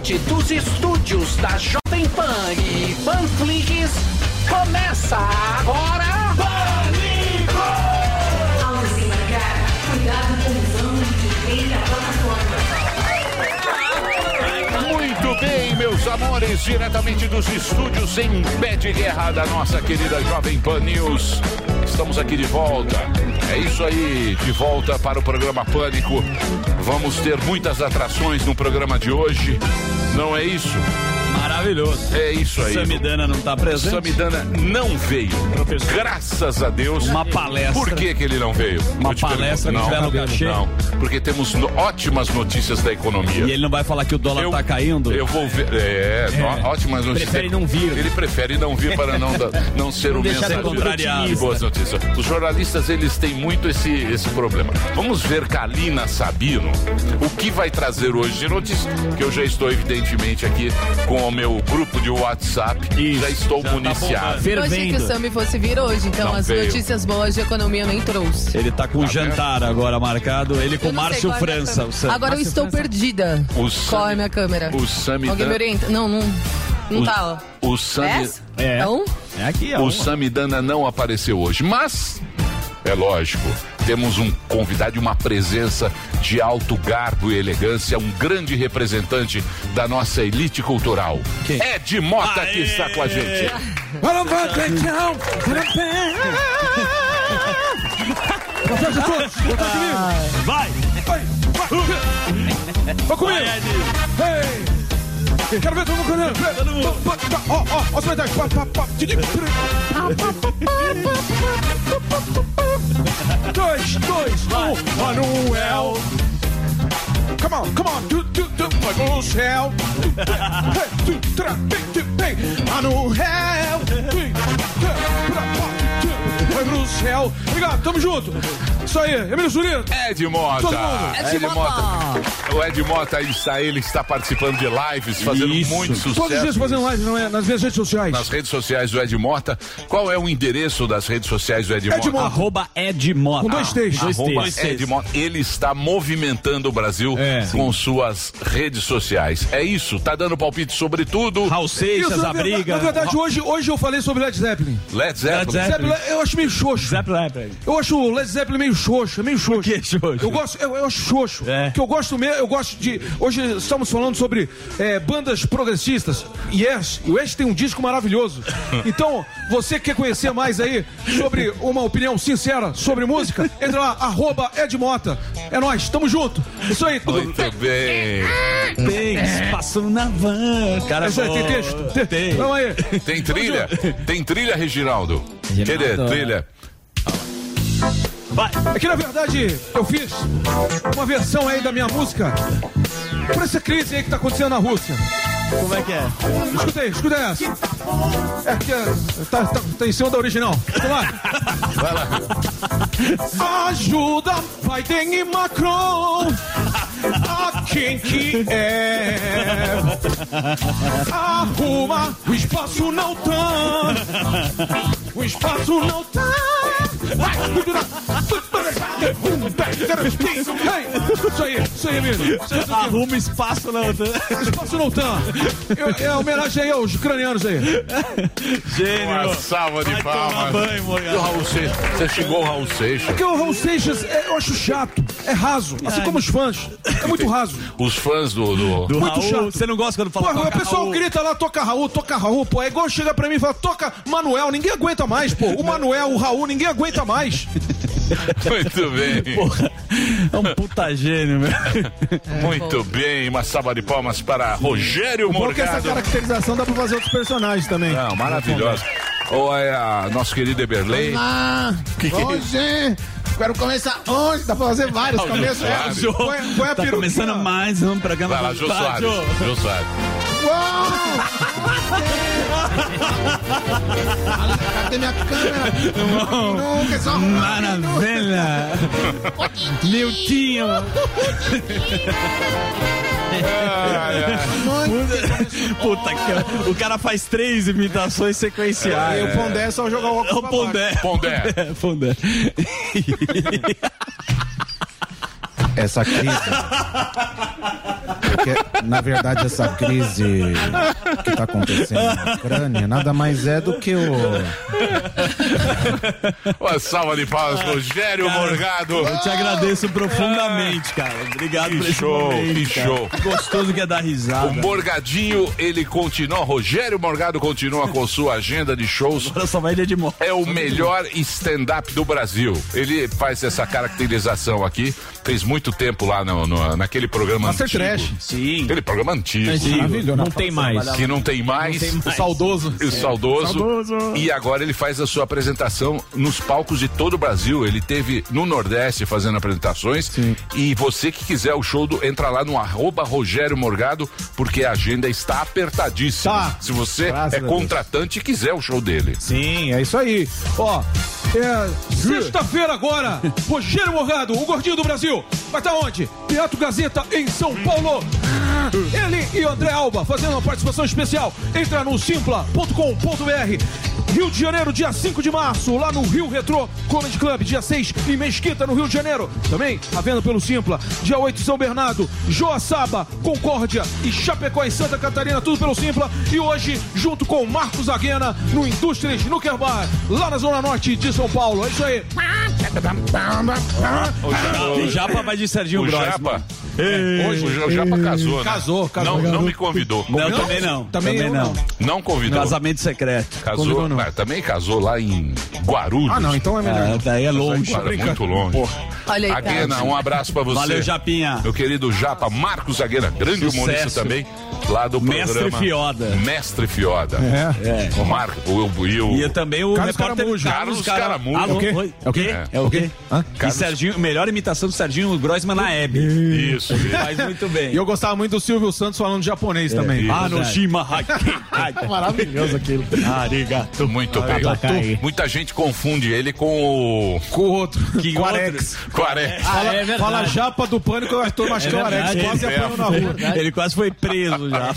Diretamente dos estúdios da Jovem Pan e Panflix, começa agora... Pânico! Ao cuidado com plataforma. Muito bem, meus amores, diretamente dos estúdios em pé de guerra da nossa querida Jovem Pan News. Estamos aqui de volta. É isso aí, de volta para o programa Pânico. Vamos ter muitas atrações no programa de hoje. Não é isso? Maravilhoso. É isso aí. Samidana não está presente. Samidana não veio. Graças a Deus. Uma palestra. Por que, que ele não veio? Uma palestra pergunto. que tiver no cachê. Não, porque temos no- ótimas notícias da economia. E ele não vai falar que o dólar Eu- tá caindo? Eu vou ver. É, ó- ótimas notícias. Prefere não vir. Ele prefere não vir para não, da- não ser o deixar mensageiro de boas notícias. Os jornalistas, eles têm muito esse, esse problema. Vamos ver Kalina Sabino, o que vai trazer hoje de notícias, que eu já estou, evidentemente, aqui com o meu grupo de WhatsApp. Isso, já estou já tá municiado. Eu achei que o. Sammy fosse vir hoje, então Não as veio. notícias boas de economia nem trouxe. Ele tá com Tá jantar agora marcado. Ele com Eu Márcio é França. Agora eu Márcio estou França. perdida. O Qual é a minha câmera? O Samidana. Alguém me orienta? Não, não, não O- tá, ó. O Sami, Essa? É. Então, É aqui, ó. o. Samidana não apareceu hoje, mas é lógico, temos um convidado e uma presença de alto garbo e elegância, um grande representante da nossa elite cultural. Quem? Ed Mota que Aê! está com a gente. Vai! Vai comigo! Vai, Ed. Ei! Quero ver todo mundo correndo! Todo mundo. Ó, ó, ó, ó os metais! Dois, dois, um! Manuel! Come on, come on! Du, vai pro céu! Manuel! Vai pro céu! Obrigado, tamo junto! Isso aí, Emílio Zurino! Ed Mota. Todo mundo. Ed Mota. O Ed Mota aí está, ele está participando de lives, fazendo Isso. muito sucesso. Todos os dias fazendo live, não é? Nas minhas redes sociais. Nas redes sociais do Ed Mota. Qual é o endereço das redes sociais do Ed Mota? Ed Mota. Arroba Ed Mota. Com dois T's. Dois Arroba T's. Ed Mota. Ele está movimentando o Brasil É. com suas redes sociais. É isso, tá dando palpite sobre tudo. Raul Seixas, Isso, a na, briga. na verdade, hoje, hoje eu falei sobre Led Zeppelin. Led Zeppelin. Led Zeppelin. Zeppelin, eu acho meio xoxo. Zeppelin, Zeppelin. Eu acho o Led Zeppelin meio xoxo, é meio xoxo. que xoxo? Eu gosto, eu, eu acho xoxo. É. Que eu gosto mesmo, eu gosto de. Hoje estamos falando sobre é, bandas progressistas. Yes, o Yes tem um disco maravilhoso. Então, você que quer conhecer mais aí sobre uma opinião sincera sobre música, entra lá, arroba Ed Mota. É nóis, tamo junto. Isso aí, tudo. Muito bem. Tem espaço na van. Cara, É isso aí, tem texto? Tem. Vamos aí. Tem trilha? Tem trilha, Reginaldo? Cadê? Trilha. Vai. É que na verdade eu fiz uma versão aí da minha música por essa crise aí que tá acontecendo na Rússia. Como é que é? Escuta aí, escuta essa. É que é, tá, tá, tá em cima da original. Vamos lá. Vai lá. Ajuda Biden e Macron quem que é. Arruma o espaço não tá. O espaço não tá. Isso aí, isso aí, amigo. Isso aí, isso aí. Arruma espaço na outra. Espaço não tá. É, é homenagem aí aos ucranianos aí. Uma Gênio. salva de palmas. banho, E o. Raul Seixas? Você xingou o Raul Seixas? Porque o Raul Seixas, é, eu acho chato, é raso, assim como os fãs. É muito raso. Os fãs do. do- Do Muito Raul, chato. você não gosta quando fala Pô, o pessoal Raul? grita lá, toca Raul, toca Raul, pô. É igual chega pra mim e fala, toca Manuel, ninguém aguenta mais, pô. O Manuel, o Raul, ninguém aguenta mais. Muito bem. Porra, é um puta gênio, meu. Muito bem. Uma salva de palmas para Rogério Porque essa Morgado. caracterização dá pra fazer outros personagens também. Não, maravilhosa. Ou é a nosso querido Eberlei. Ah, Que que é hoje, quero começar hoje, dá pra fazer vários o começos. Jô Soares. É, Jô, Põe- põe a tá peruquinha. começando mais um programa. Vai lá, Jô Soares. Jô. Jô Soares. cadê minha câmera? Nunca, é só Maravilha! Niltinho! Ai, ai. Puta que o cara faz três imitações sequenciais. E o Pondé é só jogar o É pra Pondé. Pondé. Pondé. Essa crise. que, na verdade, essa crise que tá acontecendo na Ucrânia nada mais é do que o. Uma salva de palmas, Rogério Morgado. Eu te agradeço profundamente, cara. Obrigado Que por esse show, momento, que cara. show. Que Gostoso que é dar O risada. Morgadinho, ele continua, Rogério Morgado continua com sua agenda de shows. Agora só vai de moto. É o melhor stand-up do Brasil. Ele faz essa caracterização aqui. Fez muito tempo lá no, no- naquele programa Master antigo. Trash. Sim. Aquele programa antigo. Maravilhoso. Não tem mais. Que não tem mais. O saudoso. O saudoso. E agora ele faz a sua apresentação nos palcos de todo o Brasil. Ele teve no Nordeste fazendo apresentações. E você que quiser o show do, entra lá no arroba Rogério Morgado, porque a agenda está apertadíssima. Tá. Se você Graças é contratante e quiser o show dele. Sim, é isso aí. Ó, é, sexta-feira agora, Rogério Morgado, o gordinho do Brasil. Vai estar onde? Teatro Gazeta, em São Paulo. Ele e André Alba fazendo uma participação especial. Entra no simpla.com.br. Rio de Janeiro, dia 5 de março, lá no Rio Retro Comedy Club, dia 6 em Mesquita, no Rio de Janeiro. Também a venda pelo Simpla. Dia 8 em São Bernardo, Joaçaba, Concórdia e Chapecó em Santa Catarina, tudo pelo Simpla. E hoje, junto com Marcos Aguena, no Indústrias Snooker Bar, lá na Zona Norte de São Paulo. É isso aí. E Japa vai de Serginho O Grossman. Japa. hoje o Japa casou, né? Casou, casou. Não, não me convidou. Não, também não. Também Também, eu não. Não convidou. Casamento secreto. Casou, Convidou, não. mas também casou lá em Guarulhos. Ah, não, então é melhor. Ah, daí é longe. Cara, muito longe. Olha aí, Aguena, um abraço pra você. Valeu, Japinha. Meu querido Japa, Marcos Aguena, grande Sucesso. humorista também, lá do Mestre programa. Fioda. Mestre Fioda. É. O Marco, o, e o... E também o Carlos Caramujo. Carlos Cara- Caramujo. Alô, É o quê? oi? É o quê? É o quê? Hã? E Serginho, melhor imitação do Serginho Grossman na Hebe. Isso, isso. Faz muito bem. E eu gostava muito do Silvio Santos falando japonês também. isso. Ah, no Shima Haki. Maravilhoso aquilo. Arigato. Muito bem. Muita gente confunde ele com o Com o outro. Que com o? Arex. com o Arex. Ah, Fala, é fala japa do pânico, o Arthur Mascão É Arex. verdade, Quase é. apanhou na rua. Ele quase foi preso já.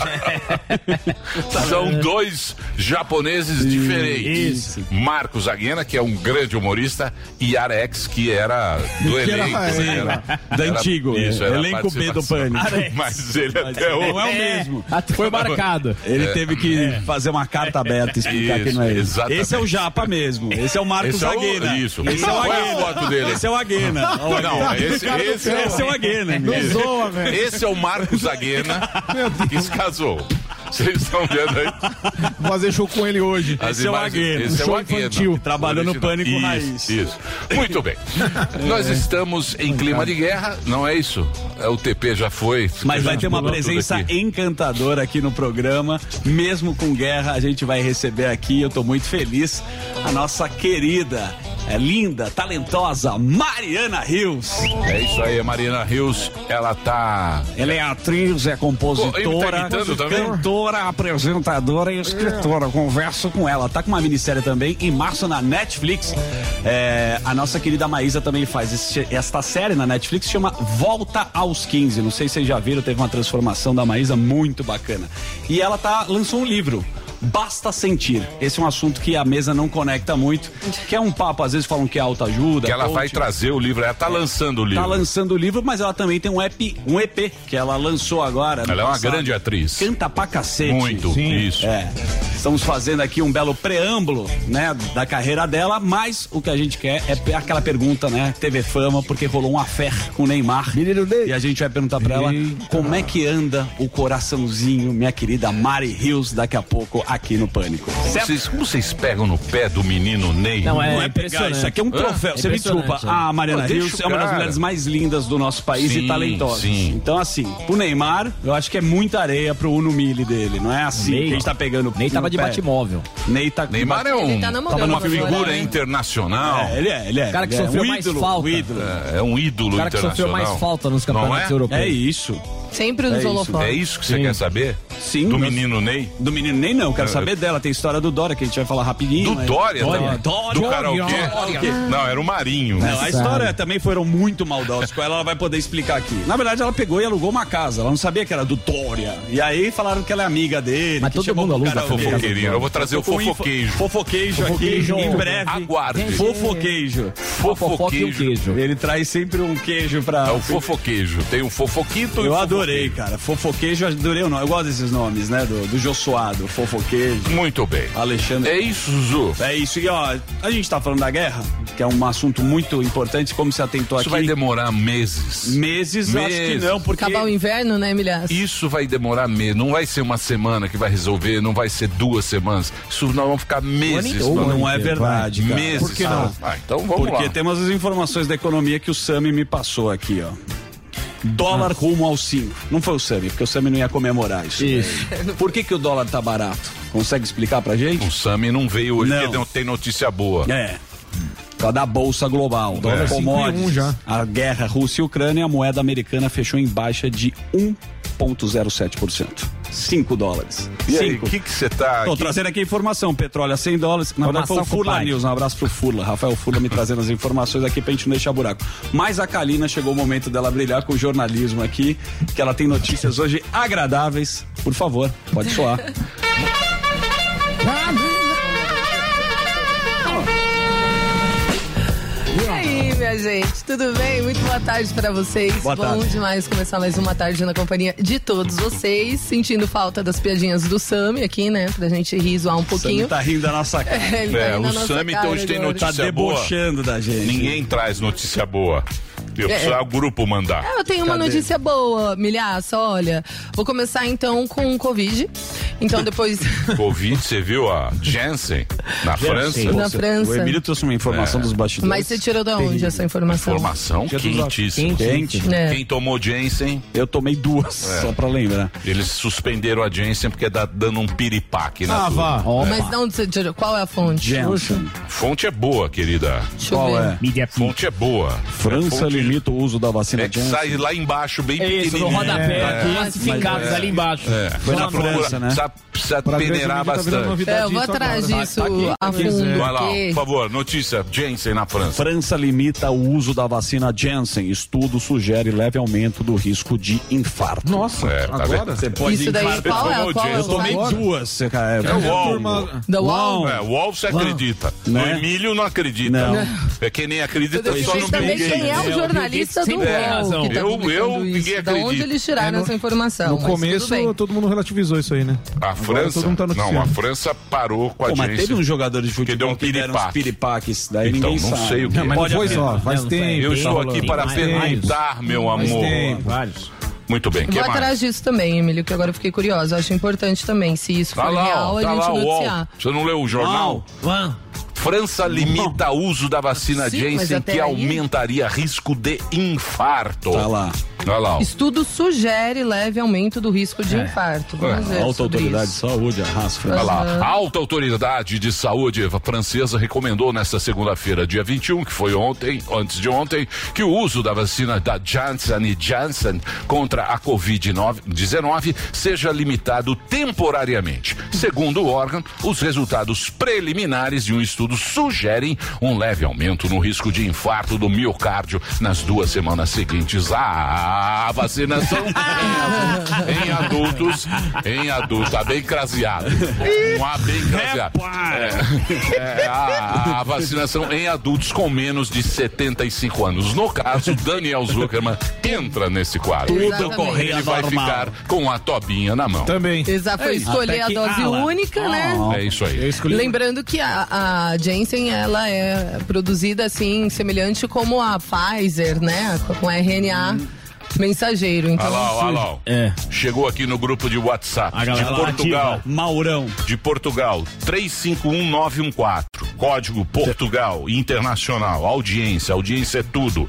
São dois japoneses diferentes. Isso. Marcos Aguena, que é um grande humorista, e Arex, que era do Que era- elenco. é, era- Da antigo. Isso, era Elenco B do. Pânico. Mas ele até Não é hoje. o mesmo. Até foi marcado. Ele teve que fazer uma carta aberta e explicar Isso, que não é ele. exatamente. Esse é o Japa mesmo. Esse é o Marcos Esse é o- Aguena. isso. Esse é o é Aguena. foto dele? Esse é o Aguena. Não, esse, esse, é Esse é o Aguena. Não zoa, velho. Esse é o Marcos Aguena que se casou. Vocês estão vendo aí? Vou fazer show com ele hoje. As Esse é o imagens- Aguena. Esse é o Show Aguena. infantil. Trabalhou no. Pânico isso, Raiz. Isso. Muito bem. Nós estamos em clima de guerra, não é isso? É, O TP já foi. Mas vai ter uma presença aqui. encantadora aqui no programa. Mesmo com guerra, a gente vai receber aqui. Eu tô muito feliz. A nossa querida, é linda, talentosa Mariana Rios. É isso aí, a Marina Rios, ela tá. Ela é atriz, é compositora, tá também? cantora, apresentadora e escritora. Eu Converso com ela. Tá com uma minissérie também em março na Netflix. É, a nossa querida Maísa também faz esse- esta série na Netflix, chama Volta aos 15. Não sei se vocês já viram, teve uma transformação da Maísa muito bacana. E ela tá lançou um livro. Basta sentir. Esse é um assunto que a mesa não conecta muito, que é um papo, às vezes falam que é autoajuda. Que ela vai trazer o livro, ela tá lançando o livro. Tá lançando o livro, mas ela também tem um EP, um EP que ela lançou agora. Ela é uma passado. grande atriz. Canta pra cacete. Muito, isso. É. Estamos fazendo aqui um belo preâmbulo, né, da carreira dela, mas o que a gente quer é aquela pergunta, né? TV Fama, porque rolou um afé com o Neymar. E a gente vai perguntar pra ela como é que anda o coraçãozinho, minha querida Mari Rios, daqui a pouco aqui no Pânico. Certo? Vocês, como vocês pegam no pé do menino Ney? Não, é Não é pegar, impressionante. isso aqui é um troféu. É Você me desculpa, impressionante, a Mariana Pô, Rios é uma das mulheres mais lindas do nosso país Sim, e talentosa. sim. Então, assim, o Neymar, eu acho que é muita areia pro Uno Mille dele. Não é assim Ney- que a gente tá pegando. Nem tava de batimóvel. Ney tá Neymar é, um, Ele tá namorando uma figura né? internacional. É, ele é, ele é. O cara que ele é sofreu um mais ídolo, falta. ídolo. É, é um ídolo O cara que sofreu internacional. mais falta nos Não campeonatos é? europeus. É isso. Sempre É nos isso, holofotes. É isso que você quer saber? Sim. Do nós- menino Ney? Do menino Ney não, eu quero saber dela. Tem história do Dória que a gente vai falar rapidinho. Do mas- Dória? Dória. não. Dória. Do karaokê? Não, era o Marinho. Não, a história também foram muito maldosos com ela, ela vai poder explicar aqui. Na verdade, ela pegou e alugou uma casa, ela não sabia que era do Dória. E aí falaram que ela é amiga dele. Mas que todo mundo aluga. Fofoqueirinho. Eu vou trazer o fofoqueijo. Fofoqueijo aqui, Fofoqueijo. em breve. Aguarde. Fofoqueijo. Fofoca e um queijo. Ele traz sempre um queijo pra... É o fofoqueijo. Tem o fofoquito e Eu o adorei adorei, cara. Fofoquejo, adorei o nome. Eu gosto desses nomes, né? Do, do Josuado, Fofoquejo, Muito bem. Alexandre. É isso, Zuzu. É isso. E ó, a gente tá falando da guerra, que é um assunto muito importante, como se atentou Isso aqui. vai demorar meses. Meses, acho que Meses. não, porque. Acabar o inverno, né, Milhaço? Isso vai demorar meses. Não vai ser uma semana que vai resolver, não vai ser duas semanas. Isso nós vamos ficar meses. inteiro, falando. Não é verdade, cara. Meses. Por que não? Ah, então vamos Porque lá. temos as informações da economia que o Sami me passou aqui, ó. Dólar rumo ao 5. Não foi o Sami, porque o Sami não ia comemorar isso. Isso. Por que, que o dólar tá barato? Consegue explicar pra gente? O Sami não veio hoje Não. porque não tem notícia boa. É. Da Bolsa Global. Dólar Commodities. 5,1 já. A guerra Rússia e Ucrânia, a moeda americana fechou em baixa de 1,07%. 5 dólares. E aí, o que que você tá... Tô que- trazendo aqui a informação, petróleo a 100 dólares. Na verdade foi o compadre. News, um abraço pro Furla. Rafael Furla me trazendo as informações aqui pra gente não deixar buraco. Mas a Kalina chegou o momento dela brilhar com o jornalismo aqui, que ela tem notícias hoje agradáveis. Por favor, pode soar. minha gente, tudo bem? Muito boa tarde pra vocês. Boa Bom tarde. demais começar mais uma tarde na companhia de todos vocês. Sentindo falta das piadinhas do Sami aqui, né? Pra gente rir zoar um pouquinho. tá rindo da nossa cara. É, ele tá É, rindo o nossa Sami cara então hoje tem agora. Tá notícia boa. debochando da gente. Ninguém traz notícia boa. Eu É. preciso o grupo mandar. Eu tenho uma Cadê? notícia boa, Milhaça, olha. Vou começar então com o Covid. Então depois. Covid, você viu a Janssen na França? Na França. O Emílio trouxe uma informação dos bastidores. Mas você tirou de onde essa informação? Informação quentíssima. Quente. É. Quem tomou Janssen, Eu tomei duas, só pra lembrar. eles suspenderam a Janssen porque tá dando um piripaque na Ah, vá. Ó, Mas não, você tirou- qual é a fonte? Jensen. Fonte é boa, querida. Deixa eu Qual ver. é? Mídia Fonte é boa. França Fonte limita o uso da vacina É que Janssen. sai lá embaixo, bem É isso, no pequenininho. rodapé, É. classificados ali embaixo. É. Foi na procurar- França, né? Precisa, precisa peneirar tá bastante. É, eu vou isso atrás agora. disso Tá aqui. a fundo. Vai lá, por favor, notícia. Janssen na França. França limita o uso da vacina Janssen. Estudo sugere leve aumento do risco de infarto. Nossa, É, tá agora? Você pode Isso daí, qual é, qual é Eu tomei site? duas, cara. É o. Turma- The Wall? É, o UOL você acredita. Né? O Emílio não acredita. Não. É quem nem acredita Eu só no Bill quem é o jornalista do sempre tem UOL razão. que tá Eu- eu- isso. ninguém Da onde eles tiraram É, no- essa informação? No começo, todo mundo relativizou isso aí, né? A Agora França. todo mundo tá não, a. França parou com a Pô, mas teve um jogador de futebol deu um que deram uns piripaque. piripaques. Daí Então, ninguém não sabe. sei o que. Não, mas Pode foi só, faz tempo. Eu estou aqui para perguntar, meu amor. Vários. Muito bem, que Vou mais? atrás disso também, Emílio, que agora eu fiquei curiosa. Acho importante também, se isso Tá for lá, real, ó, a tá gente lá noticiar. Você não leu o jornal? Vamos. França limita o uso da vacina Sim, Janssen que aí- aumentaria risco de infarto. Tá lá. Olha lá. Estudo sugere leve aumento do risco de infarto. Vamos ver É. Alta autoridade de isso. saúde, arrasa. Olha lá. A alta autoridade de saúde francesa recomendou nesta segunda-feira, dia 21, que foi ontem, antes de ontem, que o uso da vacina da Johnson Johnson contra a Covid-19 seja limitado temporariamente. Segundo o órgão, os resultados preliminares de um estudo sugerem um leve aumento no risco de infarto do miocárdio nas duas semanas seguintes à vacinação em adultos, em adultos, tá bem craseado. Um A bem craseado. É, é, a, a vacinação em adultos com menos de 75 anos. No caso, Daniel Zuckerman entra nesse quadro. Exatamente. correia Ele vai normal. ficar com a tobinha na mão. Também. Exato, foi escolher a dose ala. única, né? É isso aí. Lembrando que a, a Janssen, ela é produzida assim, semelhante como a Pfizer, né? Com RNA mensageiro. Então, olha lá. ó. É. Chegou aqui no grupo de WhatsApp A de galera Portugal. Maurão. de Portugal, 351914. Código Portugal Internacional. Audiência, audiência é tudo.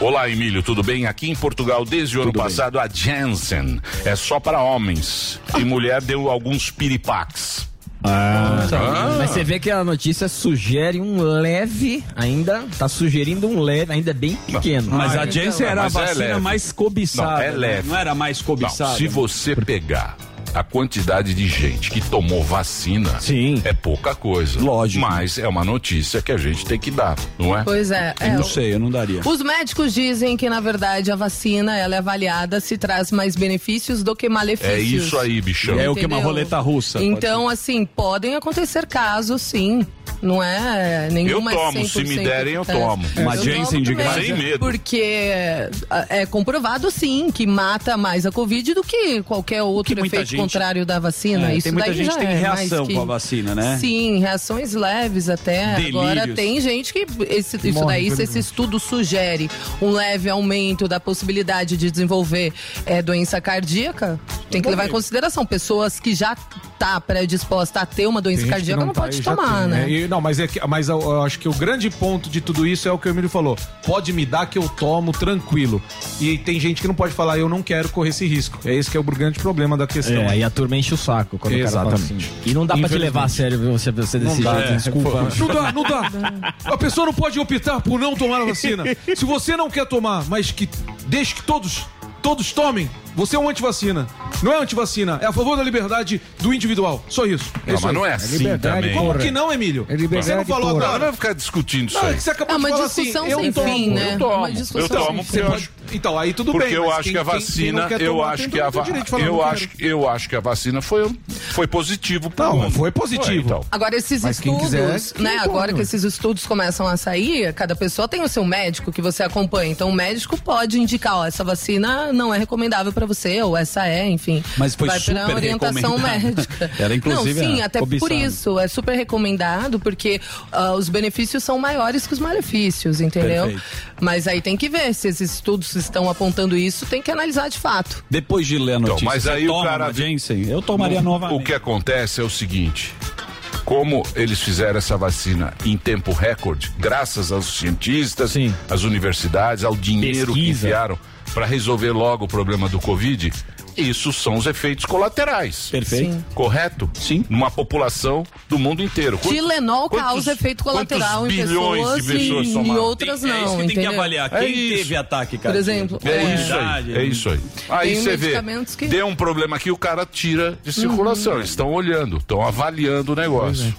Olá, Emílio, tudo bem? Aqui em Portugal, desde o ano passado, a Janssen é só para homens. E mulher deu alguns piripaques. Ah. Mas você vê que a notícia sugere um leve, ainda, tá sugerindo um leve, ainda bem pequeno. Mas Ah, a Janssen então. era a Mas é vacina leve. mais cobiçada. Não, é né? leve. Não era mais Não, cobiçada. se você pegar a quantidade de gente que tomou vacina, Sim. é pouca coisa. Lógico. Mas é uma notícia que a gente tem que dar, não é? Pois é. Eu é, não sei, eu não daria. Os médicos dizem que, na verdade, a vacina ela é avaliada se traz mais benefícios do que malefícios. É isso aí, bichão. É o que uma roleta russa. pode Então, assim, podem acontecer casos, sim, Não é nenhuma Eu tomo, 100% se me derem, eu eficaz. tomo. Uma Eu de também, graça. Sem medo. Porque é, é comprovado sim que mata mais a Covid do que qualquer outro Que muita efeito gente- contrário da vacina. É, Isso tem muita daí gente que tem é reação que- com a vacina, né? Sim, reações leves até. Delírios. Agora tem gente que esse- isso Morre, daí, se esse estudo sugere um leve aumento da possibilidade de desenvolver é, doença cardíaca, tem que levar em consideração pessoas que já tá predisposta a ter uma doença Tem cardíaca não, tá pode tomar, tem, né? E- não, mas, é que, mas eu, eu acho que o grande ponto de tudo isso é o que o Emílio falou. Pode me dar que eu tomo tranquilo. E tem gente que não pode falar, eu não quero correr esse risco. É esse que é o grande problema da questão. É, aí a turma enche o saco quando o cara fala Exatamente. assim. E não dá pra te levar a sério você, você desse jeito, é. desculpa. Não dá, não dá. A pessoa não pode optar por não tomar a vacina. Se você não quer tomar, mas que deixe que todos, todos tomem, você é um antivacina. Não é antivacina, é a favor da liberdade do individual. Só isso. É Não, isso mas não é assim liberdade, também. Como Porra. que não, Emílio? É liberdade Você não falou agora. não vai ficar discutindo isso Não, é aí. que você acabou É de uma falar discussão assim, eu sem tomo, fim, né? eu tomo, Uma eu discussão tomo, porque eu acho, Então, aí tudo porque bem. eu mas acho quem- que a quem- quem vacina, eu tomar, acho que a va- eu acho, eu acho que a vacina foi foi positivo pro Não, mundo. foi positivo. então. Agora, esses Mas estudos, quiser, né? Agora que esses estudos começam a sair, cada pessoa tem o seu médico que você acompanha. Então, o médico pode indicar, ó, essa vacina não é recomendável pra você, ou essa é, enfim. Mas foi Vai pra super orientação recomendado. médica. Era, inclusive, Não, sim, a até por isso. É super recomendado, porque ah, os benefícios são maiores que os malefícios, entendeu? Perfeito. Mas aí tem que ver se esses estudos estão apontando isso, tem que analisar de fato. Depois de ler a notícia, mas você aí o cara- uma Janssen? Eu tomaria novamente. O que acontece é o seguinte: como eles fizeram essa vacina em tempo recorde, graças aos cientistas, Sim. às universidades, ao dinheiro que Pesquisa. enfiaram para resolver logo o problema do Covid, isso são os efeitos colaterais. Perfeito. Sim. Correto? Sim. Numa população do mundo inteiro. Quantos- Tilenol quantos- causa efeito colateral em bilhões pessoas, de pessoas e, e outras Tem- não, é isso que tem que entendeu? avaliar. É Quem isso. teve ataque, Por cara? exemplo, É, É. isso aí, é isso aí. Aí você vê, que- deu um problema aqui, o cara tira de circulação. Eles estão olhando, estão avaliando o negócio.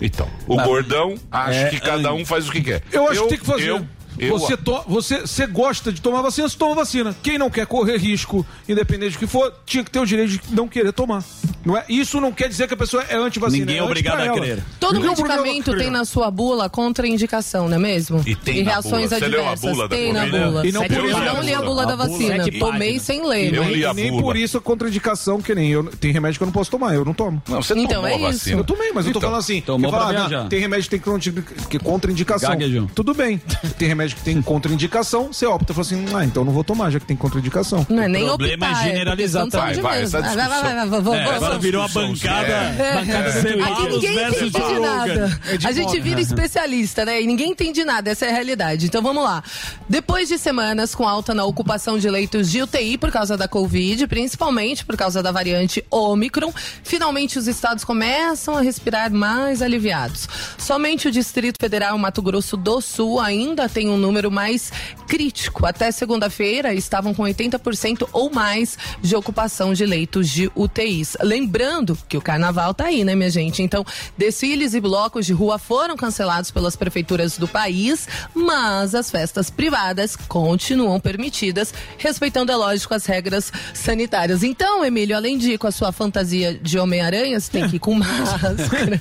Então, o gordão acha É, que cada é. um faz o que quer. Eu acho que tem que fazer. Eu, eu, você, to- você, você gosta de tomar vacina, você toma vacina. Quem não quer correr risco, independente do que for, tinha que ter o direito de não querer tomar. Não é? Isso não quer dizer que a pessoa é antivacina. Ninguém é anti obrigado a crer. Todo Ninguém é medicamento tem na sua bula contraindicação, não é mesmo? E tem na reações bula. Você leu a adversas. bula da tem na Covid? bula. E não Sete- por eu isso- não li a bula da bula, vacina. Tomei sem ler. Eu mas- li a E nem bula. por isso a contraindicação, que nem eu. Tem remédio que eu não posso tomar, eu não tomo. Não, você Então, tomou é a isso. vacina. Eu tomei, mas eu tô Então, falando assim. tomou fala, pra ah, tem remédio que tem contraindicação. Tudo bem. Tem remédio que tem contraindicação, você opta. Fala assim, ah, então não vou tomar, já que tem contraindicação. Não é nem O problema optar, é generalizar de também. Vai, vai, essa Vai, vai, vai, vai, vai, vai, É, vai, agora vai. virou a discussão, bancada, é. bancada do Aqui ninguém versus entende Joe de nada. É de A gente vira especialista, né? E ninguém entende nada, essa é a realidade. Então vamos lá. Depois de semanas com alta na ocupação de leitos de UTI por causa da Covid, principalmente por causa da variante Omicron, finalmente os estados começam a respirar mais aliviados. Somente o Distrito Federal, Mato Grosso do Sul, ainda tem um número mais crítico. Até segunda-feira estavam com 80% ou mais de ocupação de leitos de UTIs. Lembrando que o carnaval tá aí, né, minha gente? Então, desfiles e blocos de rua foram cancelados pelas prefeituras do país, mas as festas privadas continuam permitidas, respeitando, é lógico, as regras sanitárias. Então, Emílio, além de ir com a sua fantasia de Homem-Aranha, você tem que ir com máscara,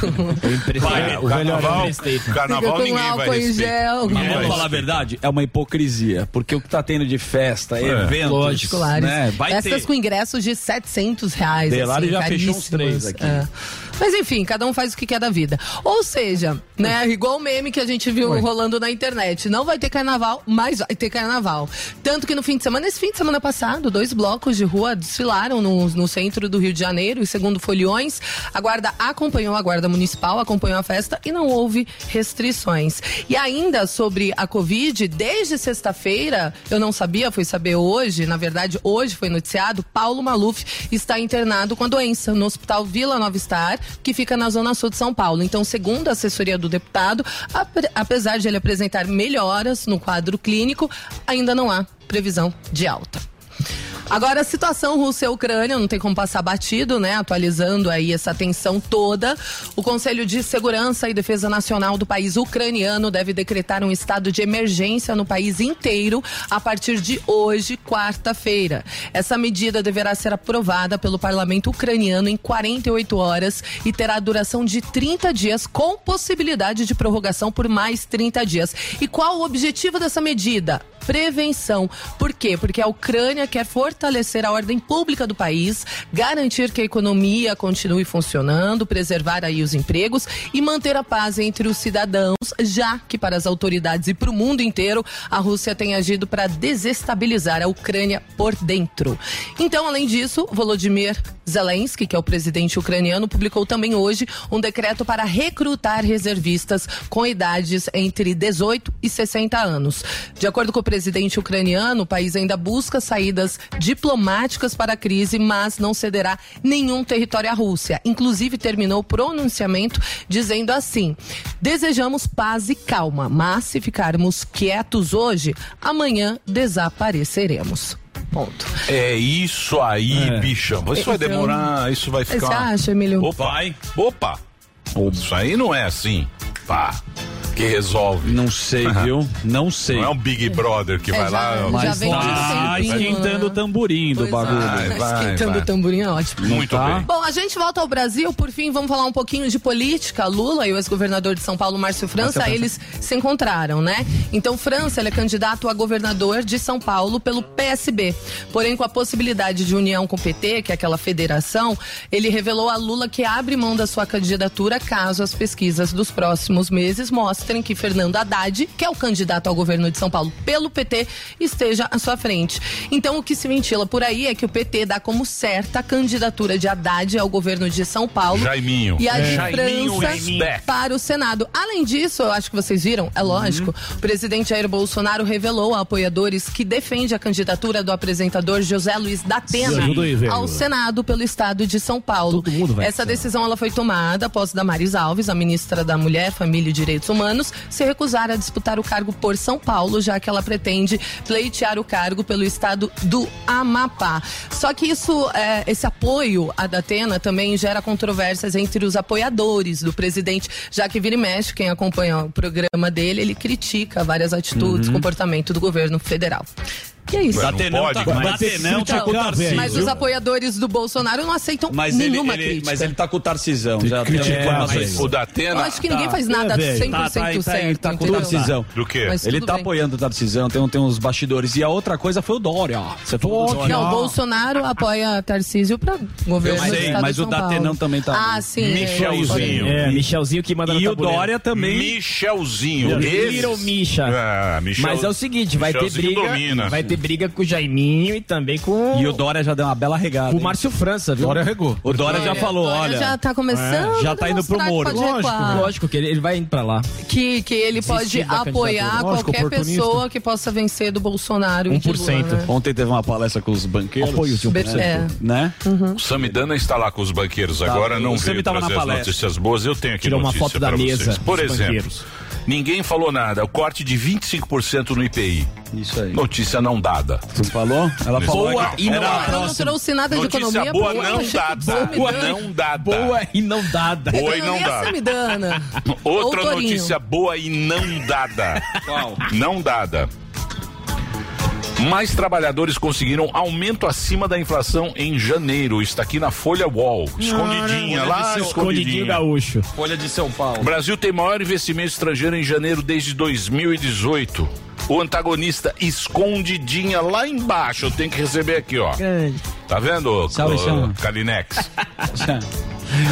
com... Vai, o carnaval, Fica carnaval com ninguém vai álcool em gel. Ninguém vamos falar a verdade, é uma hipocrisia, porque o que tá tendo de festa, eventos, lógico. Né, vai Essas ter. com ingressos de 700 reais. Delari assim, já fechou uns três aqui. É. Mas enfim, cada um faz o que quer da vida. Ou seja, né, igual o meme que a gente viu rolando na internet. Não vai ter carnaval, mas vai ter carnaval. Tanto que no fim de semana, esse fim de semana passado, dois blocos de rua desfilaram no, no centro do Rio de Janeiro, e segundo Folhões, a guarda acompanhou, a guarda municipal acompanhou a festa e não houve restrições. E ainda sobre a Covid, desde sexta-feira, eu não sabia, fui saber hoje, na verdade, hoje foi noticiado, Paulo Maluf está internado com a doença no Hospital Vila Nova Star, que fica na Zona Sul de São Paulo. Então, segundo a assessoria do deputado, apesar de ele apresentar melhoras no quadro clínico, ainda não há previsão de alta. Agora, a situação Rússia-Ucrânia não tem como passar batido, né? Atualizando aí essa tensão toda. O Conselho de Segurança e Defesa Nacional do país ucraniano deve decretar um estado de emergência no país inteiro a partir de hoje, quarta-feira. Essa medida deverá ser aprovada pelo parlamento ucraniano em 48 horas e terá duração de 30 dias, com possibilidade de prorrogação por mais 30 dias. E qual o objetivo dessa medida? prevenção. Por quê? Porque a Ucrânia quer fortalecer a ordem pública do país, garantir que a economia continue funcionando, preservar aí os empregos e manter a paz entre os cidadãos, já que para as autoridades e para o mundo inteiro, a Rússia tem agido para desestabilizar a Ucrânia por dentro. Então, além disso, Volodymyr Zelensky, que é o presidente ucraniano, publicou também hoje um decreto para recrutar reservistas com idades entre 18 e 60 anos. De acordo com o presidente ucraniano, o país ainda busca saídas diplomáticas para a crise, mas não cederá nenhum território à Rússia. Inclusive, terminou o pronunciamento dizendo assim: desejamos paz e calma, mas se ficarmos quietos hoje, amanhã desapareceremos. Ponto. É isso aí, bichão. Isso vai Então, demorar, isso vai ficar. Você acha, Emílio? Opa, opa. Isso aí não é assim, pá, que resolve. Não sei, viu? Não sei. Não é um Big Brother que É, vai já- lá. já Mas um tá tempinho, esquentando né? o tamborim do Pois bagulho. Vai, é. vai, Esquentando vai. o tamborim é ótimo. Muito tá? bem. Bom, a gente volta ao Brasil, por fim, vamos falar um pouquinho de política. Lula e o ex-governador de São Paulo, Márcio França, eles se encontraram, né? Então, França, ele é candidato a governador de São Paulo pelo PSB. Porém, com a possibilidade de união com o PT, que é aquela federação, ele revelou a Lula que abre mão da sua candidatura caso as pesquisas dos próximos meses mostrem que Fernando Haddad, que é o candidato ao governo de São Paulo pelo PT, esteja à sua frente. Então, o que se ventila por aí é que o PT dá como certa a candidatura de Haddad ao governo de São Paulo Jaiminho. e a Jaiminho back. para o Senado. Além disso, eu acho que vocês viram, é lógico, Uhum. o presidente Jair Bolsonaro revelou a apoiadores que defende a candidatura do apresentador José Luiz da Atena ao Senado pelo estado de São Paulo. Essa decisão ela foi tomada após Damaris Alves, a ministra da Mulher, Família e Direitos Humanos, se recusar a disputar o cargo por São Paulo, já que ela pretende pleitear o cargo pelo estado do Amapá. Só que isso, é, esse apoio à Datena também gera controvérsias entre os apoiadores do presidente, já que vira e mexe, quem acompanha o programa dele, ele critica várias atitudes, comportamento do governo federal. E é isso. Ué, não Datenão pode, tá, mas- Datenão tá com o Tarcísio. mas os apoiadores do Bolsonaro não aceitam Mas ele, nenhuma ele- crítica. mas ele tá com o Tarcisão. Já tem informações. mas- O Eu acho que ninguém Tá. faz nada É, velho. 100% Tá, tá, tá, certo. ele tá com o? Tarcisão. Do quê? Ele tá bem. apoiando o Tarcisão, tem, tem uns bastidores. E a outra coisa foi o Dória. Você falou Dória. Não, o Bolsonaro apoia Tarcísio pra governo Eu do sei, estado mas de o São Paulo. Datenão também tá- Ah, sim. Michelzinho. É, Michelzinho que manda no E o. Dória também. Michelzinho. Little Esse- Misha. Ah, Michel- Mas é o seguinte, vai ter briga, vai ter briga com o Jaiminho e também com E o Dória já deu uma bela regada. com o? Márcio França, viu? Dória regou. O Dória já falou, Dória olha. Já tá começando. É, já tá indo pro Moro. Lógico, recuar. Lógico que ele, ele vai indo pra lá. Que, que ele Desistir pode apoiar. Lógico, qualquer pessoa que possa vencer do Bolsonaro e de 1%. Lula, né? Ontem teve uma palestra com os banqueiros. Apoio de um Be- por cento. é. Né? O Samidana está lá com os banqueiros agora, não o Sami veio tava na trazer as palestra. notícias boas. Eu tenho aqui Tirou uma foto da mesa vocês. Por exemplo, banqueiros. Ninguém falou nada. O corte de 25% no IPI. Isso aí. Notícia não dada. Você falou? Ela falou Boa e não a dada. Eu não trouxe nada de Notícia economia. boa pô, não dada. Samidana- Não dada. Boa e não dada. Boa e não dada. Outra notícia boa e não dada. Qual? Não dada. Mais trabalhadores conseguiram aumento acima da inflação em janeiro. Está aqui na Folha Wall. Escondidinha, lá Escondidinho escondidinha. gaúcho. Folha de São Paulo. O Brasil tem maior investimento estrangeiro em janeiro desde 2018. O antagonista escondidinha lá embaixo. Eu tenho que receber aqui, ó. Tá vendo, Salve. Kalinex?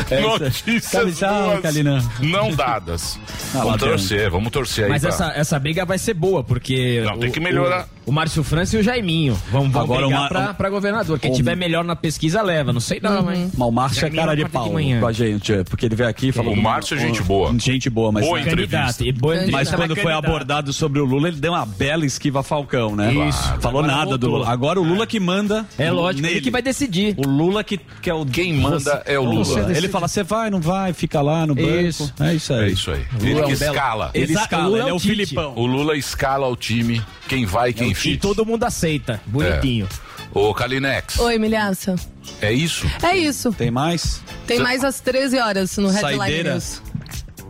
É. Notícias Kalina. não dadas. Ah, lá vamos torcer, vamos torcer aí. Mas pra- essa, essa briga vai ser boa, porque. Não, tem o- que melhorar. O, Márcio França e o Jaiminho vão, vão Agora brigar uma- pra, pra governador. Quem um- tiver melhor na pesquisa leva. Não sei não, hein? Mas o Márcio é Jaiminho cara na de pau de com a gente, porque ele veio aqui e falou. O Márcio é gente boa. Gente boa, mas. Boa entrevista. E boa Mas Mas entrevista, quando foi abordado sobre o Lula, ele deu uma bela esquiva Falcão, né? Isso. Falou Agora nada do. Lula. Agora o Lula que manda. É lógico, nele. ele que vai decidir. O Lula que, que é o. Quem manda é o Lula. Ele fala, você vai, não vai, fica lá no banco. Isso. É isso aí. É isso aí. Ele é escala. Ele escala, ele é o. Filipão. O Lula escala o time, quem vai e quem E fica. todo mundo aceita. Bonitinho. Ô, Kalinex, Oi, Milhaça. é isso? É isso. Tem mais? Tem mais às 13 horas no Headline Saideira? News.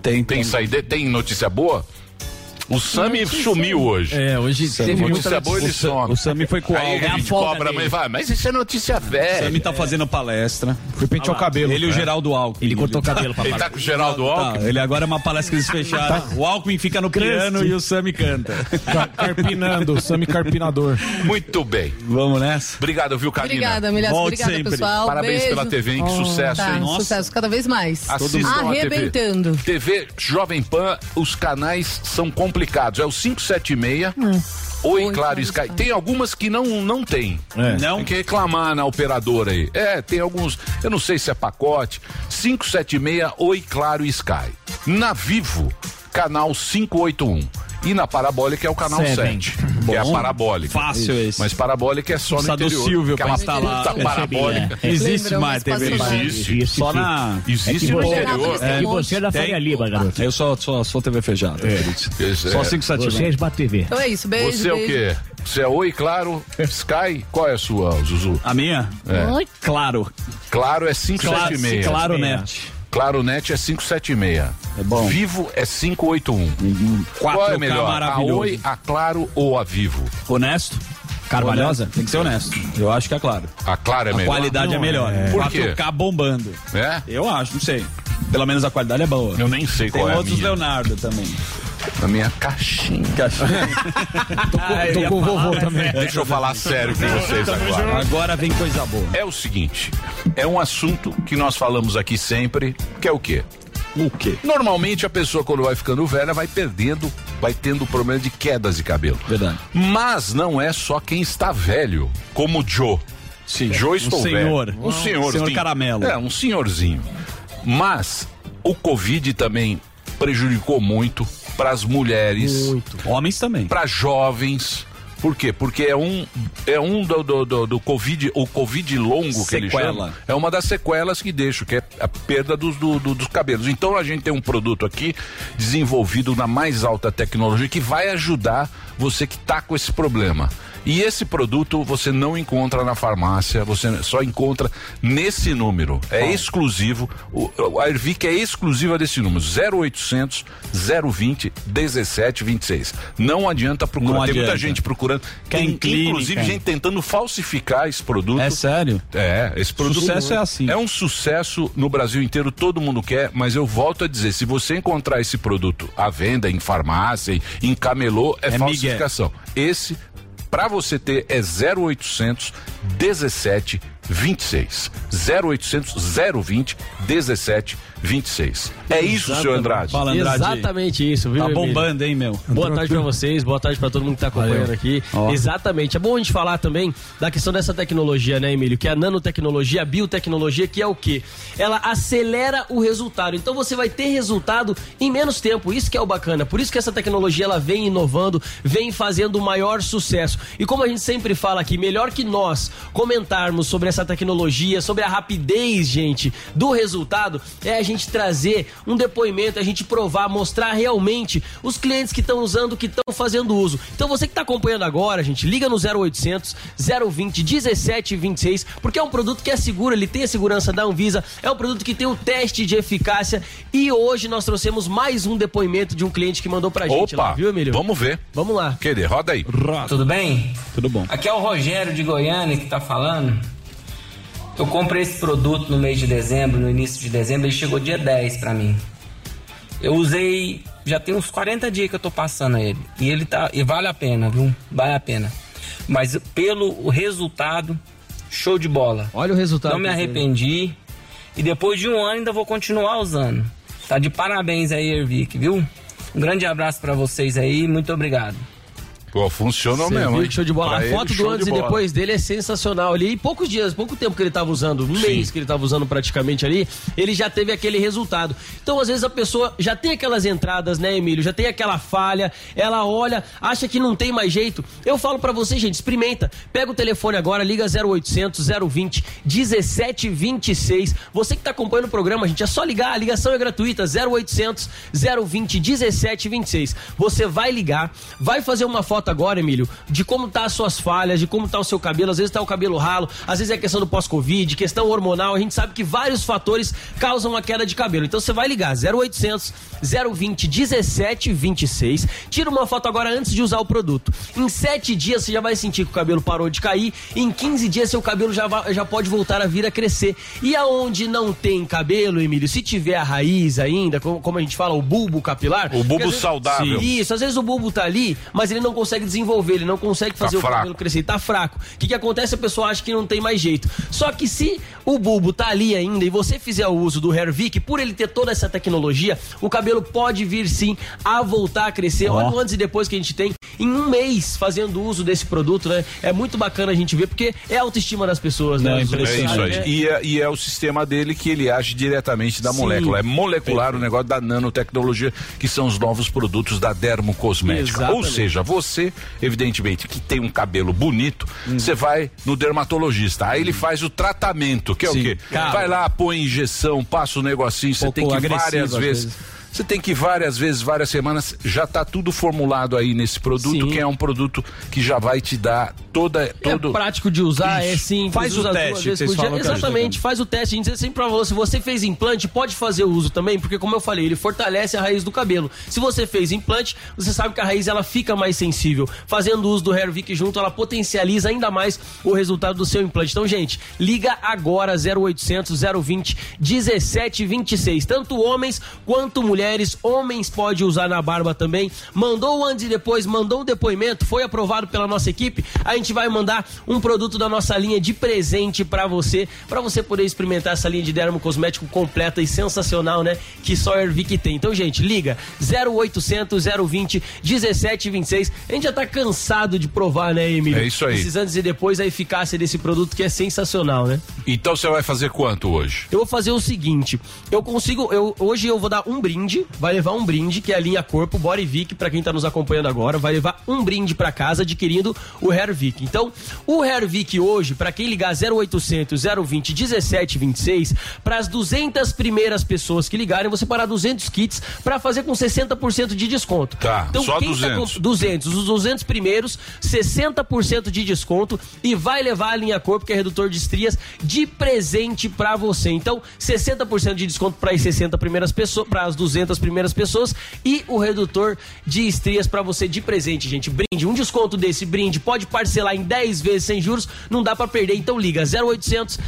Tem, Tem saída, tem notícia boa? O Sami sumiu hoje. É, hoje teve notícia muita boa, ele some. O Sami foi com o Aí álbum. a cobra, dele. mas vai, mas isso é notícia O velha. Sami tá fazendo palestra. Fui pentear o cabelo. Ele e o Geraldo Alckmin. Ele cortou o cabelo pra Ele tá com o Geraldo Tá, Alckmin? ele agora é uma palestra que eles fecharam. O Alckmin fica no piano e o Sami canta. Car- Carpinando, Sami Carpinador. Muito bem. Vamos nessa? Obrigado, viu, Karina? Obrigada. Volte Obrigada, sempre. pessoal. Parabéns Beijo. pela TV, hein? Que sucesso, Tá, hein? Nossa. sucesso cada vez mais. Assistam a TV. Arrebentando. TV Jovem Pan, os canais são complicados. É o 576. Oi, Oi, Claro Sky. Sky. Tem algumas que não, não tem. Não? Tem que reclamar na operadora aí. É, tem alguns. Eu não sei se é pacote. 576, Oi, Claro Sky. Na Vivo, canal 581. E na Parabólica é o canal Seven. 7. Que é a Bom, Parabólica. fácil esse. Mas Parabólica é só no Precisa do interior. Silvio que é pra uma instalar. puta parabólica. Existe Lembrou, mais TV. Existe. Existe, Só na. Existe no você- interior. É, E você é da. Faria Lima, garoto. Eu só, só sou TV fechada. Só é. 5, 7 Você é Esbat TV. Então é isso. Beijo, Você é o quê? Você é Oi, Claro, Sky? Qual é a sua, Zuzu? A minha? É. Claro. Claro é Claro, 576. claro net. Claro Net é 576. É bom. Vivo é 581. 4K Qual é melhor? A. Oi, a Claro ou a Vivo? Honesto? Carvalhosa? Tem que ser honesto. Eu acho que é claro. A Claro é A melhor. qualidade é melhor. Por quê? 4K bombando. É? Eu acho, não sei. Pelo menos a qualidade é boa. Eu nem sei Tem qual é a outros minha. Leonardo também. A minha caixinha. Tô com o vovô também. Deixa eu falar sério com vocês agora. Agora vem coisa boa. É o seguinte, é um assunto que nós falamos aqui sempre, que é o quê? O quê? Normalmente a pessoa quando vai ficando velha vai perdendo, vai tendo problema de quedas de cabelo. Verdade. Mas não é só quem está velho, como o Joe. Sim. Joe estou um senhor. velho. Um senhor. Senhor caramelo. É, um senhorzinho. Mas o Covid também prejudicou muito para as mulheres, Homens também. para jovens. Por quê? Porque é um, é um do, do, do, do Covid, o Covid longo que ele Sequela. chama, é uma das sequelas que deixa, que é a perda dos, do- do- dos cabelos. Então a gente tem um produto aqui desenvolvido na mais alta tecnologia que vai ajudar você que está com esse problema. E esse produto você não encontra na farmácia, você só encontra nesse número. É exclusivo. O, a Ervic é exclusiva desse número: 0800 020 1726. Não adianta procurar. Não Tem muita gente procurando. Tem, em clínica. inclusive, gente tentando falsificar esse produto. É sério? É, esse produto. Sucesso é assim. É um sucesso no Brasil inteiro, todo mundo quer, mas eu volto a dizer: se você encontrar esse produto à venda em farmácia, em camelô, é, É falsificação. Esse, pra você ter, é 0800 17 26. 0800 020 17 26. É isso, senhor Andrade. Fala, Andrade. Exatamente isso, viu? Tá bombando, hein, meu? Boa tarde pra vocês, boa tarde pra todo mundo que tá acompanhando aqui. Ó. Exatamente. É bom a gente falar também da questão dessa tecnologia, né, Emílio? Que é a nanotecnologia, a biotecnologia, que é o quê? Ela acelera o resultado. Então você vai ter resultado em menos tempo. Isso que é o bacana. Por isso que essa tecnologia ela vem inovando, vem fazendo o maior sucesso. E como a gente sempre fala aqui, melhor que nós comentarmos sobre essa tecnologia, sobre a rapidez, gente, do resultado, é a gente trazer um depoimento, a gente provar, mostrar realmente os clientes que estão usando, que estão fazendo uso. Então você que está acompanhando agora, gente, liga no 0800 020 1726, porque é um produto que é seguro, ele tem a segurança da Anvisa, é um produto que tem o teste de eficácia e hoje nós trouxemos mais um depoimento de um cliente que mandou pra gente Opa, lá, viu, Emílio? vamos ver. Vamos lá. Querer, roda aí. Tudo bem? Tudo bom. Aqui é o Rogério de Goiânia que tá falando. Eu comprei esse produto no mês de dezembro, no início de dezembro, ele chegou dia 10 pra mim. Eu usei, já tem uns 40 dias que eu tô passando ele. E ele tá, e vale a pena, viu? Vale a pena. Mas pelo resultado, show de bola. Olha o resultado. Não me teve. arrependi. E depois de um ano ainda vou continuar usando. Tá de parabéns aí, Ervic, viu? Um grande abraço pra vocês aí, muito obrigado. Pô, funcionou Você mesmo. viu show de bola. Pra a ele, foto do show de antes e depois dele é sensacional ali. E poucos dias, pouco tempo que ele estava usando, um Sim. mês que ele estava usando praticamente ali, ele já teve aquele resultado. Então, às vezes, a pessoa já tem aquelas entradas, né, Emílio? Já tem aquela falha, ela olha, acha que não tem mais jeito. Eu falo pra você, gente, experimenta. Pega o telefone agora, liga 0800 020 1726. Você que tá acompanhando o programa, gente, é só ligar, a ligação é gratuita, 0800 020 1726. Você vai ligar, vai fazer uma foto foto agora, Emílio, de como tá as suas falhas, de como tá o seu cabelo. Às vezes tá o cabelo ralo, às vezes é questão do pós-Covid, questão hormonal. A gente sabe que vários fatores causam a queda de cabelo. Então você vai ligar 0800 020 1726. Tira uma foto agora antes de usar o produto. Em 7 dias você já vai sentir que o cabelo parou de cair. Em 15 dias seu cabelo já, já pode voltar a vir a crescer. E aonde não tem cabelo, Emílio, se tiver a raiz ainda, como, como a gente fala, o bulbo capilar. O bulbo vezes- saudável. Isso, às vezes o bulbo tá ali, mas ele não consegue desenvolver, ele não consegue fazer o fraco. cabelo crescer, tá fraco. O que, que acontece? A pessoa acha que não tem mais jeito. Só que se o bulbo tá ali ainda e você fizer o uso do Hervik, por ele ter toda essa tecnologia, o cabelo pode vir sim a voltar a crescer. Olha o antes e depois que a gente tem em um mês fazendo uso desse produto, né? É muito bacana a gente ver, porque é a autoestima das pessoas, né? Não, é Os- É impressionante. isso aí. né? E é, e é o sistema dele que ele age diretamente da Sim. molécula. É molecular o negócio da nanotecnologia, que são os novos produtos da Dermocosmética. Ou Exatamente. seja, você, evidentemente, que tem um cabelo bonito, Hum. você vai no dermatologista. Aí ele faz o tratamento, que é Sim. o quê? Cara. vai lá, põe injeção, passa o negocinho, você tem que várias vezes. vezes. Você tem que ir várias vezes, várias semanas, já tá tudo formulado aí nesse produto, Sim. que é um produto que já vai te dar toda todo É prático de usar, é Isso. simples. Faz o teste, Exatamente, faz o teste. A gente sempre falou, se você fez implante, pode fazer o uso também, porque como eu falei, ele fortalece a raiz do cabelo. Se você fez implante, você sabe que a raiz ela fica mais sensível. Fazendo uso do Hervik junto, ela potencializa ainda mais o resultado do seu implante. Então, gente, liga agora 0800 020 1726. Tanto homens quanto mulheres, homens pode usar na barba também. Mandou o antes e depois, mandou o depoimento, foi aprovado pela nossa equipe. A gente vai mandar um produto da nossa linha de presente pra você, pra você poder experimentar essa linha de dermo cosmético completa e sensacional, né? Que só a Ervic tem. Então, gente, liga 0800 020 1726. A gente já tá cansado de provar, né, Emílio? É isso aí. Esses antes e depois a eficácia desse produto que é sensacional, né? Então você vai fazer quanto hoje? Eu vou fazer o seguinte, eu consigo, eu, hoje eu vou dar um brinde, vai levar um brinde, que é a linha Corpo Body Vic, pra quem tá nos acompanhando agora, vai levar um brinde pra casa adquirindo o Hair Vic. Então, o Hair Vic hoje, pra quem ligar 0800 020 1726, pras 200 primeiras pessoas que ligarem, você parar 200 kits pra fazer com 60% de desconto. Tá, só quem 200. com 200, os 200 primeiros, 60% de desconto e vai levar a linha Corpo, que é redutor de estrias, de presente pra você. Então, 60% de desconto para as 60 primeiras pessoas, para as 200 primeiras pessoas e o redutor de estrias pra você de presente, gente. Brinde, um desconto desse brinde pode parcelar em 10 vezes sem juros, não dá pra perder. Então liga 0800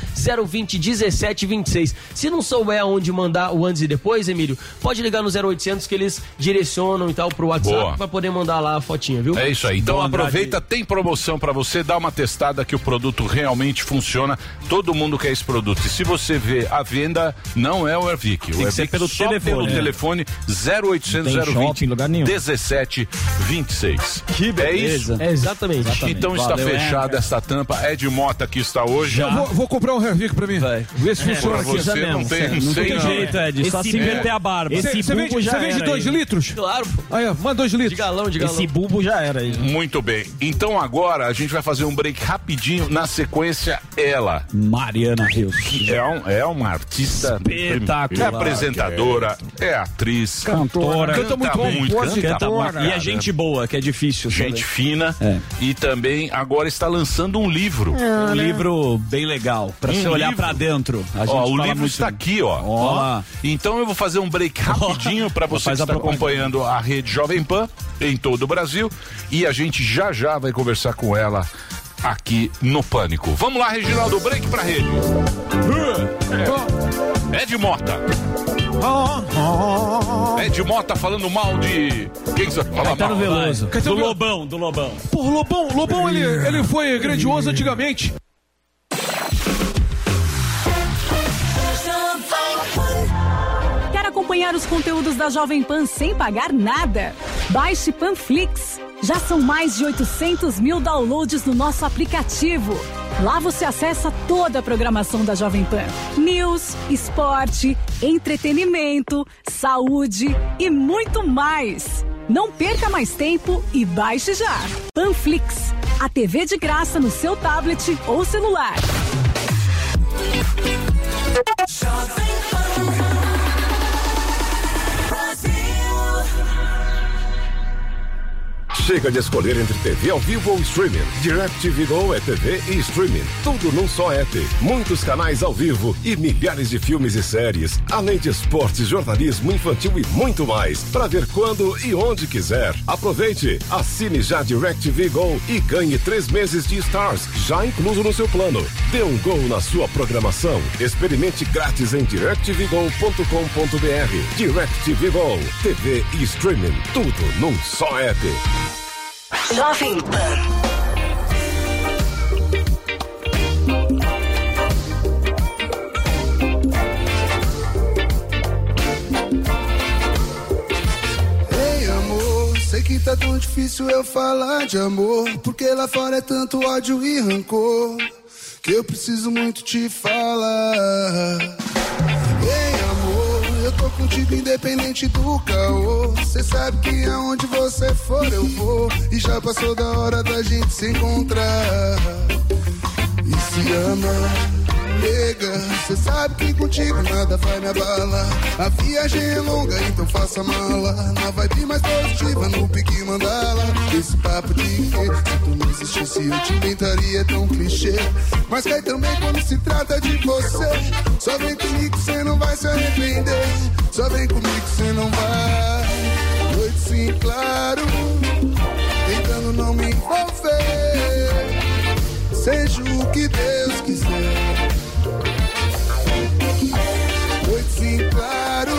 020 1726. Se não souber aonde mandar o antes e depois, Emílio, pode ligar no 0800 que eles direcionam e tal pro. WhatsApp pra poder mandar lá a fotinha, viu? É isso aí. Então aproveita, tem promoção pra você, dá uma testada que o produto realmente funciona. Todo mundo quer esse produto. E se você vê a venda, não é o Ervic. O que ser Ervic pelo só telefone, pelo né? telefone 0800 tem shopping 020 em lugar nenhum. 17 26. Que É isso. beleza. É exatamente. Então está Valeu, fechada esta tampa. Ed Mota que está hoje. Eu vou, vou comprar um Hervic pra mim. Vai. Vê se funciona aqui. você não tem, não tem jeito, Ed. Só Esse- se inverter a barba. esse Você vende, já vende dois litros? Claro. Aí, manda dois de litros. galão, de galão. Esse bulbo já era aí. Muito bem. Então agora a gente vai fazer um break rapidinho. Na sequência, ela. Mariana Rios. É, um- é uma artista Espetacular. É apresentadora, é atriz, Cantora. Canta muito muito, canta muito, E é cara. gente boa, que é difícil. gente sabe? fina É. e também agora está lançando um livro. Um livro bem legal, pra Um você olhar livro? pra dentro. A gente Ó, o livro muito- está aqui, ó. Ó. Então eu vou fazer um break rapidinho para você que a está acompanhando a rede Jovem Pan em todo o Brasil e a gente já já vai conversar com ela aqui no Pânico. Vamos lá, Reginaldo, break pra rede. É. Ed Mota. Ed Mota falando mal de. Quem que você Caetano mal? Veloso. Do Veloso. Lobão, do Lobão. Pô, Lobão, Lobão ele, ele foi grandioso antigamente. Quer acompanhar os conteúdos da Jovem Pan sem pagar nada? Baixe Panflix. Já são mais de 800 mil downloads no nosso aplicativo. Lá você acessa toda a programação da Jovem Pan: news, esporte, entretenimento, saúde e muito mais. Não perca mais tempo e baixe já. Panflix, a TV de graça no seu tablet ou celular. Chega de escolher entre TV ao vivo ou streaming. DirecTV Go é TV e streaming. Tudo num só app. Muitos canais ao vivo e milhares de filmes e séries. Além de esportes, jornalismo infantil e muito mais. Para ver quando e onde quiser. Aproveite. Assine já DirecTV Go e ganhe três meses de Stars, já incluso no seu plano. Dê um gol na sua programação. Experimente grátis em directvgo.com.br. DirecTV Go. TV e streaming. Tudo num só app. Jovem Pan. Ei, amor, sei que tá tão difícil eu falar de amor. Porque lá fora é tanto ódio e rancor. Que eu preciso muito te falar. Ei, eu tô contigo independente do caô. Cê sabe que aonde você for eu vou. E já passou da hora da gente se encontrar. E se ama. Nega, cê sabe que contigo nada vai me abalar. A viagem é longa, então faça mala. Na vibe mais positiva, no pique mandala. Esse papo de que se tu não existisse, eu te inventaria tão clichê. Mas cai também quando se trata de você. Só vem comigo, cê não vai se arrepender. Só vem comigo, cê não vai. Noite sim, claro. Tentando não me envolver. Seja o que Deus quiser. Noite sim, claro,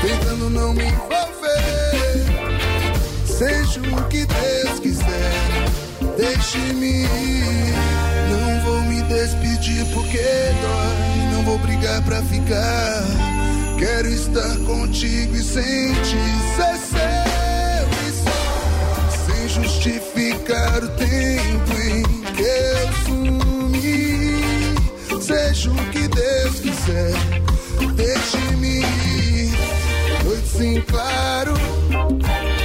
tentando não me envolver. Seja o que Deus quiser, deixe-me ir. Não vou me despedir porque dói. Não vou brigar pra ficar. Quero estar contigo e sentir ser seu e só. Sem justificar o tempo em que eu sumi. Seja o que Deus quiser, deixe-me ir. Noite sim, claro,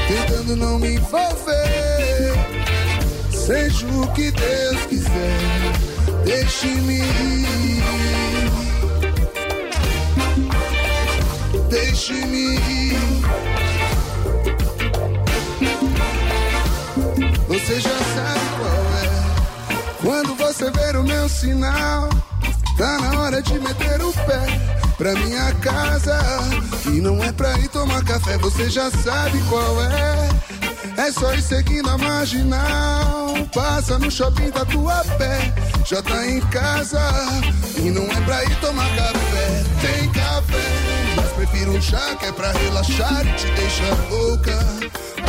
tentando não me envolver. Seja o que Deus quiser, deixe-me ir. Deixe-me ir. Você já sabe qual é. Quando você ver o meu sinal, tá na hora de meter o pé pra minha casa. E não é pra ir tomar café, você já sabe qual é. É só ir seguindo a marginal. Passa no shopping da tua pé. Já tá em casa. E não é pra ir tomar café. Tem café. Mas prefiro um chá que é pra relaxar e te deixar louca.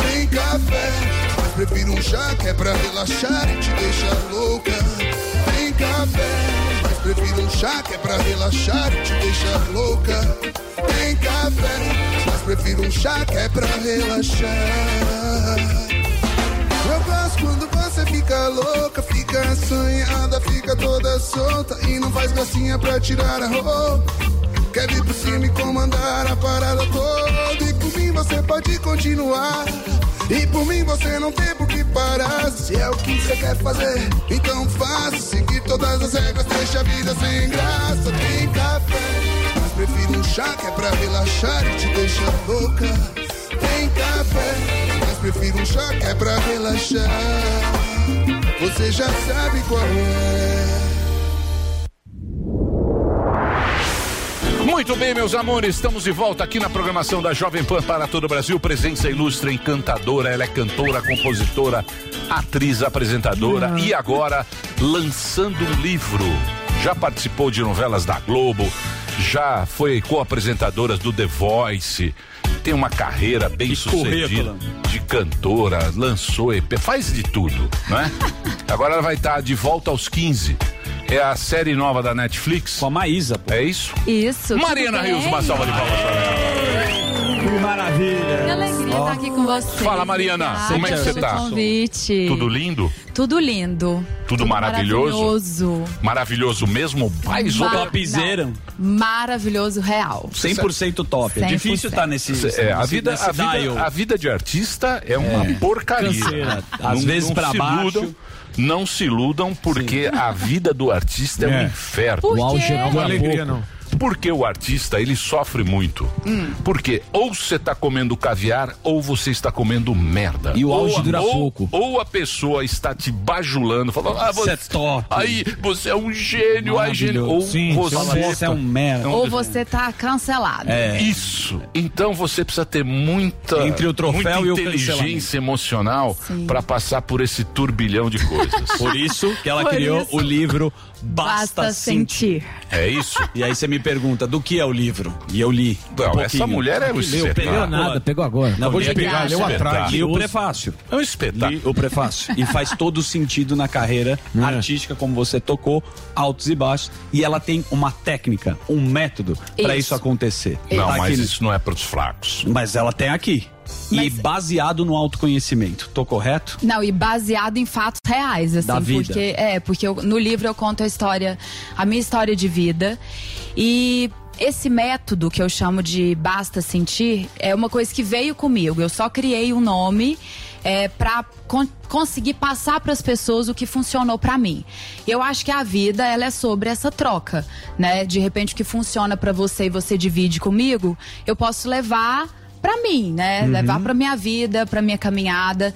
Tem café. Mas prefiro um chá que é pra relaxar e te deixar louca. Tem café. Prefiro um chá que é pra relaxar e te deixar louca. Tem café. Mas prefiro um chá que é pra relaxar. Eu gosto quando você fica louca, fica assanhada, fica toda solta e não faz gracinha pra tirar a roupa. Quer vir por cima e comandar a parada toda. E por mim você pode continuar. E por mim você não tem por que parar. Se é o que você quer fazer, então faça. Seguir todas as regras, deixa a vida sem graça. Tem café, mas prefiro um chá que é pra relaxar e te deixar louca. Tem café, mas prefiro um chá que é pra relaxar. Você já sabe qual é. Muito bem, meus amores, estamos de volta aqui na programação da Jovem Pan para todo o Brasil. Presença ilustre, encantadora, ela é cantora, compositora, atriz, apresentadora e agora lançando um livro. Já participou de novelas da Globo, já foi co-apresentadora do The Voice, tem uma carreira bem sucedida de cantora, lançou EP, faz de tudo, né? Agora ela vai estar de volta aos 15. É a série nova da Netflix. Com a Maísa, pô. É isso? Isso. Mariana tudo Rios, uma salva de palmas para ela. Que maravilha. Que alegria estar aqui com você. Fala, Mariana, como é que você tá? convite. Tudo lindo? Tudo lindo. Tudo, maravilhoso? Maravilhoso. Maravilhoso mesmo? Mais Ma- Topzera. Maravilhoso real. 100% top. É 100%. difícil estar nesse. É, a nesse- vida, nesse a, vida, dial. a vida de artista é uma porcaria. Canseira. Não- Às vezes não pra baixo. iludam, não se iludam, porque a vida do artista é, um É. inferno. Por O auge é Não é alegria, não. Porque o artista, ele sofre muito. Hum. Porque ou você está comendo caviar ou você está comendo merda. E o ou, auge dura ou, pouco. Ou a pessoa está te bajulando, falando, ah, você é top. Aí, você é um gênio, ai, gênio. Ou Sim, você, você é um merda. Ou você tá cancelado. É. Isso. Então você precisa ter muita, Entre o troféu muita e o inteligência emocional para passar por esse turbilhão de coisas. Por isso que ela Por criou isso. o livro Basta, Basta sentir. sentir. É isso? E aí você me pergunta, do que é o livro? E eu li. um Não, pouquinho. essa mulher é um Leu, espetáculo. pegou Nada, pegou agora. Não vou te pegar, leu atrás. Li o prefácio. É um espetáculo. Li o prefácio. E faz todo sentido na carreira artística, como você tocou, altos e baixos. E ela tem uma técnica, um método para Isso. isso acontecer. Não, Tá mas aqui- isso não é para os fracos. Mas ela tem aqui. E baseado no autoconhecimento. Tô correto? Não, e baseado em fatos reais, assim, Da vida. porque é, porque eu- no livro eu conto a história, a minha história de vida e esse método que eu chamo de basta sentir é uma coisa que veio comigo. Eu só criei um nome é, para conseguir passar para as pessoas o que funcionou para mim. Eu acho que a vida ela é sobre essa troca, né? De repente o que funciona para você e você divide comigo, eu posso levar para mim, né? Levar para minha vida, para minha caminhada.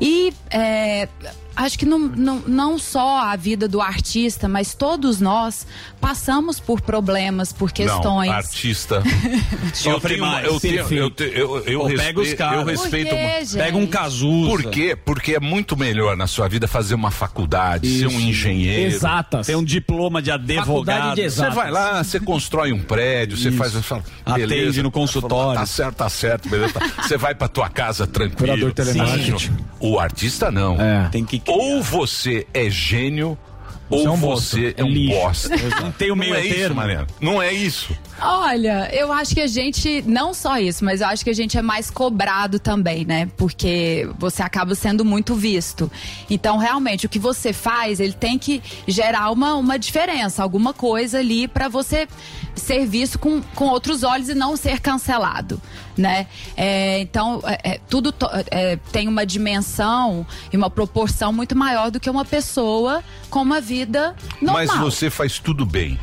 E é, acho que não, não, não só a vida do artista, mas todos nós passamos por problemas, por questões. Não, artista. eu Sofre mais, eu, tenho, eu, te- eu, eu, Pô, respeito, pega os caras. eu respeito. Quê? Pega um Cazuza. Por quê? Porque é muito melhor na sua vida fazer uma faculdade, ser um engenheiro. Exatas. Tem um diploma de advogado. de Você vai lá, você constrói um prédio, você faz, você fala, Atende beleza, no consultório. Tá certo, tá certo, beleza. tá- Você vai pra tua casa tranquilo. O artista não. É. Tem que criar. Ou você é gênio, Você ou é um você bosta. é um É lixo. bosta. Não tem o meio não é isso, termo. Mariana. Não é isso. Olha, eu acho que a gente, não só isso, mas eu acho que a gente é mais cobrado também, né? Porque você acaba sendo muito visto. Então, realmente, o que você faz, ele tem que gerar uma, uma diferença, alguma coisa ali pra você ser visto com, com outros olhos e não ser cancelado, né? É, então, é, é, tudo to- é, tem uma dimensão e uma proporção muito maior do que uma pessoa com uma vida normal. Mas você faz tudo bem.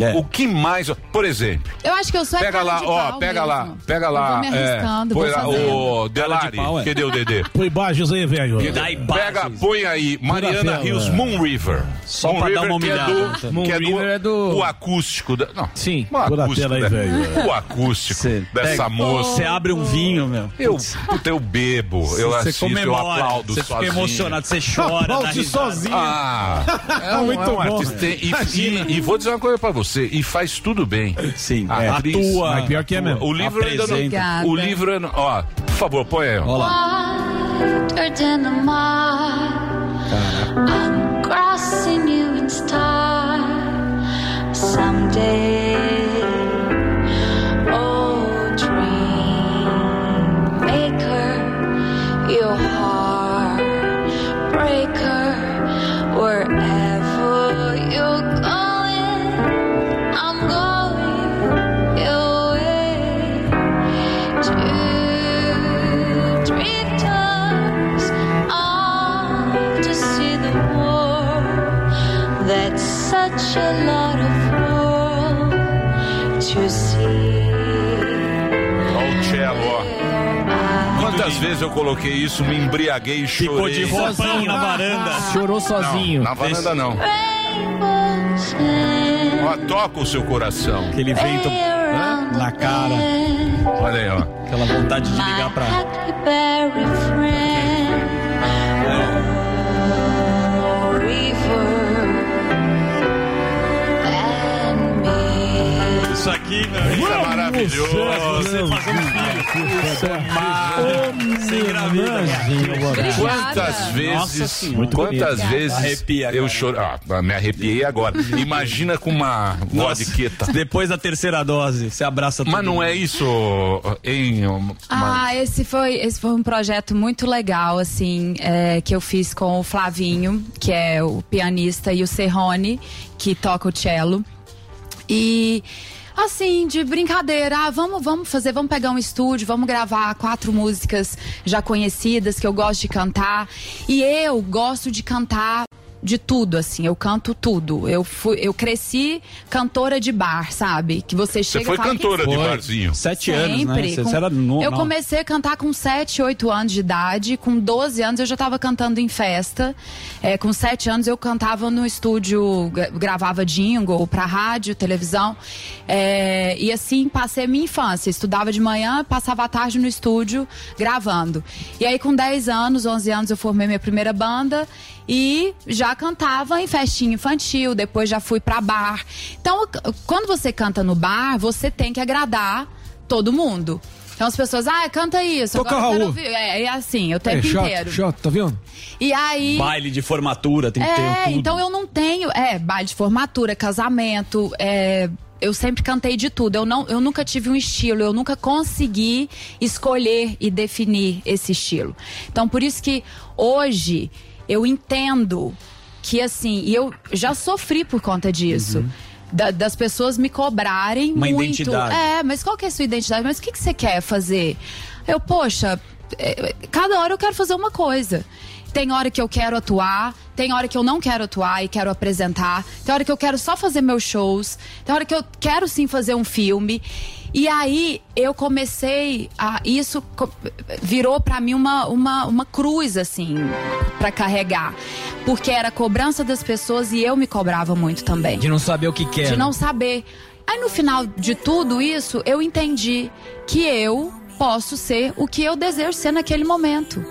É. O que mais. Por exemplo, Eu acho que eu sou é pega lá, de ó, pau pega lá, mesmo. pega Eu lá. vou me arriscando, põe vou lá, ô, Delari, pau, é. cadê o Dedê? Põe baixos aí, velho. Pega, põe aí, Mariana. Hills Moon River. Só Moon pra dar River uma que é humilhada. do, Moon que é River do, é do- o acústico. Da, não, Sim, o acústico, aí, velho. O acústico Você dessa pega- moça. Você abre um vinho, meu. Eu, puta, eu bebo, eu você assisto, eu comemora, aplaudo você fica sozinho. emocionado, você chora, Aplaude sozinho. Ah, é Muito é um bom. e vou dizer uma coisa pra você, e faz tudo bem. Sim, A é. atriz, atua. Mas pior que é mesmo. O livro ainda não. O livro Ó, por favor, põe aí. Olha lá. Dirt in such a lot of world to see. Ó o cello, ó. Quantas vezes eu coloquei isso, me embriaguei e Ficou chorei. de roupão na varanda. Chorou Não, sozinho. na varanda não. Ó, toca o seu coração. Aquele vento na cara. Olha aí, ó. Aquela vontade de ligar pra. Isso aqui, meu. Isso é maravilhoso. Você fazer um filho. Isso é maravilhoso. Você engravida. Quantas vezes. Muito quantas bonito. vezes Arrepia, eu choro. Ah, me arrepiei agora. Imagina com uma Nossa. vodqueta. Depois da terceira dose, você abraça Mas todo não é isso, hein? uma- Ah, esse foi, esse foi um projeto muito legal, assim, é, que eu fiz com o Flavinho, que é o pianista, e o Serrone, que toca o cello. E assim, de brincadeira, ah, vamos, vamos fazer, vamos pegar um estúdio, vamos gravar quatro músicas já conhecidas que eu gosto de cantar. E eu gosto de cantar de tudo, assim. Eu canto tudo. Eu fui, eu cresci cantora de bar, sabe? Que você chega Você foi e fala, cantora "Que de foi?" barzinho. Sete Sempre. Você, Com- você era no, eu não. comecei a cantar com 7, 8 anos de idade. Com 12 anos eu já estava cantando em festa. É, com 7 anos eu cantava no estúdio, gra- gravava jingle pra rádio, televisão. É, e assim passei a minha infância. Estudava de manhã, passava a tarde no estúdio gravando. E aí com 10 anos, 11 anos eu formei minha primeira banda. E já cantava em festinha infantil, depois já fui pra bar. Então, quando você canta no bar, você tem que agradar todo mundo. Então as pessoas, ah, canta isso. Toca agora eu quero Raul. ouvir. É, é assim, o É, tempo chato, inteiro. chato, tá vendo? E aí. Baile de formatura, tem que ter É, então eu não tenho. É, baile de formatura, casamento. É, eu sempre cantei de tudo. Eu, não, eu nunca tive um estilo, eu nunca consegui escolher e definir esse estilo. Então, por isso que hoje eu entendo que assim, e eu já sofri por conta disso. Da- das pessoas me cobrarem Uma muito. identidade. É, mas qual que é a sua identidade? Mas o que, que você quer fazer? Eu, poxa, é, cada hora eu quero fazer uma coisa. Tem hora que eu quero atuar, tem hora que eu não quero atuar e quero apresentar, tem hora que eu quero só fazer meus shows, tem hora que eu quero sim fazer um filme. E aí eu comecei a. Isso virou pra mim uma, uma, uma cruz, assim, pra carregar. Porque era cobrança das pessoas e eu me cobrava muito também De não saber o que quer. de não saber. Aí no final de tudo isso, eu entendi que eu posso ser o que eu desejo ser naquele momento.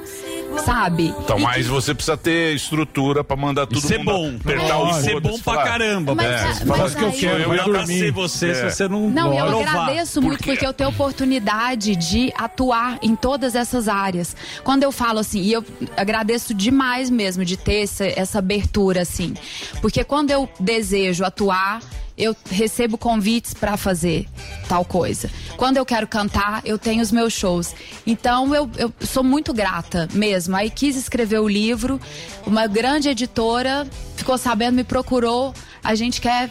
Sabe? Então, E mas você precisa ter estrutura pra mandar tudo ser bom. apertar o E ser bom pra falar. caramba. Mas- É, mas que eu quero, Eu dormir. abracer você É. se você não Não, eu agradeço muito porque eu tenho oportunidade de atuar em todas essas áreas. Quando eu falo assim, e eu agradeço demais mesmo de ter essa, essa abertura assim, porque quando eu desejo atuar, eu recebo convites para fazer tal coisa. Quando eu quero cantar, eu tenho os meus shows. Então eu, eu sou muito grata mesmo. Aí quis escrever o livro, uma grande editora ficou sabendo, me procurou. A gente quer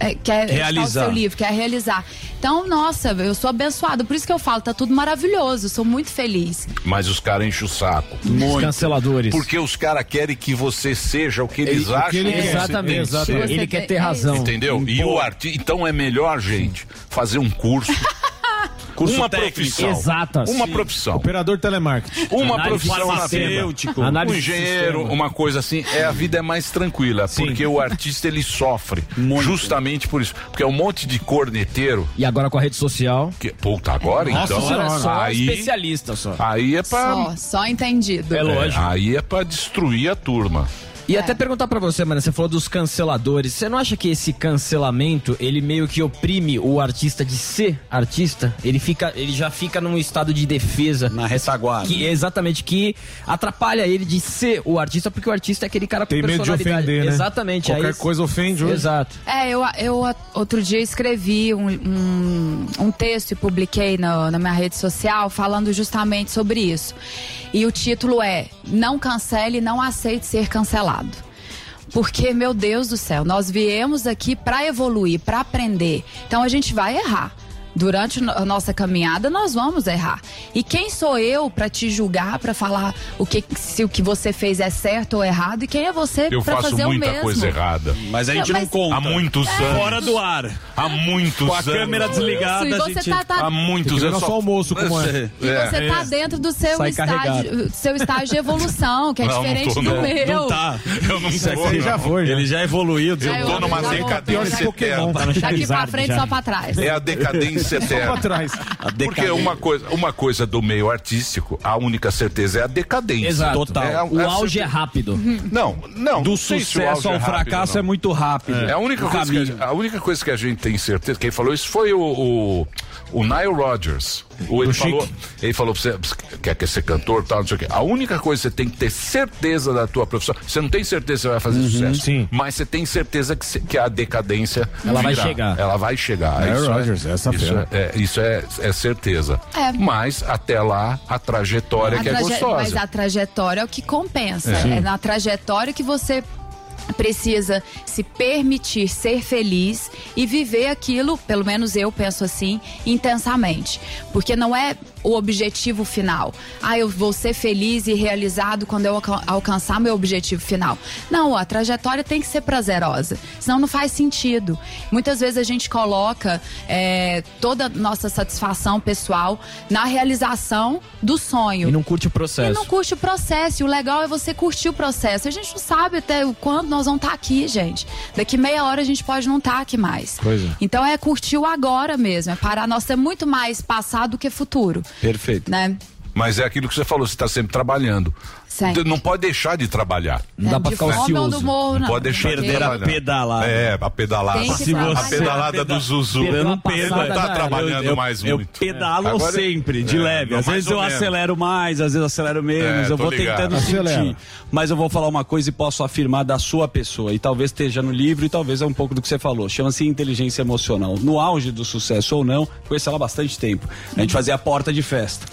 é, quer Realizar. o seu livro, quer realizar. Então, nossa, eu sou abençoada. Por isso que eu falo, tá tudo maravilhoso. Sou muito feliz. Mas os caras enchem o saco. Os canceladores. Porque os caras querem que você seja o que eles Ele- acham que ele você Exatamente. ser. Ele Você quer tem- ter é razão. Entendeu? E o artista. Então é melhor, gente, fazer um curso. Curso uma técnico. profissão. Exatas. Uma Sim. profissão. Operador telemarketing. Uma Análise profissão farmacêutico. Um Análise engenheiro, uma coisa assim, é a vida é mais tranquila, porque o artista ele sofre justamente por isso, porque é um monte de corneteiro. E agora com a rede social. Que, puta, agora Nossa então. senhora, só aí, especialista só. aí é pra Só, só entendido. É lógico. aí é para destruir a turma. E até perguntar pra você, mano, você falou dos canceladores. Você não acha que esse cancelamento, ele meio que oprime o artista de ser artista? Ele fica, ele já fica num estado de defesa. Na retaguarda. Que, exatamente, que atrapalha ele de ser o artista, porque o artista é aquele cara com Tem medo de personalidade. ofender, né? Exatamente. Qualquer aí- coisa ofende hoje. Exato. É, eu, eu a- outro dia escrevi um, um, um texto e publiquei na, na minha rede social falando justamente sobre isso. E o título é Não cancele, não aceite ser cancelado. Porque, meu Deus do céu, nós viemos aqui para evoluir, para aprender. Então a gente vai errar. Durante a nossa caminhada, nós vamos errar. E quem sou eu para te julgar, para falar o que, se o que você fez é certo ou errado? E quem é você Eu para faço fazer o muita mesmo? coisa errada. Mas a gente Não, não mas- conta. Há muitos anos. Fora do ar. Há muitos Com a anos. câmera desligada, Isso, e gente... tá- tá- Há muitos anos. nosso almoço como é. E você tá dentro do seu Sai estágio, carregado. seu estágio de evolução, que é Não, não diferente tô, do não. meu. Não tá. Eu não Isso vou, aqui já não. foi. né? Ele já evoluiu. É, Eu tô numa decadência eterna. Daqui pra frente, só pra trás. É a decadência Eterna. trás. Porque uma coisa, uma coisa do meio artístico, a única certeza é a decadência. Exato. Total. É O é auge é rápido. Não, não. Do não sucesso é ao rápido, fracasso não. é muito rápido. É a única, O coisa que a, única coisa que a gente tem certeza, quem falou isso foi o, o, o Nile Rodgers. O, ele, falou, ele falou pra você, quer, quer ser cantor tal, não sei o quê. A única coisa que você tem que ter certeza da tua profissão, você não tem certeza que você vai fazer sucesso, sim. mas você tem certeza que, que a decadência Ela vai virá. chegar. Ela vai chegar. Nile Isso é- Rodgers, essa isso fera. É, é- isso é, é certeza. É. Mas até lá, a trajetória A que é traje- gostosa. Mas a trajetória é o que compensa. É, na trajetória que você precisa se permitir ser feliz e viver aquilo, pelo menos eu penso assim, intensamente. Porque não é o objetivo final. Ah, eu vou ser feliz e realizado quando eu alca- alcançar meu objetivo final. Não, a trajetória tem que ser prazerosa. Senão não faz sentido. Muitas vezes a gente coloca é, toda a nossa satisfação pessoal na realização do sonho. E não curte o E processo. não curte o processo. E o legal é você curtir o processo. A gente não sabe até o quando nós vamos estar aqui, gente. Daqui meia hora a gente pode não estar aqui mais. Pois é. Então é curtir o agora mesmo. É parar. Nós temos muito mais passado do que futuro. Perfeito. Né? Mas é aquilo que você falou, você está sempre trabalhando. Sempre. Não pode deixar de trabalhar. Não dá pra De ficar ocioso. morro, não. não. pode deixar Perder de a trabalhar. pedalada. É, a pedalada. Se trabalhar. a pedalada do Zuzu. Eu não Ele pedalo. não tá trabalhando eu, mais eu, muito. Eu pedalo Agora- sempre, de É, leve. Às vezes eu menos. acelero mais, às vezes eu acelero menos. É, eu vou ligado. tentando Acelera. sentir. Mas eu vou falar uma coisa e posso afirmar da sua pessoa. E talvez esteja no livro e talvez é um pouco do que você falou. Chama-se inteligência emocional. No auge do sucesso ou não, conheço ela há bastante tempo. A gente fazia a porta de festa.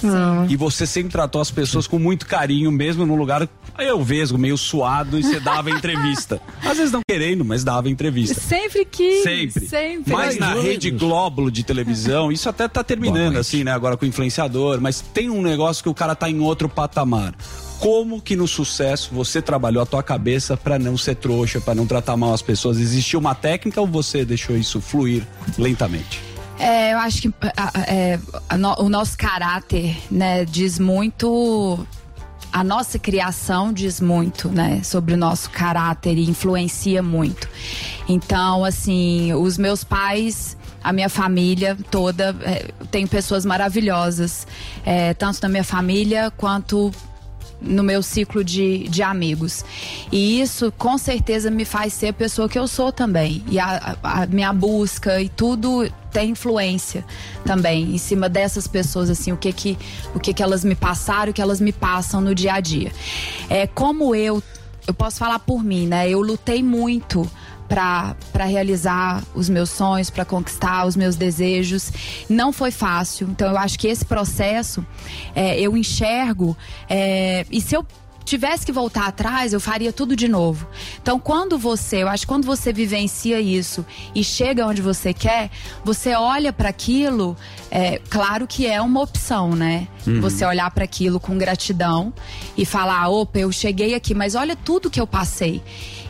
E você sempre tratou as pessoas com muito carinho, mesmo num lugar eu vesgo, meio suado, e você dava entrevista. Às vezes não querendo, mas dava entrevista. Sempre quis. Sempre. Sempre. Mas na rede Glóbulo de televisão, isso até tá terminando assim, né? Agora com o influenciador, mas tem um negócio que o cara tá em outro patamar. Como que no sucesso você trabalhou a tua cabeça pra não ser trouxa, pra não tratar mal as pessoas? Existiu uma técnica ou você deixou isso fluir lentamente? É, eu acho que a- a- é, a no- o nosso caráter, né, diz muito. A nossa criação diz muito, né, sobre o nosso caráter e influencia muito. Então, assim, os meus pais, a minha família toda, é, tem pessoas maravilhosas, é, tanto na minha família quanto no meu ciclo de, de amigos. E isso com certeza me faz ser a pessoa que eu sou também. E a, a- minha busca e tudo tem influência também em cima dessas pessoas, assim, o que que, o que, que elas me passaram, o que elas me passam no dia a dia. É, como eu, eu posso falar por mim, né? Eu lutei muito para realizar os meus sonhos, para conquistar os meus desejos. Não foi fácil. Então eu acho que esse processo é, eu enxergo é, e se eu tivesse que voltar atrás, eu faria tudo de novo. Então, quando você, eu acho que quando você vivencia isso e chega onde você quer, você olha para aquilo, é, claro que é uma opção, né? Uhum. Você olhar para aquilo com gratidão e falar: opa, eu cheguei aqui, mas olha tudo que eu passei.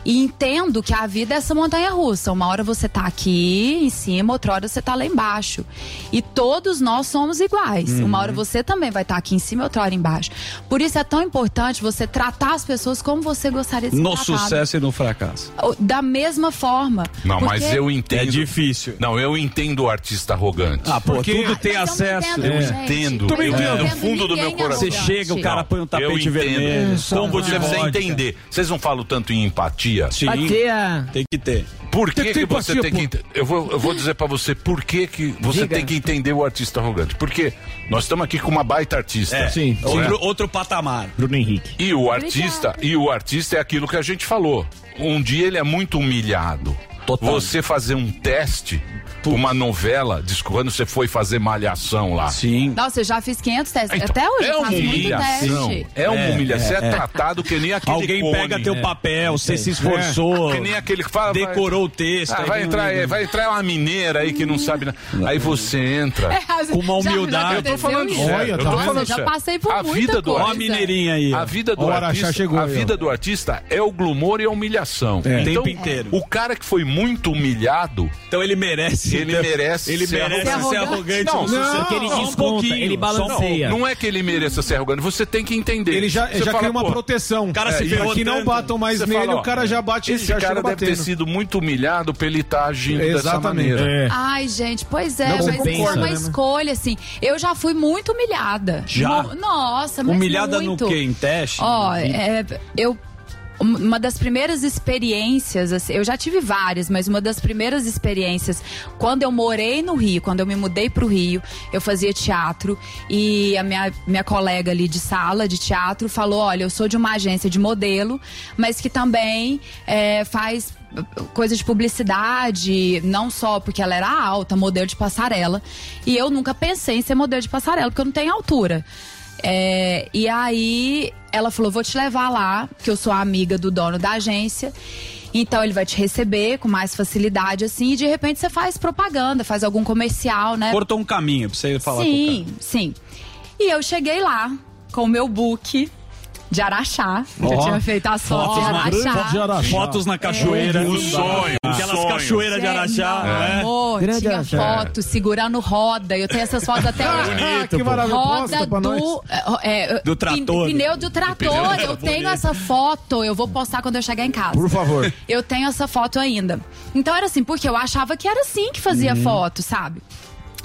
E entendo que a vida é essa montanha russa. Uma hora você tá aqui em cima, outra hora você tá lá embaixo. E todos nós somos iguais. Uhum. Uma hora você também vai estar aqui em cima, outra hora embaixo. Por isso é tão importante você tratar as pessoas como você gostaria de ser No tratado. sucesso e no fracasso. Da mesma forma. Não, mas Porque- eu entendo. É difícil. Não, eu entendo o artista arrogante. Ah, pô, Porque- tudo tem acesso. Eu entendo. Eu, entendo. no fundo do meu é coração. Você chega, o cara põe um tapete eu entendo. vermelho, Como de você precisa entender. Vocês não falam tanto em empatia? Sim. Tem que ter. Por que, Tem que que você empatia, tem que eu vou, eu vou dizer pra você por que, que você Diga. tem que entender o artista arrogante. Porque nós estamos aqui com uma baita artista. É, sim. não é? Outro, outro patamar. Bruno Henrique. E o artista, e o artista é aquilo que a gente falou. Um dia ele é muito humilhado. Você fazer um teste, uma novela, diz quando você foi fazer malhação lá. Sim. Nossa, eu já fiz 500 testes. Então, Até hoje é eu uma faço muito humilhação. teste. É uma É, humilhação. Você é, é, é. tratado que nem aquele Alguém cone. pega teu É. papel, você se É. esforçou. Que nem aquele que fala. vai- Decorou o texto. Ah, vai, entrar, é, vai entrar uma mineira aí que não sabe nada. Aí você entra. É, Com uma já- já humildade. Eu tô falando isso? eu tô Nossa, falando eu já passei por a muita vida do coisa. Ó a mineirinha aí. A vida do o Araxá artista, chegou a vida do artista é o glamour e a humilhação. É. Então, Tempo inteiro. o cara que foi muito humilhado, Então ele merece. ele então, merece Ele ser merece arrogante. ser arrogante. Não, não, ele Só um desconta, pouquinho, ele balanceia. não é que ele mereça ser arrogante, você tem que entender. Ele já, já fala, cria uma proteção. O cara se É, que não batam mais você nele, fala, ó, o cara já bate Esse já cara deve ter sido muito humilhado pra ele estar agindo dessa Exatamente. maneira. É. Ai, gente, pois é, Não mas é uma né? escolha, assim. Eu já fui muito humilhada. Já? Nossa, mas Humilhada muito. no quê? Em teste? Ó, é, eu uma das primeiras experiências, assim, eu já tive várias, mas uma das primeiras experiências, quando eu morei no Rio, quando eu me mudei pro Rio, eu fazia teatro e a minha, minha colega ali de sala de teatro falou: olha, eu sou de uma agência de modelo, mas que também é, faz coisa de publicidade, não só porque ela era alta, modelo de passarela. E eu nunca pensei em ser modelo de passarela, porque eu não tenho altura. É, e aí ela falou: vou te levar lá, que eu sou amiga do dono da agência. Então ele vai te receber com mais facilidade, assim, e de repente você faz propaganda, faz algum comercial, né? Cortou um caminho pra você falar com o Sim, sim. E eu cheguei lá com o meu book de Araxá. Ó. Já tinha feito as fotos Fotos de na- Araxá. fotos de Araxá. Fotos na cachoeira. É, Um sonho, Aquelas sonho. cachoeiras de Araxá, Meu né? Amor, Grande tinha Araxá. foto segurando roda. Eu tenho essas fotos até hoje. Bonito, Que maravilha. Roda do, é, é, Do trator. Pneu do trator. Pneu do Eu trator. tenho essa foto. Eu vou postar quando eu chegar em casa. Por favor. Eu tenho essa foto ainda. Então era assim, porque eu achava que era assim que fazia Uhum. foto, sabe?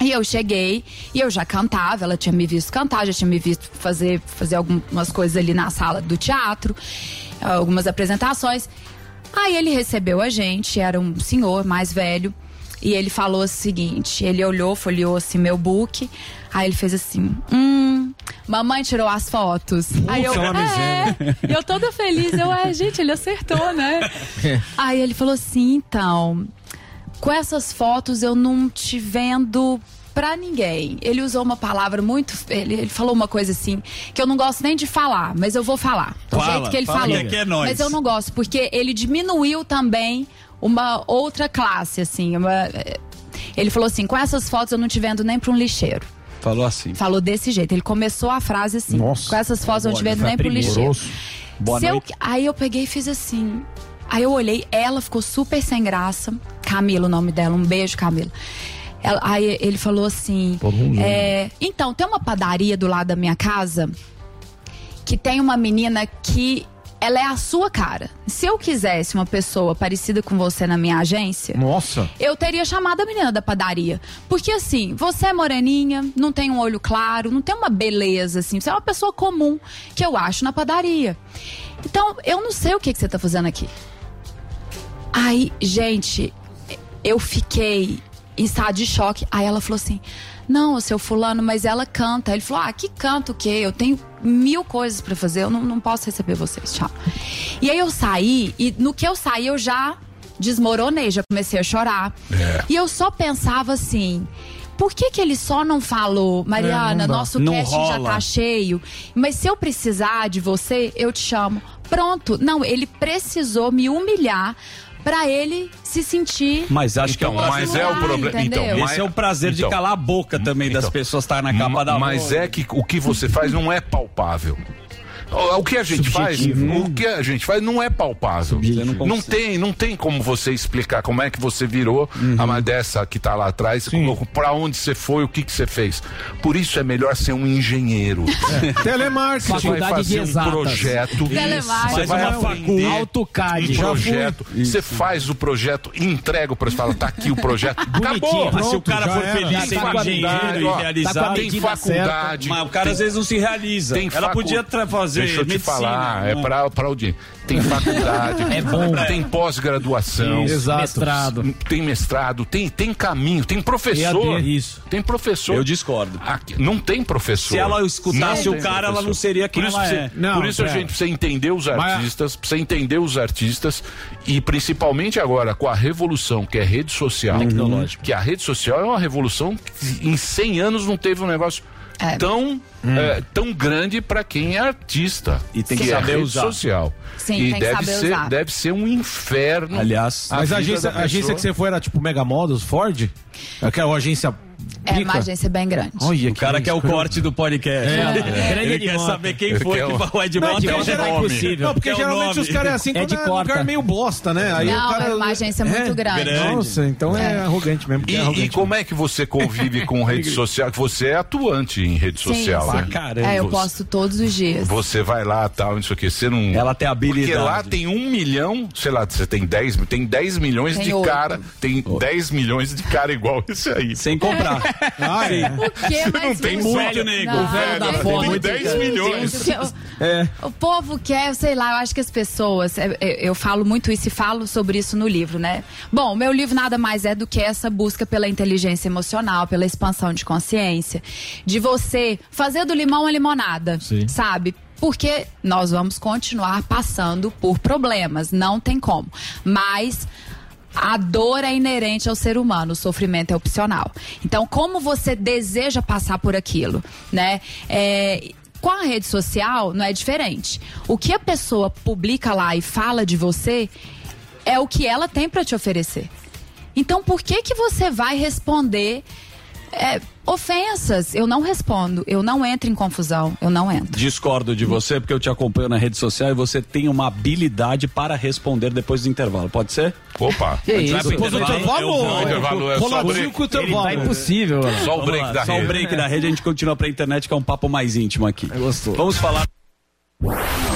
E eu cheguei e eu já cantava, ela tinha me visto cantar, já tinha me visto fazer, fazer algumas coisas ali na sala do teatro, algumas apresentações. Aí ele recebeu a gente, era um senhor mais velho, e ele falou o seguinte: ele olhou, folheou assim meu book, aí ele fez assim: hum, mamãe tirou as fotos. aí eu, é é, eu toda feliz, eu, é, gente, ele acertou, né? Aí ele falou assim: então, com essas fotos eu não te vendo pra ninguém. Ele usou uma palavra muito. Ele, ele falou uma coisa assim que eu não gosto nem de falar, mas eu vou falar. Do Fala, jeito que ele fala falou. que aqui é nóis. Mas eu não gosto, porque ele diminuiu também uma outra classe, assim. uma- eh, ele falou assim: com essas fotos eu não te vendo nem pra um lixeiro. Falou assim. Falou desse jeito. Ele começou a frase assim: Nossa. com essas fotos eu não te vendo nem pro lixeiro. Boa Se eu- noite. aí eu peguei e fiz assim. Aí eu olhei, ela ficou super sem graça. Camila, o nome dela. Um beijo, Camila. Ela- aí ele falou assim: é, Então, tem uma padaria do lado da minha casa que tem uma menina que ela é a sua cara. Se eu quisesse uma pessoa parecida com você na minha agência, Nossa. eu teria chamado a menina da padaria. Porque assim, você é moreninha, não tem um olho claro, não tem uma beleza assim. Você é uma pessoa comum que eu acho na padaria. Então, eu não sei o que, que você tá fazendo aqui. Aí, gente, eu fiquei em estado de choque. Aí ela falou assim: Não, seu fulano, mas ela canta. Ele falou: Ah, que canta o quê? Eu tenho mil coisas pra fazer, eu não, não posso receber vocês. Tchau. E aí eu saí, e no que eu saí, eu já desmoronei, já comecei a chorar. E eu só pensava assim. Por que, que ele só não falou, Mariana, É, não nosso Não cast já rola. tá cheio, mas se eu precisar de você, eu te chamo. Pronto. Não, ele precisou me humilhar pra ele se sentir. Mas acho que é um Então, mas é o problema. Então, entendeu? mas- Esse é o prazer de então. calar a boca também das Então. pessoas estarem na capa da Mas é que o que você faz não é palpável. O que a gente faz, Subjetivo. o que a gente faz não é palpável. não Não tem, não tem como você explicar como é que você virou a uma dessa que tá lá atrás, para onde você foi, o que que você fez. Por isso é melhor ser um engenheiro. Telemarketing. Você vai de fazer um projeto. Telemarketing. Você vai aprender AutoCAD. um projeto. Você faz o projeto, entrega o projeto, fala, tá aqui o projeto. Acabou. Mas se o cara for feliz, Tem ser faculdade, engenheiro ó, e realizar, tá Tem faculdade. mas o cara tem- às vezes não se realiza. tem Ela facu- podia tra- Deixa eu te medicina. falar, é né? pra, pra audiência. Tem faculdade, É bom. tem pós-graduação, Isso, Exato. mestrado. tem mestrado, tem, tem caminho, tem professor. EAD, isso. Tem professor. Eu discordo. Aqui, não tem professor. Se ela escutasse Não o cara, ela professor. não seria quem por isso ela que é. você- Não, por isso a pera. gente precisa entender os Mas- artistas, precisa entender os artistas e principalmente agora com a revolução que é rede social. Tecnológica. Que a rede social é uma revolução que em 100 anos não teve um negócio É. tão, é, tão grande para quem é artista. E tem que é saber rede usar. social. Sim, e tem que deve saber ser, usar. deve ser um inferno. Aliás, Mas a agência, a agência que você foi era tipo Mega Models, Ford? Aquela agência. É rica? uma agência bem grande. Olha, o cara quer o corte do podcast. É, grande Ele Ed quer saber quem Ele foi que o- falou Ed Não, Mota. porque é o geral- nome. impossível. Não, porque É geralmente os caras é assim, É quando de é um lugar meio bosta, né? Aí Não, o cara... é uma agência muito grande. grande. Nossa, então é, É. arrogante mesmo. E, é e arrogante como é que você convive com rede social? Você é atuante em rede Sim, social, sim. né? Caramba. É, eu posto todos os dias. Você vai lá, tal, isso aqui, você não... Ela tem habilidade. Porque lá tem um milhão, sei lá, você tem 10, tem 10 milhões de cara, tem 10 milhões de cara igual esse aí. Sem comprar. Ah, é. O Mas não tem muito, nego. Não, O velho da é- Muito 10 milhões. Gente, o, que- o povo quer, sei lá, eu acho que as pessoas, é, é, eu falo muito isso e falo sobre isso no livro, né? Bom, o meu livro nada mais é do que essa busca pela inteligência emocional, pela expansão de consciência, de você fazer do limão a limonada, sabe? Porque nós vamos continuar passando por problemas, não tem como. Mas a dor é inerente ao ser humano, o sofrimento é opcional. Então, como você deseja passar por aquilo, né? É, com a rede social não é diferente. O que a pessoa publica lá e fala de você é o que ela tem para te oferecer. Então, por que que você vai responder é, ofensas? Eu não respondo, eu não entro em confusão, eu não entro. Discordo de você, porque eu te acompanho na rede social e você tem uma habilidade para responder depois do intervalo. Pode ser? Opa. Que isso? Depois do intervalo, é só o Roladinho break. com o intervalo. Ele tá impossível, Só o break lá, da Só rede. o break da rede, a gente continua pra internet, que é um papo mais íntimo aqui. Vamos falar.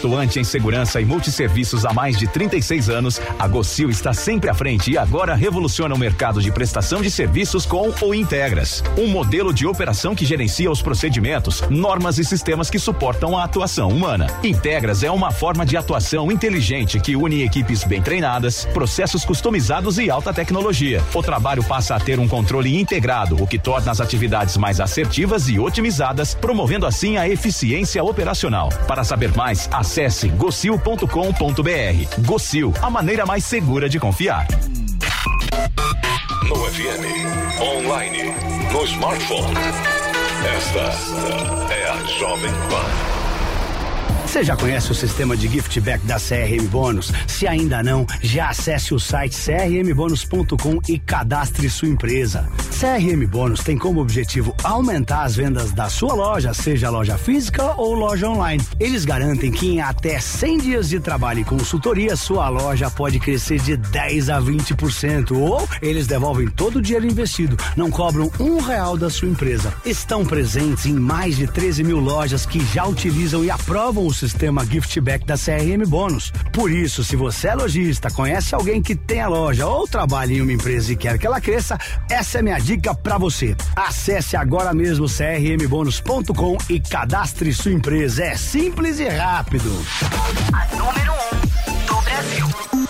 Atuante em segurança e multisserviços há mais de 36 anos, a Gocil está sempre à frente e agora revoluciona o mercado de prestação de serviços com o Integras. Um modelo de operação que gerencia os procedimentos, normas e sistemas que suportam a atuação humana. Integras é uma forma de atuação inteligente que une equipes bem treinadas, processos customizados e alta tecnologia. O trabalho passa a ter um controle integrado, o que torna as atividades mais assertivas e otimizadas, promovendo assim a eficiência operacional. Para saber mais, acesse gocil.com.br. Gocil, a maneira mais segura de confiar. No FM, online, no smartphone. Esta é a Jovem Pan. Você já conhece o sistema de gift back da CRM Bônus? Se ainda não, já acesse o site crmbonus.com e cadastre sua empresa. CRM Bônus tem como objetivo aumentar as vendas da sua loja, seja loja física ou loja online. Eles garantem que em até 100 dias de trabalho e consultoria, sua loja pode crescer de 10 a 20% ou eles devolvem todo o dinheiro investido, não cobram um real da sua empresa. Estão presentes em mais de 13 mil lojas que já utilizam e aprovam o sistema Gift Back da CRM Bônus. Por isso, se você é lojista, conhece alguém que tem a loja ou trabalha em uma empresa e quer que ela cresça, essa é minha dica para você. Acesse agora mesmo crmbonus.com e cadastre sua empresa. É simples e rápido. A número 1 um do Brasil.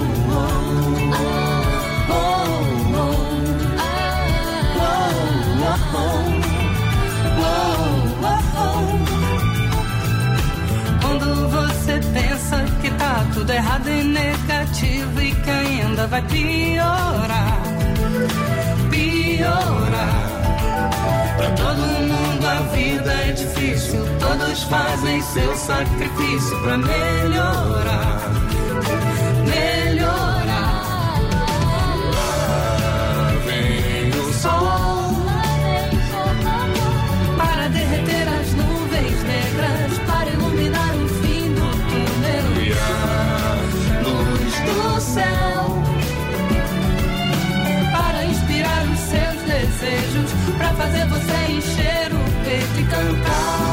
Você pensa que tá tudo errado e negativo e que ainda vai piorar, piorar. Pra todo mundo a vida é difícil, todos fazem seu sacrifício pra melhorar. Para inspirar os seus desejos, para fazer você encher o peito e cantar.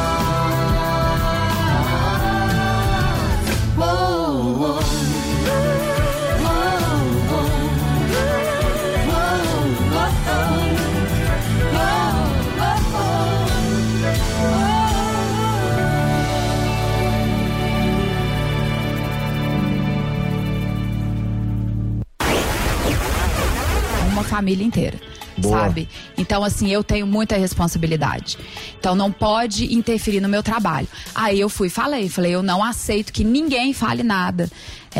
Família inteira. Boa. sabe? Então, assim, eu tenho muita responsabilidade. Então, não pode interferir no meu trabalho. Aí eu fui e falei, falei, eu não aceito que ninguém fale nada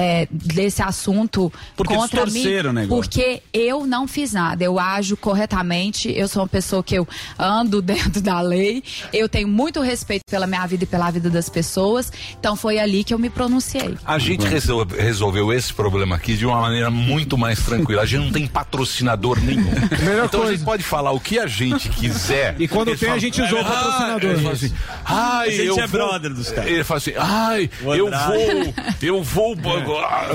é, desse assunto Porque contra mim. Porque eu não fiz nada, eu ajo corretamente, eu sou uma pessoa que eu ando dentro da lei, eu tenho muito respeito pela minha vida e pela vida das pessoas, então foi ali que eu me pronunciei. A gente resol- resolveu esse problema aqui de uma maneira muito mais tranquila. A gente não tem patrocinador nenhum. então a gente pode falar o que a gente quiser. E quando tem, a falam, gente usou o "Ah", patrocinador. ele fala assim, ai, A gente eu é vou... brother dos caras. Ele fala assim, ai, eu vou, eu vou,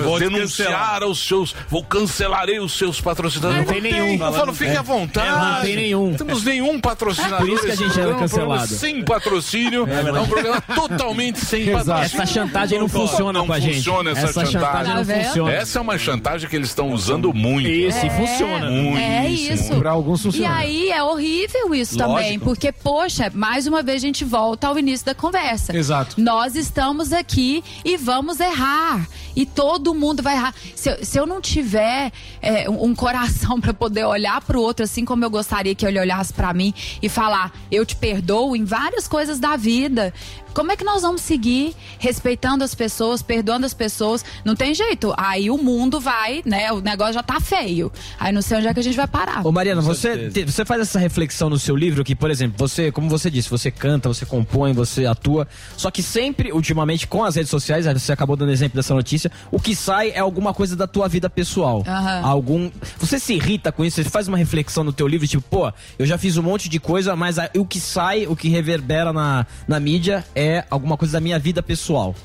Vou denunciar cancelar. os seus, vou cancelarei os seus patrocinadores. Não tem nenhum. Eu falo, fique É. à vontade. É, não tem nenhum. Não temos nenhum patrocinador. Por isso que a gente era é um cancelado. Sem patrocínio, é, um programa totalmente sem patrocínio. Essa chantagem não funciona não com a gente. funciona essa, Essa chantagem não Tá funciona. Essa é uma chantagem que eles estão usando muito. Isso, e funciona. Muito. É isso. Pra alguns E funciona. aí é horrível isso Lógico. também, porque, poxa, mais uma vez a gente volta ao início da conversa. Exato. Nós estamos aqui e vamos errar. E todo mundo vai errar. Se eu, se eu não tiver é, um coração pra poder olhar pro outro, assim como eu gostaria que ele olhasse pra mim e falar, eu te perdoo em várias coisas da vida. Como é que nós vamos seguir respeitando as pessoas, perdoando as pessoas? Não tem jeito. Aí o mundo vai, né? O negócio já tá feio. Aí não sei onde é que a gente vai parar. Ô Mariana, você, te- você faz essa reflexão no seu livro que, por exemplo, você, como você disse, você canta, você compõe, você atua, só que sempre, ultimamente, com as redes sociais, você acabou dando exemplo dessa notícia, o que sai é alguma coisa da tua vida pessoal. Aham. Algum. Você se irrita com isso? Você faz uma reflexão no teu livro, tipo, pô, eu já fiz um monte de coisa, mas a- o que sai, o que reverbera na, na mídia é alguma coisa da minha vida pessoal.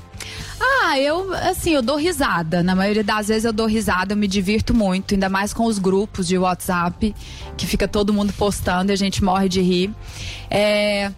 Ah, eu, assim, eu dou risada. Na maioria das vezes eu dou risada, eu me divirto muito, ainda mais com os grupos de WhatsApp, que fica todo mundo postando e a gente morre de rir. É.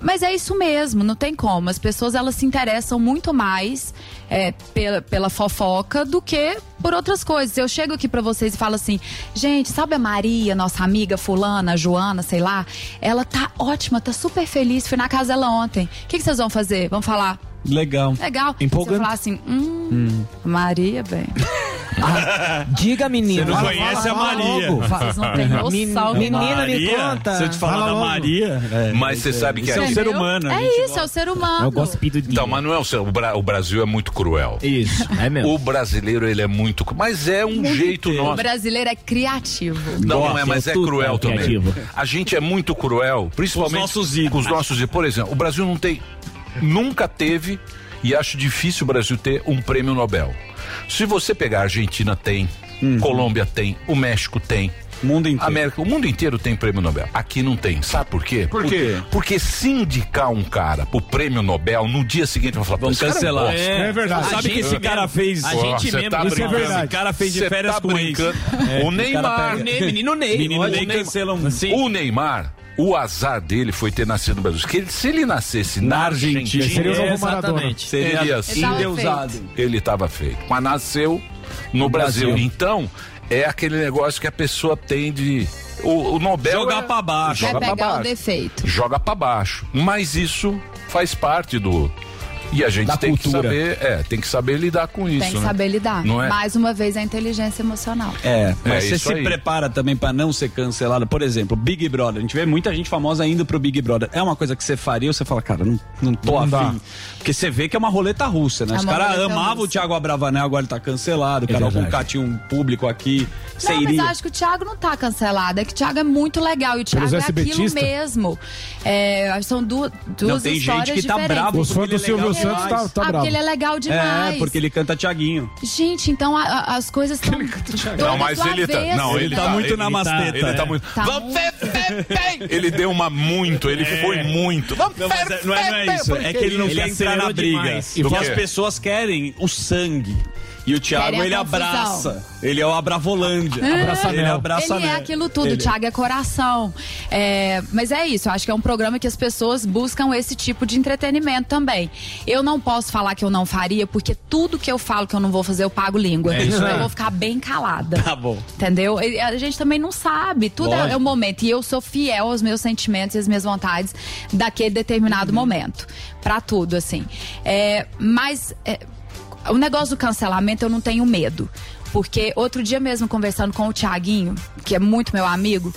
Mas é isso mesmo, não tem como. As pessoas elas se interessam muito mais é, pela, pela fofoca do que por outras coisas. Eu chego aqui pra vocês e falo assim, gente, sabe a Maria, nossa amiga fulana, Joana, sei lá? Ela tá ótima, tá super feliz. Fui na casa dela ontem. O que, que vocês vão fazer? Vão falar? Legal. Legal. Empolgante. Você falar assim, hum, Maria, bem. Diga, menino. Você não Fala, conhece fala, a fala Maria. logo. Vocês não têm noção. Menina, nenhuma. me Maria, conta. Se eu te falar Fala da. Maria. é, Mas você isso sabe que isso é um gente- ser humano. É isso, é o ser humano. gosto Então, mas não é o seu. O, Bra- o Brasil é muito cruel. Isso, é mesmo. O brasileiro, ele é muito. Mas é um jeito O nosso. brasileiro é criativo. Não, não é, mas é cruel é também. criativo. A gente é muito cruel, principalmente Com os nossos ídolos. com os nossos ídolos. Por exemplo, o Brasil não tem, nunca teve, e acho difícil o Brasil ter um prêmio Nobel. Se você pegar a Argentina tem, Colômbia tem, o México tem. Mundo inteiro. América, o mundo inteiro tem prêmio Nobel. Aqui não tem. Sabe por quê? Por quê? Porque se indicar um cara pro prêmio Nobel, no dia seguinte vai falar, "Pô, Vamos cara cancelar. bosta." É verdade. Sabe o que esse cara fez? A Pô, gente você mesmo. tá isso é verdade. Esse cara fez de Cê férias tá com ex. brincando. É, o Neymar. Menino Ney. Menino Ney cancela um- Sim. O Neymar, o azar dele foi ter nascido no Brasil. Porque ele- se ele nascesse na, Na Argentina, Argentina. Seria o novo Maradona. Seria Ele endeusado. ele estava feito. Mas nasceu no Brasil. Brasil. Então, é aquele negócio que a pessoa tem de. O, o Nobel. Jogar é- pra baixo. É Joga pra pegar o baixo. defeito. Joga pra baixo. Mas isso faz parte do. E a gente Da tem cultura. que saber. É, tem que saber lidar com isso. Tem que né? saber lidar. Não é? Mais uma vez, a inteligência emocional. É, mas É você se aí. prepara também pra não ser cancelado. Por exemplo, Big Brother. A gente vê muita gente famosa indo pro Big Brother. É uma coisa que você faria ou você fala, cara, não, não tô Não dá. afim. Porque você vê que é uma roleta russa, né? É Os caras amavam o Thiago Abravanel, agora ele tá cancelado. O É Carol. Conká tinha um público aqui. Você Não, mas iria. eu acho que o Thiago não tá cancelado. É que o Thiago é muito legal. E o Thiago Zé é aquilo mesmo. É, são duas, duas Não, tem histórias gente que tá diferentes. bravo. Os fãs do é Silvio Santos tá, tá ah, bravo. porque ele é legal demais. É, porque ele canta Thiaguinho. Gente, então a- a- as coisas estão. Não, mas ele tá. Não, ele, Ele tá muito na masteta, Ele tá é. muito. Tá Vamos ver. Ele deu uma muito, ele foi muito. Vamos Não, é- não é, não é ver, isso. É que ele não Ele quer entrar na briga. demais. E Do as pessoas querem o sangue. E o Thiago, ele abraça. Ele é o Abravolândia. Abraça ele abraça Ele é aquilo tudo, Ele o Thiago é coração. É, mas é isso, eu acho que é um programa que as pessoas buscam esse tipo de entretenimento também. Eu não posso falar que eu não faria, porque tudo que eu falo que eu não vou fazer, eu pago língua. É isso então eu vou ficar bem calada. Tá bom. Entendeu? E A gente também não sabe. Tudo é, Lógico. é o momento. E eu sou fiel aos meus sentimentos e às minhas vontades daquele determinado Uhum. momento. Pra tudo, assim. É, mas. O negócio do cancelamento eu não tenho medo. Porque outro dia mesmo, conversando com o Tiaguinho, que é muito meu amigo,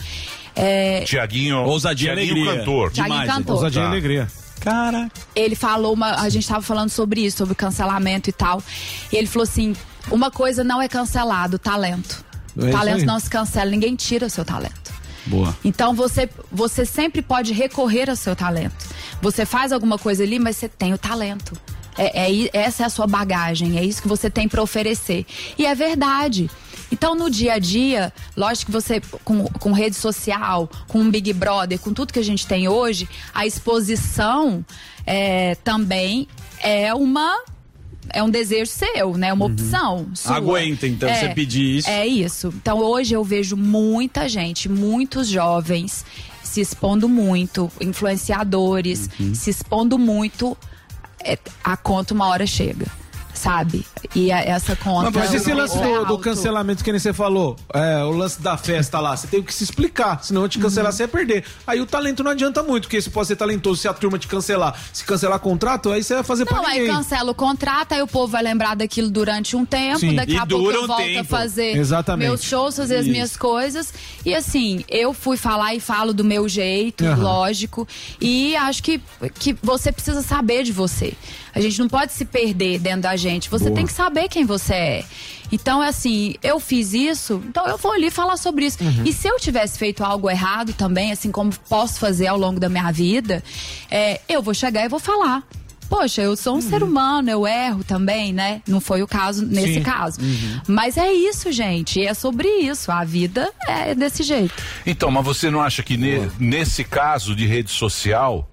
é, Tiaguinho, Ousadia e Tiaguinho alegria. cantor. Tiaguinho Demais, cantor. Ousadia e Tá. alegria. Cara, ele falou uma. A gente tava falando sobre isso, sobre cancelamento e tal. E ele falou assim: uma coisa não é cancelado, talento. É talento não se cancela, ninguém tira o seu talento. boa. Então você, você sempre pode recorrer ao seu talento. Você faz alguma coisa ali, mas você tem o talento. É, é essa é a sua bagagem, é isso que você tem para oferecer. E é verdade. Então, no dia a dia, lógico que você, com, com rede social, com um Big Brother, com tudo que a gente tem hoje, a exposição é, também é uma. É um desejo seu, né? Uma opção sua. Aguenta, então, você pedir isso. É isso. Então hoje eu vejo muita gente, muitos jovens se expondo muito, influenciadores Uhum. se expondo muito. É, a conta uma hora chega, sabe? E a- essa conta. Mas esse o lance preço é do, do cancelamento que nem você falou, é, o lance da festa lá, você tem que se explicar, senão eu te cancelar, você ia perder. Aí o talento não adianta muito, porque você pode ser talentoso se a turma te cancelar. Se cancelar contrato, aí você vai fazer Não, pra aí ninguém. cancela o contrato, aí o povo vai lembrar daquilo durante um tempo, Sim. daqui E a pouco eu um volto a fazer Exatamente. meus shows, fazer as minhas coisas. E assim, eu fui falar e falo do meu jeito, Aham. lógico. E acho que, que você precisa saber de você. A gente não pode se perder dentro da gente. Você Boa. tem que saber quem você é. Então, é assim, eu fiz isso, então eu vou ali falar sobre isso. Uhum. E se eu tivesse feito algo errado também, assim como posso fazer ao longo da minha vida, é, eu vou chegar e vou falar. Poxa, eu sou um ser humano, eu erro também, né? Não foi o caso nesse Sim. caso. Uhum. Mas é isso, gente. É sobre isso. A vida é desse jeito. Então, mas você não acha que ne- nesse caso de rede social.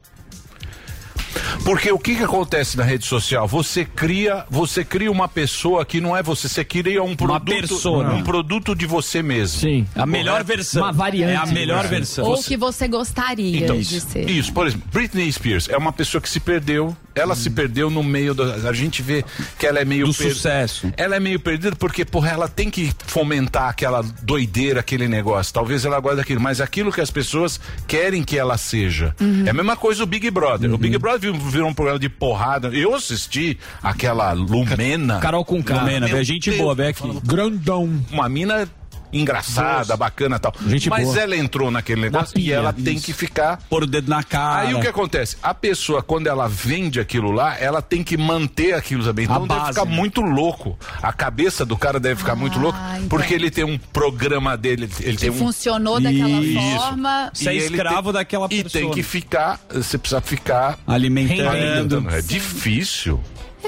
Porque o que, que acontece na rede social? Você cria, você cria uma pessoa que não é você, você cria um produto, persona. um produto de você mesmo. Sim, a melhor versão. Uma variante. É a melhor versão. Ou que você gostaria Então, de ser. isso, por exemplo, Britney Spears é uma pessoa que se perdeu. Ela se perdeu no meio da. A gente vê que ela é meio. Do sucesso. Ela é meio perdida porque, porra, ela tem que fomentar aquela doideira, aquele negócio. Talvez ela guarde aquilo, mas aquilo que as pessoas querem que ela seja. Uhum. É a mesma coisa o Big Brother. O Big Brother virou, virou um programa de porrada. Eu assisti aquela Lumena. Carol com. Lumena, é gente Deus, boa, Beck. Grandão. Uma mina engraçada, bacana e tal. Gente Mas boa. ela entrou naquele negócio e ela tem isso. que ficar Pôr o dedo na cara. Aí o que acontece? A pessoa, quando ela vende aquilo lá, ela tem que manter aquilo também. Então A deve base, ficar né? muito louco. A cabeça do cara deve ficar muito louco, entendi. porque ele tem um programa dele, ele Que tem um. funcionou daquela Isso. forma. Você é E ele escravo tem- daquela E pessoa. tem que ficar, você precisa ficar Alimentando. alimentando. É difícil.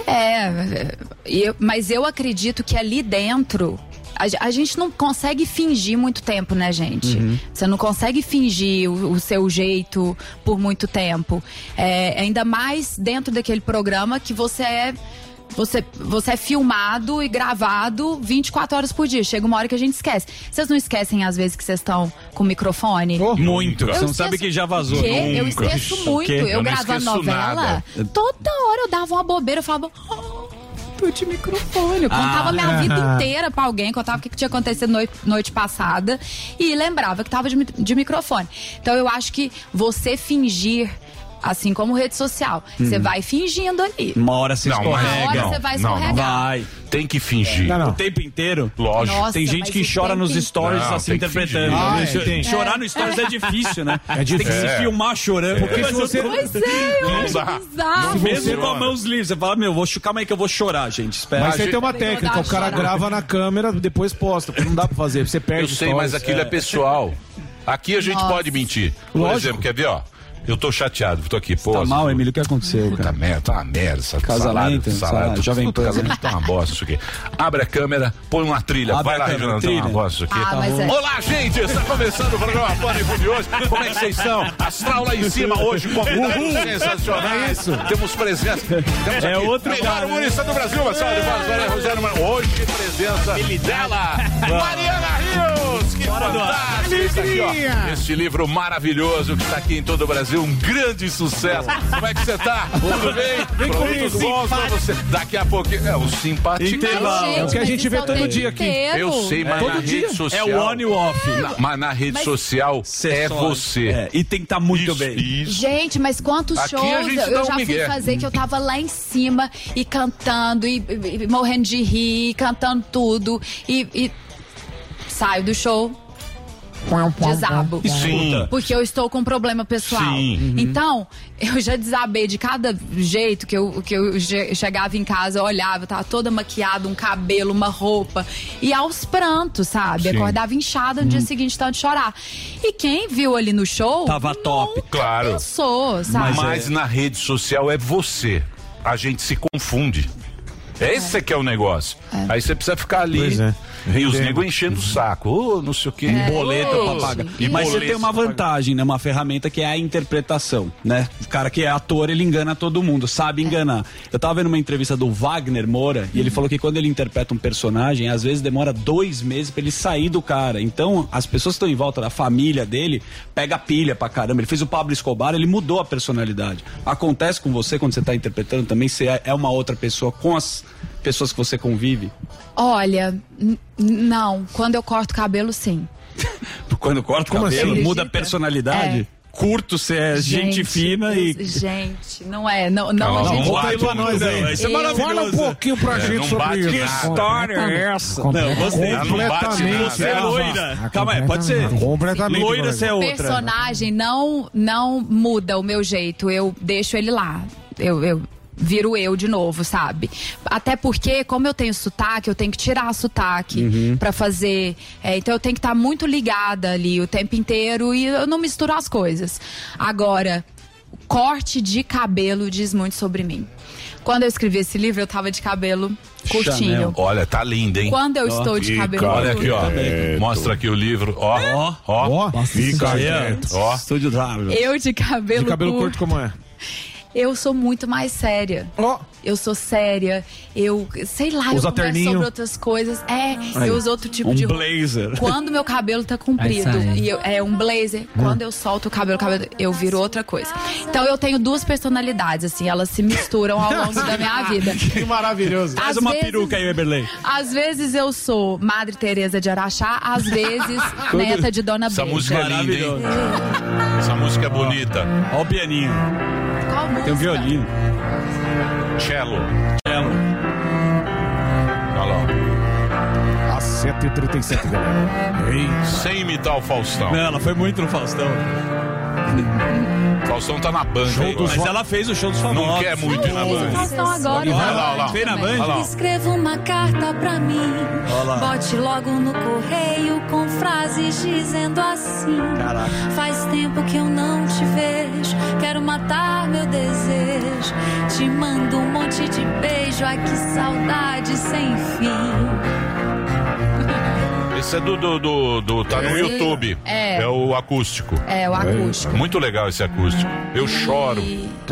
É, e eu- mas eu acredito que ali dentro. A, a gente não consegue fingir muito tempo, né, gente? Uhum. Você não consegue fingir o, o seu jeito por muito tempo. É, ainda mais dentro daquele programa que você é. Você, você é filmado e gravado 24 horas por dia. Chega uma hora que a gente esquece. Vocês não esquecem, às vezes, que vocês estão com o microfone? Muito. Eu Você não esqueço- sabe que já vazou. Quê? Eu Nunca. esqueço muito. Eu, Eu gravando novela, nada. toda hora eu dava uma bobeira, eu falava. "Oh, de microfone. Eu contava Ah. minha vida inteira pra alguém, contava o que que tinha acontecido noite, noite passada e lembrava que tava de, de microfone. Então eu acho que você fingir. Assim como rede social. Você Hum. vai fingindo ali. Uma hora se Não, mas- escorrega. Uma hora você vai escorregar. Vai. Tem que fingir. O tempo inteiro? Lógico. Nossa, tem gente que chora nos stories Não, assim interpretando. fingir. Ah, é, tem. Chorar no stories é difícil, né? É Tem que difícil. se É. filmar chorando. Porque Mas se você- Pois é, eu Não dá. bizarro. Mesmo com a mãos livres, você fala, meu, vou calma aí que eu vou chorar, gente. Espera. Mas você gente- tem uma técnica, o cara grava na câmera, depois posta, porque não dá pra fazer, você perde Eu sei, mas aquilo é, pessoal. Aqui a gente Nossa. pode mentir. Por Lógico. exemplo, quer ver, ó? Eu tô chateado, tô aqui, pô. Tá mal. Emílio? O que aconteceu, Puta cara? merda, tá uma merda. Essa Casamento, salário, salário, salário, Jovem puta, Pan. casamento tá uma bosta, isso aqui. Abre a câmera, põe uma trilha. Abre Vai a lá, Reginaldo, tá uma bosta isso aqui. Ah, mas é. Olá, gente! Está começando o programa Pânico de hoje. Como é que vocês estão? Astral lá em cima hoje, convidados sensacionais. Temos presença. Temos É aqui outro melhor cara, né? humorista do Brasil, uma salva de Rogério Hoje, presença dela, Mariana Rios, que que fantástico isso aqui, ó. Este livro maravilhoso que está aqui em todo o Brasil, um grande sucesso. Como é que você tá? Tudo bem? Vem comigo. bom pra você. Daqui a pouquinho. É, o simpático. Intervalo. É o que a gente vê todo dia aqui. Eu sei, mas Todo na rede social. É o on e o off. Mas na rede social é você. é, e tem que estar muito Isso, bem. Gente, mas quantos shows eu um já fui fazer que eu tava lá em cima e cantando e, morrendo de rir, cantando tudo e, e saio do show. Desabo. Sim. Porque eu estou com um problema pessoal. Sim. Uhum. Então, eu já desabei de cada jeito que eu, que eu che- chegava em casa, eu olhava, eu tava toda maquiada, um cabelo, uma roupa. E aos prantos, sabe? Sim. Acordava inchada no dia seguinte, tanto de chorar. E quem viu ali no show. Tava top. Claro. Pensou, sabe? Mas, na rede social é você. A gente se confunde. Esse é que é o negócio. Aí você precisa ficar ali. Pois é. E os negros enchendo o saco. Ô, não sei o quê. boleto Ô, pra pagar. e Mas você boleto tem uma vantagem, né? Uma ferramenta que é a interpretação, né? O cara que é ator, ele engana todo mundo, sabe enganar. Eu tava vendo uma entrevista do Wagner Moura e ele falou que quando ele interpreta um personagem, às vezes demora dois meses pra ele sair do cara. Então, as pessoas que estão em volta da família dele, pega pilha pra caramba. Ele fez o Pablo Escobar, ele mudou a personalidade. Acontece com você quando você tá interpretando também? Você é- é uma outra pessoa com as pessoas que você convive? Olha, não. Quando eu corto o cabelo, sim. Quando corta o Como cabelo, assim? muda a personalidade? É. Curto, você é gente, fina e. Gente, não é. Não, não, a gente. conta aí pra nós aí. Isso é maravilhoso. Fala um pouquinho pra É, gente não sobre bate isso. Conta. história é essa? Não, você não bate. Você é loira. Calma aí, pode ser. Completamente. Loira, você é O outra. personagem não, não muda o meu jeito. Eu deixo ele lá. Eu, eu viro eu de novo, sabe? Até porque, como eu tenho sotaque, eu tenho que tirar sotaque Uhum. pra fazer. é, então eu tenho que estar muito ligada ali o tempo inteiro e eu não misturo as coisas. Agora, corte de cabelo diz muito sobre mim. Quando eu escrevi esse livro, eu tava de cabelo curtinho. Olha, tá linda, hein? Quando eu estou de cabelo cara, Olha aqui, ó. curto. Mostra aqui o livro. Ó, ó, ó. Ó, fica quieto. Ó. Estúdio Drive. Eu de cabelo, De cabelo curto curto como é? Eu sou muito mais séria. Ó. Eu sou séria, eu sei lá, Usa eu converso terninho. sobre outras coisas. É, Aí. eu uso outro tipo Um de roupa. blazer. Quando meu cabelo tá comprido e eu- é um blazer, quando eu solto o cabelo, o cabelo, eu viro outra coisa. Então eu tenho duas personalidades, assim, elas se misturam ao longo da minha vida. Que maravilhoso. Faz uma vezes- peruca aí, Eberley. Às vezes eu sou Madre Teresa de Araxá, às vezes neta de Dona Essa música é linda, hein? Essa música é bonita. Ó o pianinho. Tem um violino. Cello. Cello. Olha lá. Às 7h37, galera. Ei. Sem imitar o Faustão. Não, ela foi muito no Faustão. Faustão tá na banda. aí, Mas ela fez o show dos famosos. Não quer muito ir na banda. Faustão agora. Olha lá, olha lá. Fez na Band? Olha lá. Escreva uma carta pra mim. Bote logo no correio com frases dizendo assim. Caraca. Faz tempo que eu não te vejo. Quero matar meu desejo. Te mando um monte de beijo. Ai, que saudade sem fim. Esse é do, do, do, do- Tá no Esse- YouTube. é. o acústico. É, o acústico. Muito legal esse acústico. Eu choro.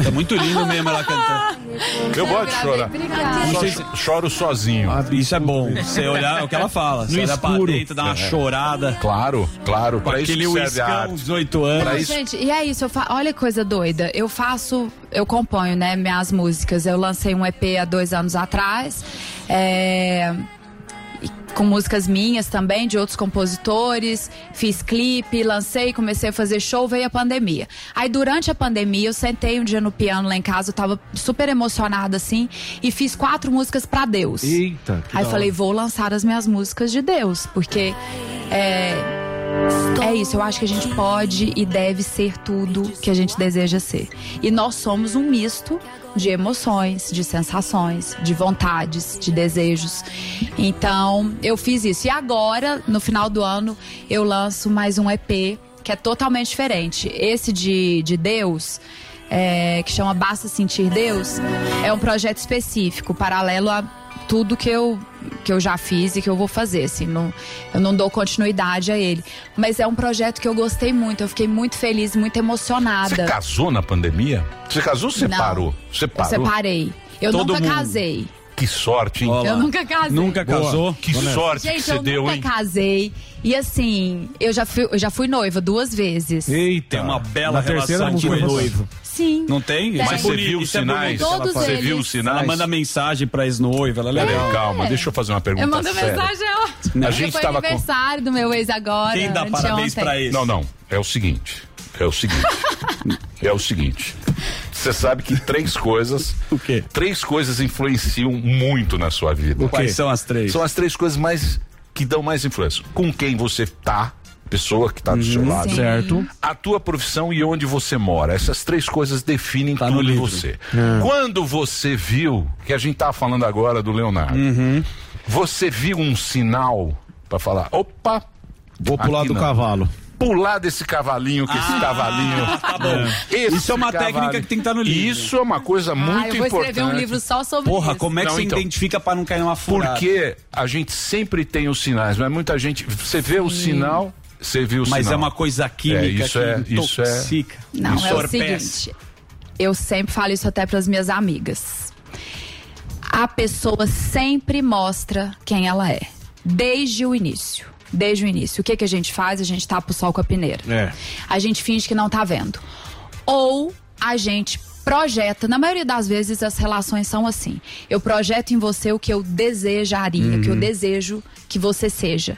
É muito lindo mesmo ela cantando. Eu gosto de chorar. Obrigada. Só cho- choro sozinho. Isso é bom. Você olhar é o que ela fala. Você No olha pra escuro. dentro, dá uma É. chorada. Claro, claro. Com Pra isso aquele que serve a uiscão, arte. 18 anos. Pra isso- Gente, e é isso, eu fa... olha que coisa doida. Eu faço, eu componho, né, minhas músicas. Eu lancei um EP há dois anos atrás. É, Com músicas minhas também, de outros compositores. Fiz clipe, lancei, comecei a fazer show, veio a pandemia. Aí durante a pandemia, eu sentei um dia no piano lá em casa, eu tava super emocionada assim, e fiz quatro músicas pra Deus. Eita. que Aí falei, vou lançar as minhas músicas de Deus, porque é, é isso, eu acho que a gente pode e deve ser tudo que a gente deseja ser. E nós somos um misto de emoções, de sensações, de vontades, de desejos. Então, eu fiz isso. E agora, no final do ano, eu lanço mais um EP que é totalmente diferente. Esse de, de Deus é, que chama Basta Sentir Deus, é um projeto específico, paralelo a tudo que eu, que eu já fiz e que eu vou fazer. Assim, não, eu não dou continuidade a ele. Mas é um projeto que eu gostei muito, eu fiquei muito feliz, muito emocionada. Você casou na pandemia? Você casou ou separou? Eu Separou? separei. Eu Todo nunca mundo. casei. que sorte, hein? Eu nunca casei. Nunca casou? Que sorte Gente, que você eu deu, nunca hein? casei. E assim, eu já fui, eu já fui noiva duas vezes. Eita, tem uma bela Na terceira relação não com foi noivo. Sim. Não tem? Tem. É Mas você bonito, viu os é sinais? Todos Você viu os sinais? Ela manda mensagem pra ex-noiva, ela é legal. Peraí, calma, deixa eu fazer uma pergunta Eu mando séria. mensagem, é ótimo. A gente foi tava com- aniversário do meu ex agora. Quem dá parabéns pra ex? Não, não. É o seguinte. É o seguinte. é o seguinte. Você sabe que três coisas. O quê? Três coisas influenciam muito na sua vida. Quais são as três? São as três coisas mais que dão mais influência. Com quem você tá, pessoa que tá do seu lado. Sim. Certo. A tua profissão e onde você mora. Essas três coisas definem Tá tudo em livro. você. Quando você viu, que a gente tava falando agora do Leonardo, Uhum. você viu um sinal pra falar, opa, Vou pular do não. cavalo. pular desse cavalinho, que esse cavalinho. tá bom. Esse Isso é uma cavalinho- técnica que tem que estar no livro. Isso é uma coisa Ah, muito eu vou importante. escrever um livro só sobre Porra, isso. como é que Não, você então. identifica pra não cair numa furada? Porque a gente sempre tem os sinais, mas muita gente. Você vê o sinal, você viu o Mas sinal. é uma coisa química É, isso que é, isso é. Não, é o entorpece. seguinte. Eu sempre falo isso até para as minhas amigas. A pessoa sempre mostra quem ela é, desde o início. Desde o início. O que, que a gente faz? A gente tapa o sol com a peneira. É. A gente finge que não tá vendo. Ou a gente projeta, na maioria das vezes as relações são assim. Eu projeto em você o que eu desejaria, o que eu desejo que você seja,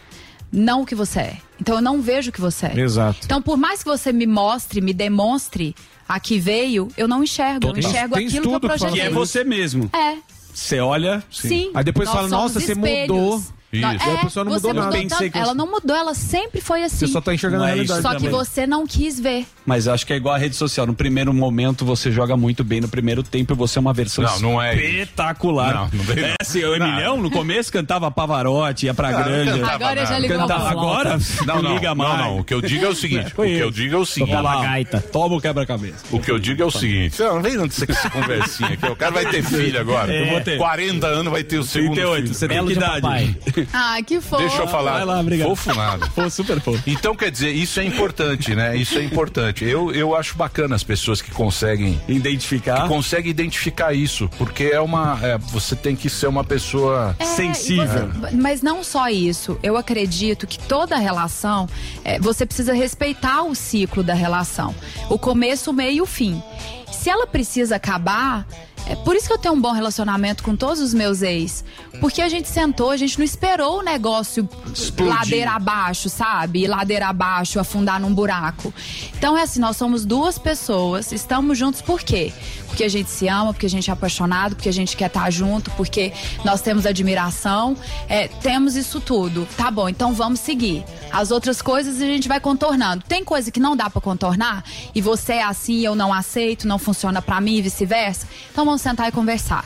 não o que você é. Então eu não vejo o que você é. Exato. Então, por mais que você me mostre, me demonstre a que veio, eu não enxergo. Eu Total. enxergo Tem aquilo que eu projetei. Que é você mesmo. É. Você olha. Sim. Aí depois Nós fala, nossa, você espelhos. mudou. Não, Isso. É, a pessoa não você mudou nada. tanto- Pensei que ela você- não mudou, ela sempre foi assim. Você só tá enxergando Não a é realidade. Só que você não quis ver. Mas eu acho que é igual a rede social. No primeiro momento você joga muito bem, no primeiro tempo você é uma versão Não, não é espetacular. Não, não é não. assim, o Não. Emilhão no começo cantava Pavarotti, ia pra Não, não grande. Agora já nada. ligou Cantava agora? Não, não, liga não, mais. não. O que eu digo é o seguinte. o que eu digo é o seguinte. Toma gaita. Toma o quebra-cabeça. O que eu digo é o seguinte. Não, vem não com essa conversinha aqui. O cara vai ter filho agora. Eu vou ter. 40 anos vai ter o segundo 38, filho. você tem que de idade? Ah, que fofo. Deixa eu falar. Vai lá, obrigado. Fofo nada. Pô, super fofo. Então, quer dizer, isso é importante, né? Isso é importante. Eu, eu acho bacana as pessoas que conseguem Identificar. conseguem identificar isso, porque é uma é, você tem que ser uma pessoa É, Sensível. você- mas não só isso. Eu acredito que toda relação, é, você precisa respeitar o ciclo da relação. O começo, o meio e o fim. Se ela precisa acabar. É por isso que eu tenho um bom relacionamento com todos os meus ex. Porque a gente sentou, a gente não esperou o negócio Explodir. ladeira abaixo, sabe? Ladeira abaixo, afundar num buraco. Então é assim, nós somos duas pessoas, estamos juntos por quê? Porque a gente se ama, porque a gente é apaixonado, porque a gente quer estar junto, porque nós temos admiração, é, temos isso tudo. Tá bom, então vamos seguir. As outras coisas a gente vai contornando. Tem coisa que não dá pra contornar e você é assim, eu não aceito, não funciona pra mim e vice-versa. Então vamos sentar e conversar.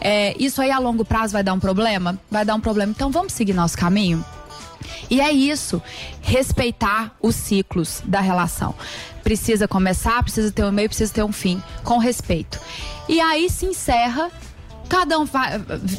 É, isso aí a longo prazo vai dar um problema? Vai dar um problema. Então vamos seguir nosso caminho? E é isso, respeitar os ciclos da relação. Precisa começar, precisa ter um meio, precisa ter um fim, com respeito. E aí se encerra, cada um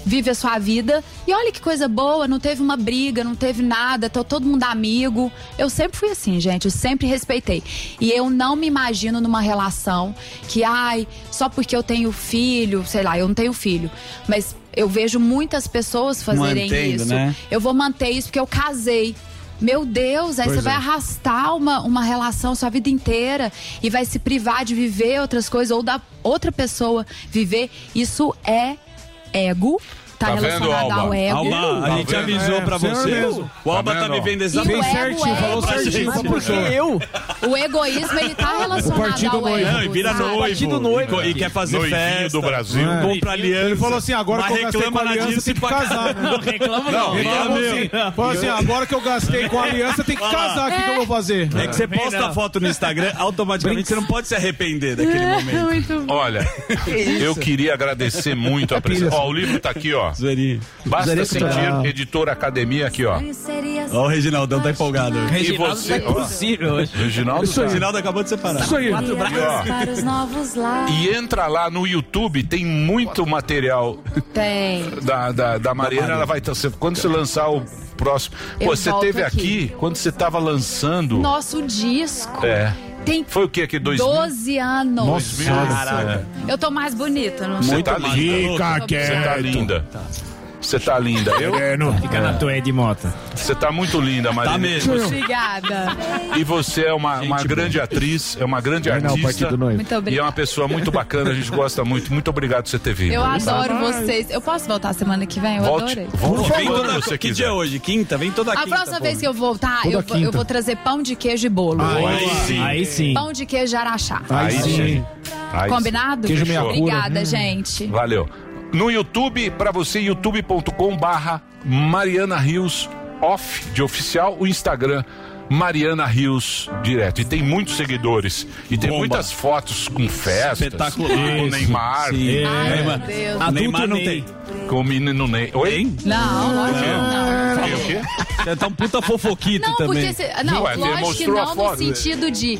vive a sua vida. E olha que coisa boa, não teve uma briga, não teve nada, tô todo mundo amigo. Eu sempre fui assim, gente, eu sempre respeitei. E eu não me imagino numa relação que, ai, só porque eu tenho filho, sei lá, eu não tenho filho, mas eu vejo muitas pessoas fazerem Mantendo, isso. né? Eu vou manter isso porque eu casei. Meu Deus, aí Pois você vai é. arrastar uma, uma relação sua vida inteira e vai se privar de viver outras coisas ou da outra pessoa viver. Isso é ego. Tá, Tá vendo, relacionado Alba? ao ego. Alba, a Tá gente vendo? avisou É, pra você. mesmo. O Alba Tá tá vendo? vivendo E o exatamente. ego certinho, é falou certinho egoísmo. pessoa. Eu? O egoísmo, ele tá relacionado partido ao noivo. ego. Não, e vira noivo. Partido noivo. E, quer fazer Noivinho festa. do Brasil. É. Compra aliança. Ele falou assim, agora mas que eu gastei reclama com na aliança, tem que casar. né? Não reclama Não, falou sim. assim, assim, agora que eu gastei com aliança, tem que casar, o que, que eu vou fazer? É que você posta a foto no Instagram, automaticamente você não pode se arrepender daquele momento. Olha, eu queria agradecer muito a presença. Ó, o livro tá aqui, ó. Basta sentir, editora Academia aqui, ó. Ó, o Reginaldão tá empolgado. hoje. Reginaldo você, tá ó. impossível hoje. Reginaldo O Reginaldo acabou de separar. Isso aí. Quatro braços. ó. Para os novos lares. E entra lá no YouTube, tem muito material Tem. da, da, da Mariana. Ela vai. tá- você- Quando você lançar o próximo. Pô, você teve aqui. aqui, quando você tava lançando. Nosso disco. É. Tem Foi o que aqui? 2000? 12 anos. Nossa, Caraca. Eu tô mais bonita, não Você sei. tá linda. Você tá linda. Você tá linda. Eu... Fica na tua de mota. Você tá muito linda, Maria. Tá mesmo. Obrigada. E você é uma, uma grande atriz, é uma grande não, artista. partido noivo. Muito e obrigada. é uma pessoa muito bacana, a gente gosta muito. Muito obrigado por você ter vindo. Eu adoro vocês. Eu posso voltar semana que vem? Eu Volte, adorei. volte Vem quando toda, você que dia é hoje? Quinta? Vem toda A quinta. próxima pô. vez que eu voltar, Toda eu, vou- eu quinta. vou trazer pão de queijo e bolo. Aí sim. Aí sim. Pão de queijo araxá. Aí sim. Aí Combinado? sim. Fechou. Obrigada, gente. Valeu. No YouTube, pra você, youtube.com barra Mariana Rios Off, de oficial, o Instagram Mariana Rios direto. E tem muitos seguidores. E tem Bomba. muitas fotos com festas. Espetacular. Com o. Neymar. Sim. Ai, meu Deus. O Neymar Adulto não tem. Com o menino Ney. Oi? Não, lógico que não. Tem o quê? Você tá um puta fofoquito Não, também. porque cê, não, Ué, lógico que mostrou a não foto. no sentido de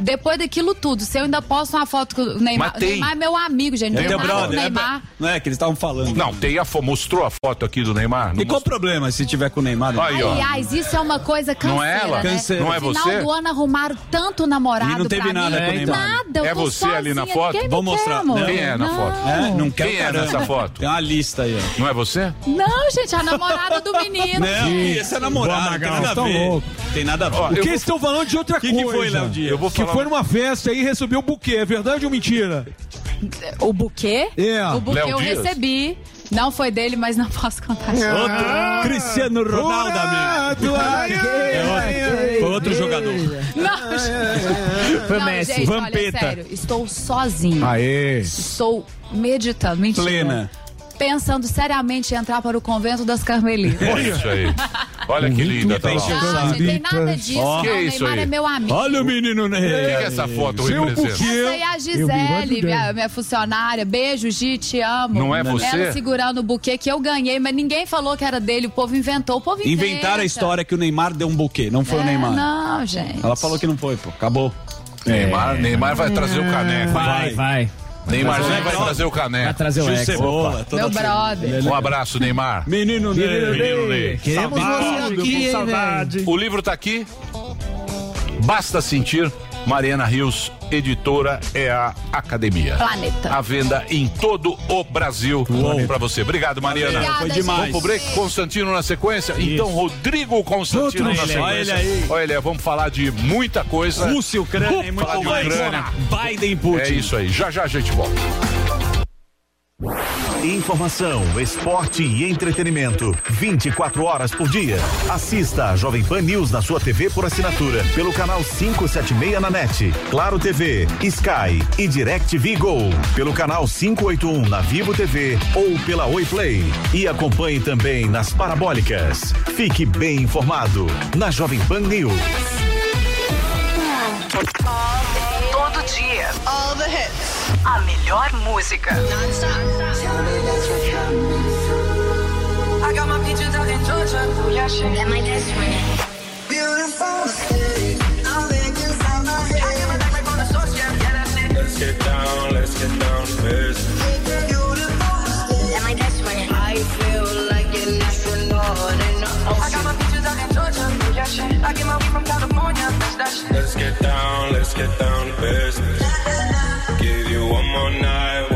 depois daquilo tudo, se eu ainda posto uma foto com o Neymar, Mas tem. o Neymar é meu amigo, gente, não É o brother? Neymar. Não é que eles estavam falando. Não, tem a foto. Mostrou a foto aqui do Neymar? Não E qual o problema se tiver com o Neymar? Aí, ó. Aliás, isso é uma coisa canseira, Não é ela? né? Não é No você? final do ano arrumaram tanto namorado E não teve pra nada mim. com o Neymar. Nada, É você ali na sozinha, foto? ninguém me Vou mostrar. quer, amor. Quem é na Não. foto? É, não quero Quem é caramba. nessa foto? Tem uma lista aí, ó. Não é você? Não, gente, a namorada do menino. Não, esse é namorado, não tem nada a tá ver. louco. Tem nada a ver. Ó, O que eles estão falando de outra Que que coisa? foi, Léo Dias? Eu vou Que falar. foi numa festa e recebeu o buquê. É verdade ou mentira? O buquê? É. O buquê Léo eu Dias? recebi. Não foi dele, mas não posso contar. Outro Cristiano Ronaldo, amigo. Jurado, ai, ai, É outro- ai, ai. Foi outro jogador. Não, gente. Foi não, Messi. gente, olha, Vampeta. sério, estou sozinha. Aê. Estou meditando, mentira. Plena. Pensando seriamente em entrar para o convento das Carmelitas. É isso aí. Olha que linda, tá lá. Não, gente, tem nada disso. Não, Que o isso Neymar aí? é meu amigo. Olha o menino O que, Ney. que essa foto Seu representa? Essa aí é a Gisele, minha, minha funcionária. Beijo, Gi, te amo. Não é você? Ela segurando o buquê que eu ganhei, mas ninguém falou que era dele. O povo inventou. O povo inventa. Inventaram a história que o Neymar deu um buquê. Não foi o É, Neymar. Não, gente. Ela falou que não foi, pô. Acabou. Neymar, Neymar vai trazer o caneco. Vai, vai. Neymarzinho vai Vai trazer o Vai caneco. trazer o Gil ex. Cebola. Meu brother. Um abraço, Neymar. Menino Ney. Menino Ney. Queremos você aqui, hein? O livro tá aqui. Basta sentir. Mariana Rios, editora é a Academia. Planeta. A venda em todo o Brasil pra você. Obrigado, Mariana. Obrigada, Foi demais. Vamos pro break. Constantino na sequência. Então, Rodrigo Constantino Outro na ele, olha ele sequência. aí. Olha ele, vamos falar de muita coisa. Rússia, Ucrânia e mais. Ucrânia. Biden e Putin. É isso aí. Já já a gente volta. Informação, esporte e entretenimento. 24 horas por dia. Assista a Jovem Pan News na sua TV por assinatura. Pelo canal 576 na NET. Claro TV, Sky e DirecTV Go. Pelo canal 581 na Vivo TV ou pela Oi Play. E acompanhe também nas parabólicas. Fique bem informado na Jovem Pan News. Todo dia. All the hits. A melhor música. I got my peaches out in Georgia. Yeah, shit. That my best friend. Beautiful city. I'm making some my head. I get my back right from the source, yeah. Yeah, that's it. Let's get down, let's get down to business. Beautiful city. That my best friend. I feel like an astronaut in the ocean. I got my peaches out in Georgia. Yeah, shit. I get my weed from California. That's that shit. Let's get down, let's get down to business. One more night,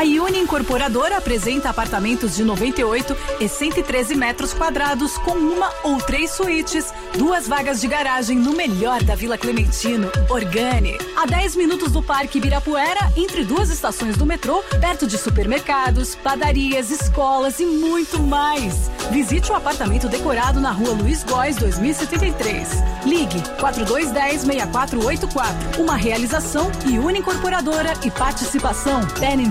A Uni Incorporadora apresenta apartamentos de 98 e 113 metros quadrados com uma ou três suítes, duas vagas de garagem no melhor da Vila Clementino, Organi. A 10 minutos do Parque Ibirapuera, entre duas estações do metrô, perto de supermercados, padarias, escolas e muito mais. Visite o apartamento decorado na rua Luiz Góes 2073. Ligue 4210-6484. Uma realização e Uni Incorporadora e participação PEN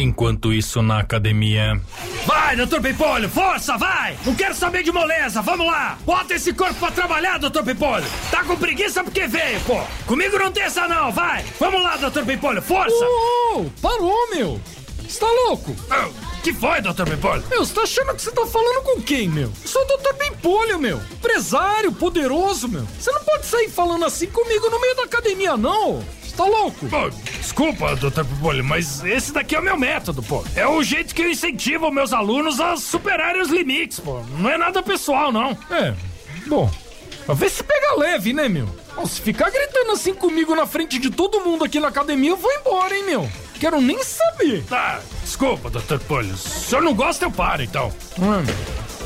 Enquanto isso, na academia. Vai, doutor Pimpolho, força, vai! Não quero saber de moleza, vamos lá! Bota esse corpo pra trabalhar, doutor Pimpolho! Tá com preguiça porque veio, pô! Comigo não tem essa não, vai! Vamos lá, doutor Pimpolho, força! Oh, parou, meu! Você tá louco? que foi, doutor Pimpolho? Meu, você tá achando que você tá falando com quem, meu? Eu sou o doutor Pimpolho, meu! Empresário, poderoso, meu! Você não pode sair falando assim comigo no meio da academia, não! Você tá louco? Desculpa, doutor Pimpolho, mas esse daqui é o meu método, pô. É o jeito que eu incentivo meus alunos a superarem os limites, pô. Não é nada pessoal, não. É, bom. Vê se pega leve, né, meu? Se ficar gritando assim comigo na frente de todo mundo aqui na academia, eu vou embora, hein, meu? Quero nem saber. Tá, desculpa, doutor Pimpolho. Se senhor não gosta, eu paro, então. Hum.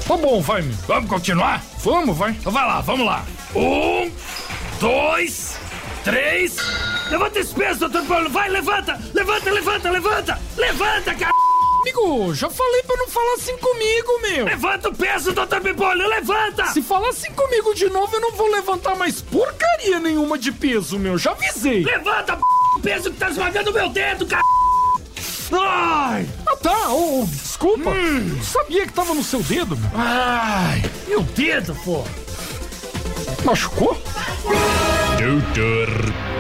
Tá bom, vai. Vamos continuar? Vamos, vai. Então vai lá, vamos lá. Um, dois, três. Levanta esse peso, doutor Paulo. Vai, levanta, levanta, levanta, levanta. Levanta, cara. Amigo, já falei pra não falar assim comigo, meu. Levanta o peso, doutor Pipolho, levanta. Se falar assim comigo de novo, eu não vou levantar mais porcaria nenhuma de peso, meu. Já avisei. Levanta, o peso que tá esmagando o meu dedo, cara. Ai! Ah tá, oh, oh, desculpa. Hum. Sabia que tava no seu dedo, meu. Ai, meu dedo, pô. Machucou? Doutor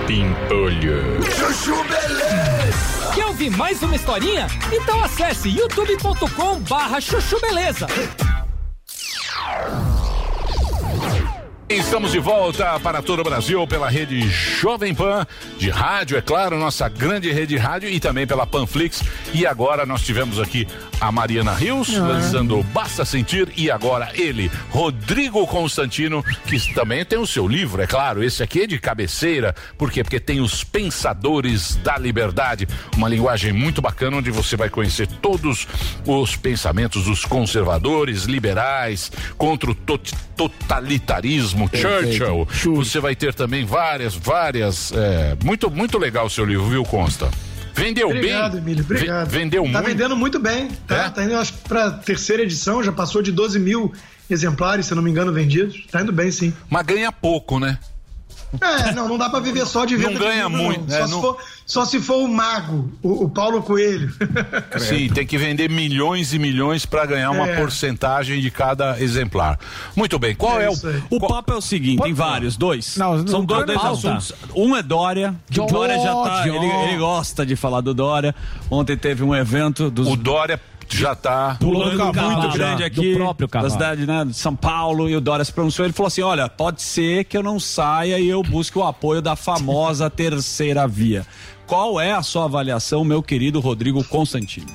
Pimpolho. Chuchu Beleza. Quer ouvir mais uma historinha? Então acesse youtube.com barra chuchu beleza. Estamos de volta para todo o Brasil pela rede Jovem Pan de rádio, é claro, nossa grande rede de rádio e também pela Panflix. E agora nós tivemos aqui a Mariana Rios Ah. lançando Basta Sentir e agora ele, Rodrigo Constantino, que também tem o seu livro, é claro. Esse aqui é de cabeceira, por quê? Porque tem os Pensadores da Liberdade, uma linguagem muito bacana onde você vai conhecer todos os pensamentos dos conservadores, liberais, contra o tot- totalitarismo, Perfeito. Churchill. Você vai ter também várias, várias. é, muito, muito legal o seu livro, viu, Consta? Vendeu Obrigado, bem? Emílio. Obrigado. Ve- vendeu tá muito. vendendo muito bem. Tá, tá indo, acho que pra terceira edição, já passou de 12 mil exemplares, se não me engano, vendidos. Tá indo bem, sim. Mas ganha pouco, né? É, não, não dá pra viver só de Não venda. ganha de livro, muito, não. né? Só, Não- se for, só se for o mago, o, o Paulo Coelho. Sim, tem que vender milhões e milhões para ganhar uma É. porcentagem de cada exemplar. Muito bem, qual é, o. O papo é o seguinte, tem vários, dois. Não, São não dois, dois assuntos. Um é Dória, que o Dória já tá. Ele, ele gosta de falar do Dória. Ontem teve um evento dos. O Dória já tá pulando um carro muito grande já, aqui do próprio da cidade né, de São Paulo e o Dória se pronunciou. Ele falou assim: olha, pode ser que eu não saia e eu busque o apoio da famosa terceira via. Qual é a sua avaliação, meu querido Rodrigo Constantino?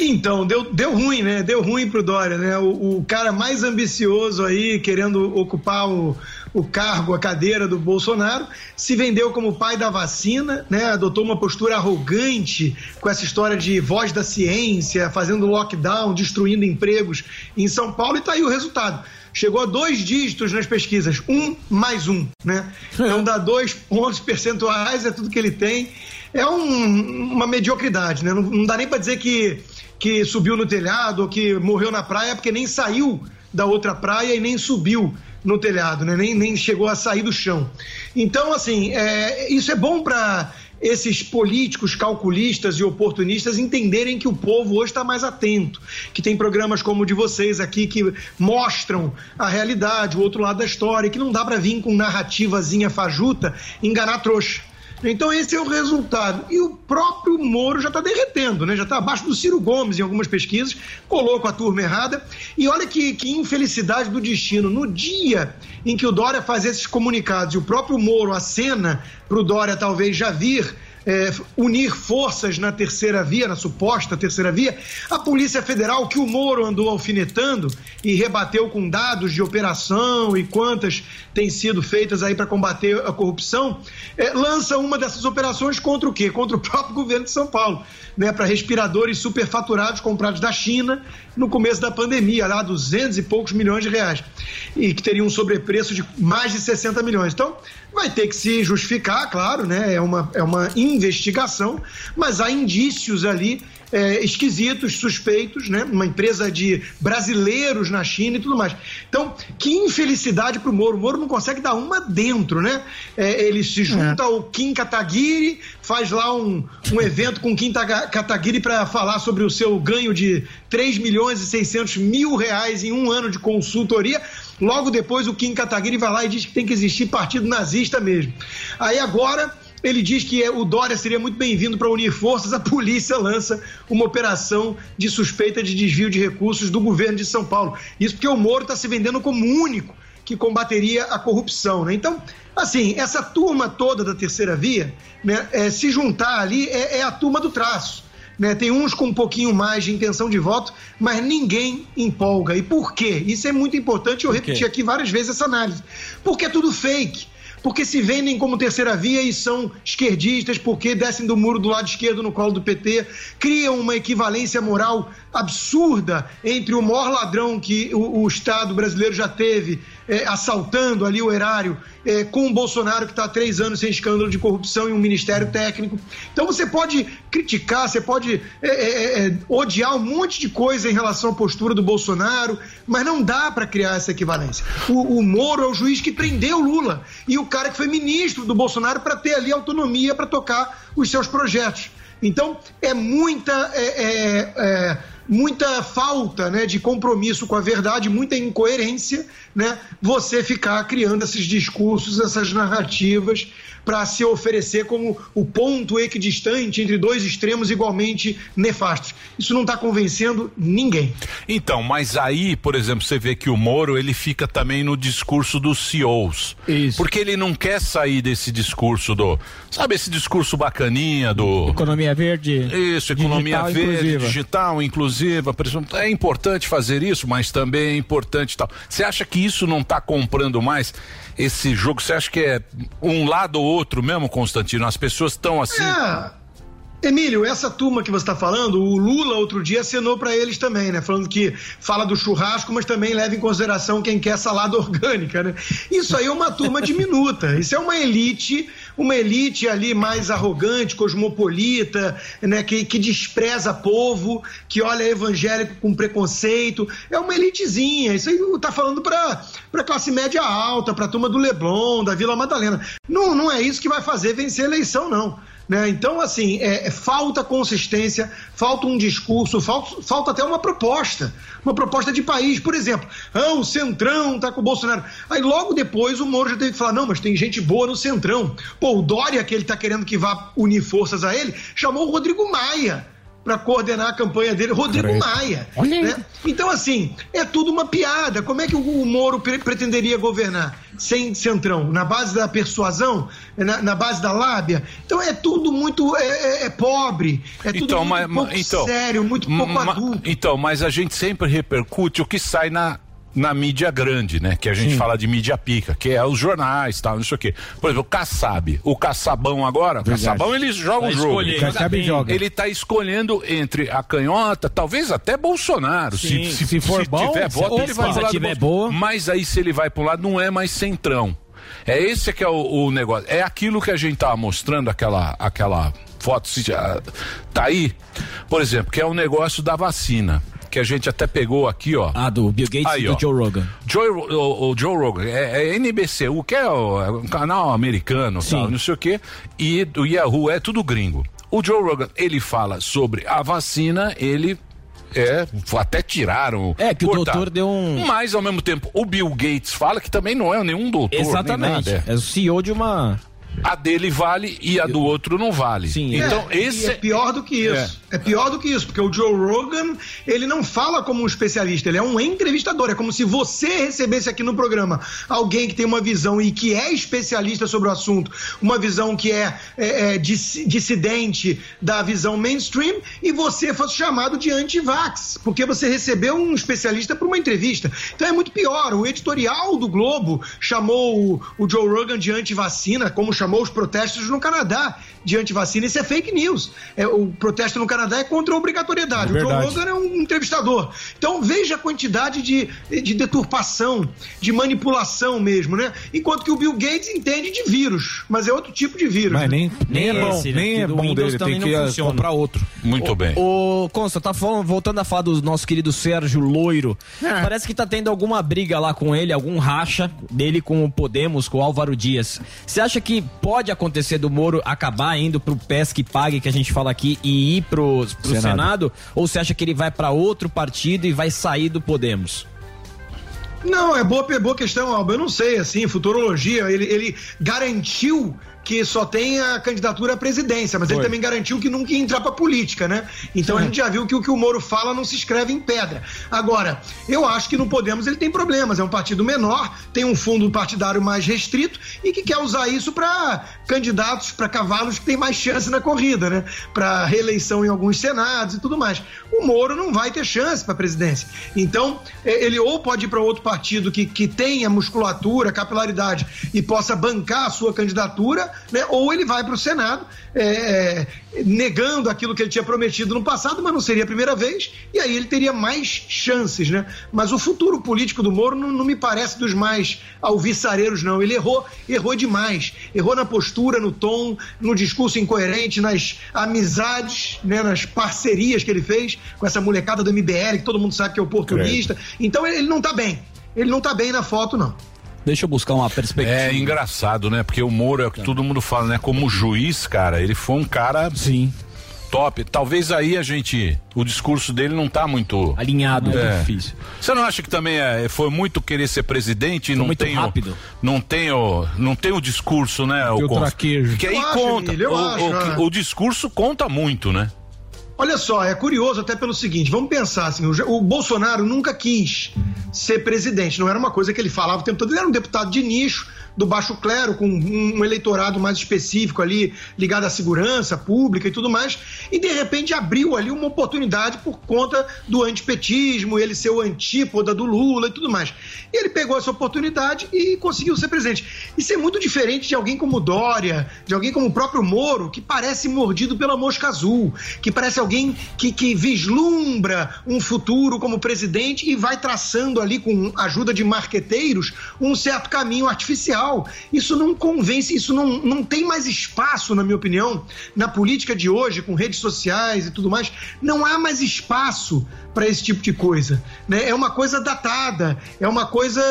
Então, deu, deu ruim, né? Deu ruim pro Dória, né? O, o cara mais ambicioso aí, querendo ocupar o, o cargo, a cadeira do Bolsonaro, se vendeu como pai da vacina, né? Adotou uma postura arrogante com essa história de voz da ciência, fazendo lockdown, destruindo empregos em São Paulo, e tá aí o resultado. Chegou a dois dígitos nas pesquisas, um mais um, né? Então dá dois pontos percentuais, é tudo que ele tem. É um- uma mediocridade, né? Não, não dá nem para dizer que, que subiu no telhado ou que morreu na praia, porque nem saiu da outra praia e nem subiu no telhado, né? Nem, nem chegou a sair do chão. Então, assim, é, isso é bom para esses políticos calculistas e oportunistas entenderem que o povo hoje está mais atento, que tem programas como o de vocês aqui que mostram a realidade, o outro lado da história, que não dá para vir com narrativazinha fajuta enganar trouxa. Então esse é o resultado. E o próprio Moro já está derretendo, né? Já está abaixo do Ciro Gomes em algumas pesquisas, colocou a turma errada. E olha que, que infelicidade do destino. No dia em que o Dória faz esses comunicados e o próprio Moro acena para o Dória talvez já vir é, unir forças na terceira via, na suposta terceira via, a Polícia Federal, que o Moro andou alfinetando e rebateu com dados de operação e quantas têm sido feitas aí para combater a corrupção, é, lança uma dessas operações contra o quê? Contra o próprio governo de São Paulo, né, para respiradores superfaturados comprados da China no começo da pandemia, lá 200 e poucos milhões de reais, e que teriam um sobrepreço de mais de 60 milhões. Então, vai ter que se justificar, claro, né? É uma, é uma investigação, mas há indícios ali é, esquisitos, suspeitos, né? Uma empresa de brasileiros na China e tudo mais. Então, que infelicidade para o Moro. O Moro não consegue dar uma dentro, né? É, ele se junta ao Kim Kataguiri, faz lá um, um evento com Kim Kataguiri para falar sobre o seu ganho de 3 milhões e 600 mil reais em um ano de consultoria. Logo depois, o Kim Kataguiri vai lá e diz que tem que existir partido nazista mesmo. Aí agora ele diz que é- o Dória seria muito bem-vindo para unir forças. A polícia lança uma operação de suspeita de desvio de recursos do governo de São Paulo. Isso porque o Moro está se vendendo como o único que combateria a corrupção. Né? Então, assim, essa turma toda da terceira via, né, é, se juntar ali, é, é a turma do traço. Né? Tem uns com um pouquinho mais de intenção de voto, mas ninguém empolga. E por quê? Isso é muito importante, eu repeti aqui várias vezes essa análise. Porque é tudo fake porque se vendem como terceira via e são esquerdistas, porque descem do muro do lado esquerdo no colo do PT, criam uma equivalência moral absurda entre o maior ladrão que o, o Estado brasileiro já teve, eh, assaltando ali o erário, eh, com o Bolsonaro que está há três anos sem escândalo de corrupção em um ministério técnico. Então você pode criticar, você pode eh, eh, eh, odiar um monte de coisa em relação à postura do Bolsonaro, mas não dá para criar essa equivalência. O, o Moro é o juiz que prendeu Lula e o cara que foi ministro do Bolsonaro para ter ali autonomia para tocar os seus projetos. Então é muita é, é, é, muita falta né, de compromisso com a verdade, muita incoerência, né, você ficar criando esses discursos, essas narrativas para se oferecer como o ponto equidistante entre dois extremos igualmente nefastos. Isso não está convencendo ninguém. Então, mas aí, por exemplo, você vê que o Moro ele fica também no discurso dos CEOs. Isso. Porque ele não quer sair desse discurso do. Sabe esse discurso bacaninha do. Economia verde. Isso, economia digital, verde, inclusiva. digital, inclusiva. por exemplo, É importante fazer isso, mas também é importante tal. Você acha que isso não está comprando mais esse jogo? Você acha que é um lado ou outro mesmo, Constantino? As pessoas estão assim. É. Emílio, essa turma que você está falando, o Lula outro dia acenou para eles também, né? Falando que fala do churrasco, mas também leva em consideração quem quer salada orgânica, né? Isso aí é uma turma diminuta. Isso é uma elite, uma elite ali mais arrogante, cosmopolita, né? Que, que despreza povo, que olha evangélico com preconceito. É uma elitezinha. Isso aí tá falando para para classe média alta, para a turma do Leblon, da Vila Madalena. Não, não é isso que vai fazer vencer a eleição, não. Né? Então, assim, é, é, falta consistência, falta um discurso, falta, falta até uma proposta, uma proposta de país. Por exemplo, ah, o Centrão tá com o Bolsonaro. Aí logo depois o Moro já teve que falar: não, mas tem gente boa no Centrão. Pô, o Dória, que ele tá querendo que vá unir forças a ele, chamou o Rodrigo Maia para coordenar a campanha dele, Rodrigo. Maia. Né? Então, assim, é tudo uma piada. Como é que o, o Moro pre- pretenderia governar sem centrão? Na base da persuasão? Na, na base da lábia? Então é tudo muito é, é- é pobre, é tudo então, muito mas, pouco então, sério, muito pouco ma- adulto. Então, mas a gente sempre repercute o que sai na na mídia grande, né? Que a gente fala de mídia pica, que é os jornais, tal, não sei o quê. Por exemplo, o Kassab, o Caçabão agora, o Verdade. Kassabão ele joga Vai o jogo. O Kassab joga. joga. Ele tá escolhendo entre a canhota, talvez até Bolsonaro, Sim. se, se, Se for bom, tiver se voto, ele vai do tiver Bolsonaro. Mas aí se ele vai para um lado, não é mais centrão. É esse que é o, o negócio. É aquilo que a gente tava mostrando, aquela, aquela foto, se já tá aí, por exemplo, que é o negócio da vacina. Que a gente até pegou aqui, ó. Ah, do Bill Gates Aí, e do ó. Joe Rogan. Joe, o, o Joe Rogan, é, é NBCU, que é, o- é um canal americano, tal, não sei o quê, e do Yahoo é tudo gringo. O Joe Rogan, ele fala sobre a vacina, ele é, até tiraram. É, que o cortaram. doutor deu um- Mas, ao mesmo tempo, o Bill Gates fala que também não é nenhum doutor. Exatamente. nada, é. É o CEO de uma. A dele vale e a do outro não vale. Sim, então É, esse é pior do que isso. É. pior do que isso, porque o Joe Rogan, ele não fala como um especialista, ele é um entrevistador. É como se você recebesse aqui no programa alguém que tem uma visão e que é especialista sobre o assunto, uma visão que é, é, é dis- dissidente da visão mainstream, e você fosse chamado de anti-vax, porque você recebeu um especialista para uma entrevista. Então é muito pior. O editorial do Globo chamou o, o Joe Rogan de anti-vacina, como chamou os protestos no Canadá de anti-vacina. Isso é fake news. É, o protesto no Canadá é contra a obrigatoriedade. É o Joe. Rogan é um entrevistador. Então veja a quantidade de, de deturpação, de manipulação mesmo, né? Enquanto que o Bill Gates entende de vírus, mas é outro tipo de vírus. Mas né? nem, nem, é bom, esse, né? nem é bom Windows dele, também tem que não eh, funciona. comprar outro. Muito bem. Ô, Consta, tá falando, voltando a falar do nosso querido Sérgio Loiro. É. Parece que tá tendo alguma briga lá com ele, algum racha dele com o Podemos, com o Álvaro Dias. Você acha que pode acontecer do Moro acabar indo pro PES que pague, que a gente fala aqui, e ir pro, pro Senado. Senado. Ou você acha que ele vai pra outro partido e vai sair do Podemos? Não, é boa, é boa questão, Alba. Eu não sei, assim, futurologia, ele, ele garantiu que só tem a candidatura à presidência, mas ele Foi. também garantiu que nunca ia entrar pra política, né? Então a gente já viu que o que o Moro fala não se escreve em pedra. Agora, eu acho que no Podemos ele tem problemas, é um partido menor, tem um fundo partidário mais restrito e que quer usar isso para candidatos, para cavalos que têm mais chance na corrida, né? Para reeleição em alguns senados e tudo mais. O Moro não vai ter chance para presidência. Então, eh, ele ou pode ir para outro partido que, que tenha musculatura, capilaridade e possa bancar a sua candidatura, né? Ou ele vai para o Senado, eh, eh, negando aquilo que ele tinha prometido no passado, mas não seria a primeira vez, e aí ele teria mais chances, né? Mas o futuro político do Moro não, não me parece dos mais alviçareiros, não. Ele errou, errou demais. Errou na postura, no tom, no discurso incoerente, nas amizades, né? nas parcerias que ele fez com essa molecada do MBL, que todo mundo sabe que é oportunista. Então ele não tá bem. Ele não tá bem na foto, não. Deixa eu buscar uma perspectiva. É engraçado, né? Porque o Moro é o que todo mundo fala, né? Como juiz, cara, ele foi um cara. Sim. Top. Talvez aí a gente. O discurso dele não tá muito. Alinhado, é. muito difícil. Você não acha que também é, foi muito querer ser presidente e não muito tem rápido. O, não tem o não tem o discurso, né? Tem o traquejo. Que aí Eu conta. O, acho, o- é. o discurso conta muito, né? Olha só, é curioso até pelo seguinte, vamos pensar assim, o, Bolsonaro nunca quis ser presidente, não era uma coisa que ele falava o tempo todo, ele era um deputado de nicho, do baixo clero, com um, eleitorado mais específico ali, ligado à segurança pública e tudo mais, e de repente abriu ali uma oportunidade por conta do antipetismo, ele ser o antípoda do Lula e tudo mais. E ele pegou essa oportunidade e conseguiu ser presidente. Isso é muito diferente de alguém como Dória, de alguém como o próprio Moro, que parece mordido pela mosca azul, que parece alguém que, que vislumbra um futuro como presidente e vai traçando ali, com ajuda de marqueteiros, um certo caminho artificial. Isso não convence, isso não, não tem mais espaço, na minha opinião, na política de hoje, com redes sociais e tudo mais. Não há mais espaço para esse tipo de coisa. Né? É uma coisa datada, é uma coisa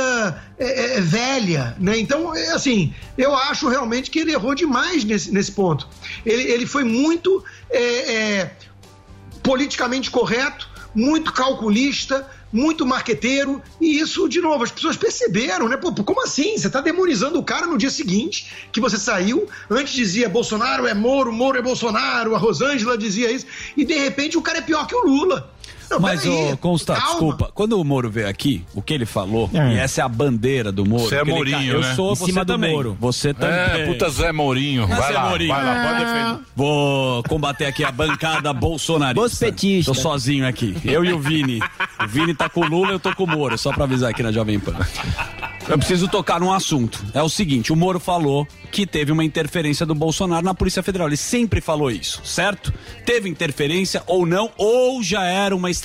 é, é, velha. Né? Então, é, assim, eu acho realmente que ele errou demais nesse, nesse ponto. Ele, ele foi muito é, é, politicamente correto, muito calculista, muito marqueteiro, e isso, de novo, as pessoas perceberam, né? Pô, como assim? Você tá demonizando o cara no dia seguinte que você saiu, antes dizia Bolsonaro é Moro, Moro é Bolsonaro, a Rosângela dizia isso, e de repente o cara é pior que o Lula. Não, Mas, ô, Consta, calma. desculpa. Quando o Moro veio aqui, o que ele falou, É. e essa é a bandeira do Moro. Você é que ele- Mourinho, Eu né? sou Em você cima do também. Moro. Você também. É, puta Zé Mourinho. Vai Zé lá, Mourinho. vai lá, pode É. defender. Vou combater aqui a bancada bolsonarista. Os petistas. Tô sozinho aqui. Eu e o Vini. O Vini tá com o Lula, eu tô com o Moro. Só pra avisar aqui na Jovem Pan. Eu preciso tocar num assunto. É o seguinte, o Moro falou que teve uma interferência do Bolsonaro na Polícia Federal. Ele sempre falou isso, certo? Teve interferência ou não, ou já era uma estratégia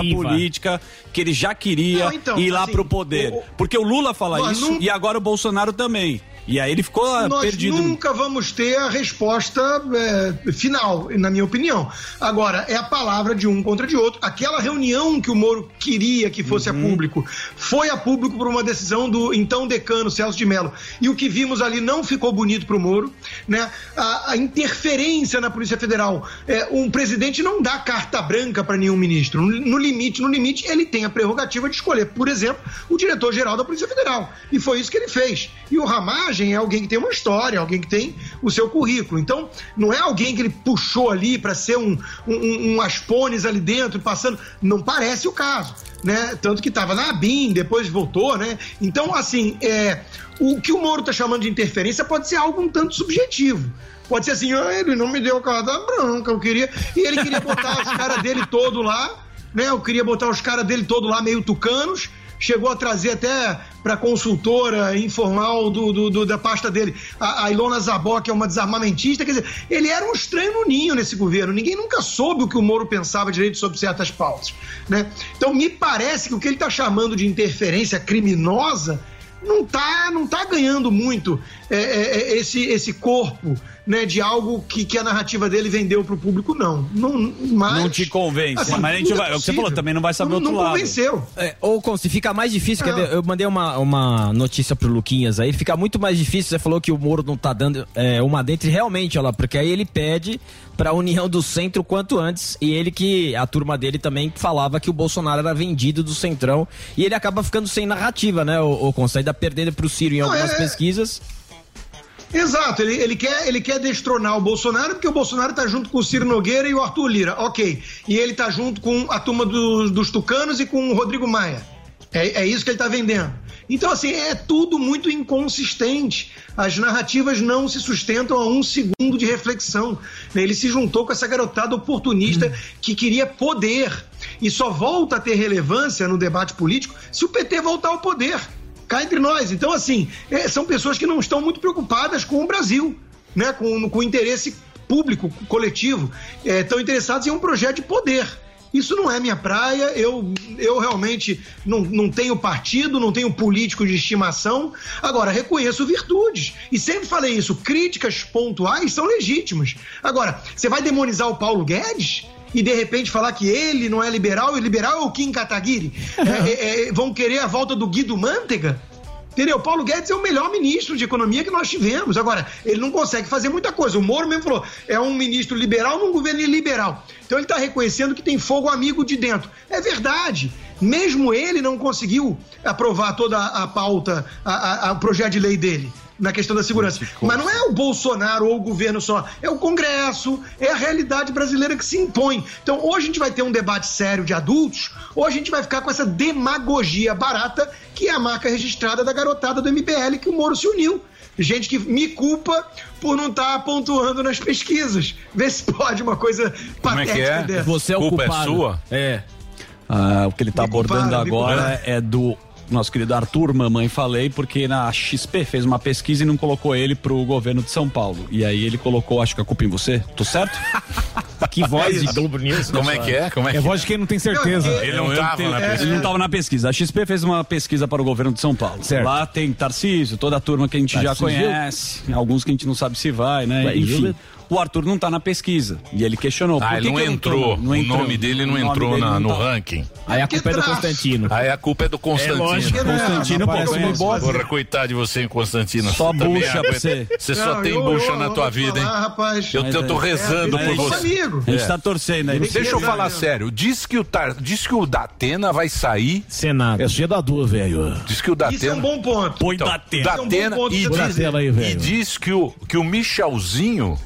Narrativa. política que ele já queria Não, então, ir lá assim, pro poder. o- Porque o Lula fala isso não- e agora o Bolsonaro também. E aí ele ficou Nós perdido. nunca vamos ter a resposta é, final, na minha opinião. Agora, é a palavra de um contra de outro. Aquela reunião que o Moro queria que fosse a público, foi a público por uma decisão do então decano Celso de Mello. E o que vimos ali não ficou bonito para o Moro. Né? A, a interferência na Polícia Federal. É, um presidente não dá carta branca para nenhum ministro. No, limite, no limite, ele tem a prerrogativa de escolher, por exemplo, o diretor-geral da Polícia Federal. E foi isso que ele fez. E o Ramagem personagem é alguém que tem uma história, alguém que tem o seu currículo. Então, não é alguém que ele puxou ali para ser um, um, um aspones ali dentro, passando. Não parece o caso, né? Tanto que estava na ABIN, depois voltou, né? Então, assim, é, o que o Moro está chamando de interferência pode ser algo um tanto subjetivo. Pode ser assim, ah, ele não me deu carta branca, eu queria. E ele queria botar os caras dele todo lá, né? Eu queria botar os caras dele todo lá meio tucanos. Chegou a trazer até para consultora informal do, do- do- da pasta dele a, a Ilona Zabó, que é uma desarmamentista. Quer dizer, ele era um estranho no ninho nesse governo. Ninguém nunca soube o que o Moro pensava direito sobre certas pautas. Né? Então, me parece que o que ele está chamando de interferência criminosa não tá, não tá ganhando muito é, é, é, esse, esse corpo né, de algo que, que a narrativa dele vendeu pro público, não. Não, mas, Não te convence, assim, mas a gente é vai, é o que você falou, também não vai saber Não- outro não lado. convenceu. É, ou Conce, fica mais difícil. Ver, eu mandei uma, uma notícia pro Luquinhas aí. Fica muito mais difícil. Você falou que o Moro não tá dando é, uma dentro e realmente, olha lá, porque aí ele pede pra união do centro quanto antes. E ele que, a turma dele também falava que o Bolsonaro era vendido do centrão. E ele acaba ficando sem narrativa, né, o, o Conce? Ainda perdendo pro Ciro em Não, algumas é- pesquisas. Exato, ele, ele, quer, ele quer destronar o Bolsonaro porque o Bolsonaro tá junto com o Ciro Nogueira e o Arthur Lira, ok. E ele tá junto com a turma dos, dos tucanos e com o Rodrigo Maia. É, é isso que ele tá vendendo. Então, assim, é tudo muito inconsistente. As narrativas não se sustentam a um segundo de reflexão. né? Ele se juntou com essa garotada oportunista que queria poder. E só volta a ter relevância no debate político se o PT voltar ao poder cá entre nós. Então, assim, é, são pessoas que não estão muito preocupadas com o Brasil, né? com, com o interesse público, coletivo. É, estão interessados em um projeto de poder. Isso não é minha praia, eu, eu realmente não, não tenho partido, não tenho político de estimação. Agora, reconheço virtudes. E sempre falei isso: críticas pontuais são legítimas. Agora, você vai demonizar o Paulo Guedes? E de repente falar que ele não é liberal, e liberal é o Kim Kataguiri? É, é, é, vão querer a volta do Guido Mantega? Entendeu? Paulo Guedes é o melhor ministro de economia que nós tivemos. Agora, ele não consegue fazer muita coisa. O Moro mesmo falou: é um ministro liberal num governo iliberal. Então ele está reconhecendo que tem fogo amigo de dentro. É verdade. Mesmo ele não conseguiu aprovar toda a pauta, a- a- a- o projeto de lei dele na questão da segurança. Mas não é o Bolsonaro ou o governo só, é o Congresso, é a realidade brasileira que se impõe. Então, hoje a gente vai ter um debate sério de adultos, ou a gente vai ficar com essa demagogia barata, que é a marca registrada da garotada do MPL que o Moro se uniu. Gente que me culpa por não estar pontuando nas pesquisas. Vê se pode uma coisa Como é que patética é? dessa. Você é o Culpa é culpado. sua? É. Ah, o que ele está Me compara, abordando me agora compara. é do nosso querido Arthur Mamãe Falei, porque na XP fez uma pesquisa e não colocou ele pro governo de São Paulo. E aí ele colocou, acho que a culpa em você. Tô certo? que voz de Globo News. Como é que é? Como é que É voz de quem não tem certeza. Ele não Eu tava tenho- na é, pesquisa. Ele não estava na pesquisa. A XP fez uma pesquisa para o governo de São Paulo. Certo. Lá tem Tarcísio, toda a turma que a gente já Tarcísio. conhece, alguns que a gente não sabe se vai, né? Vai, Enfim. O Arthur não tá na pesquisa. E ele questionou. Ah, ele que não que entrou. Não o entrou. nome dele não O nome entrou dele na- não no tá. ranking. Aí a Que culpa é do traço. Constantino. Aí a culpa é do Constantino. lógico. Constantino, não pô, bode. Porra, coitado de você, hein, Constantino. Só Você bucha pra você. Você só Não, tem eu- bucha eu- na eu tua vida, falar, hein? rapaz. Eu, eu tô é- rezando é, por é você. amigo. A gente É. tá torcendo aí. Deixa eu falar sério. Diz que o, Tar... Diz que o Datena vai sair. Senado. É CEDADU, velho. Diz que o Datena. Isso é um bom ponto. Põe Então, Datena. É um bom Datena ponto e, pra diz, e que o, que o Michelzinho.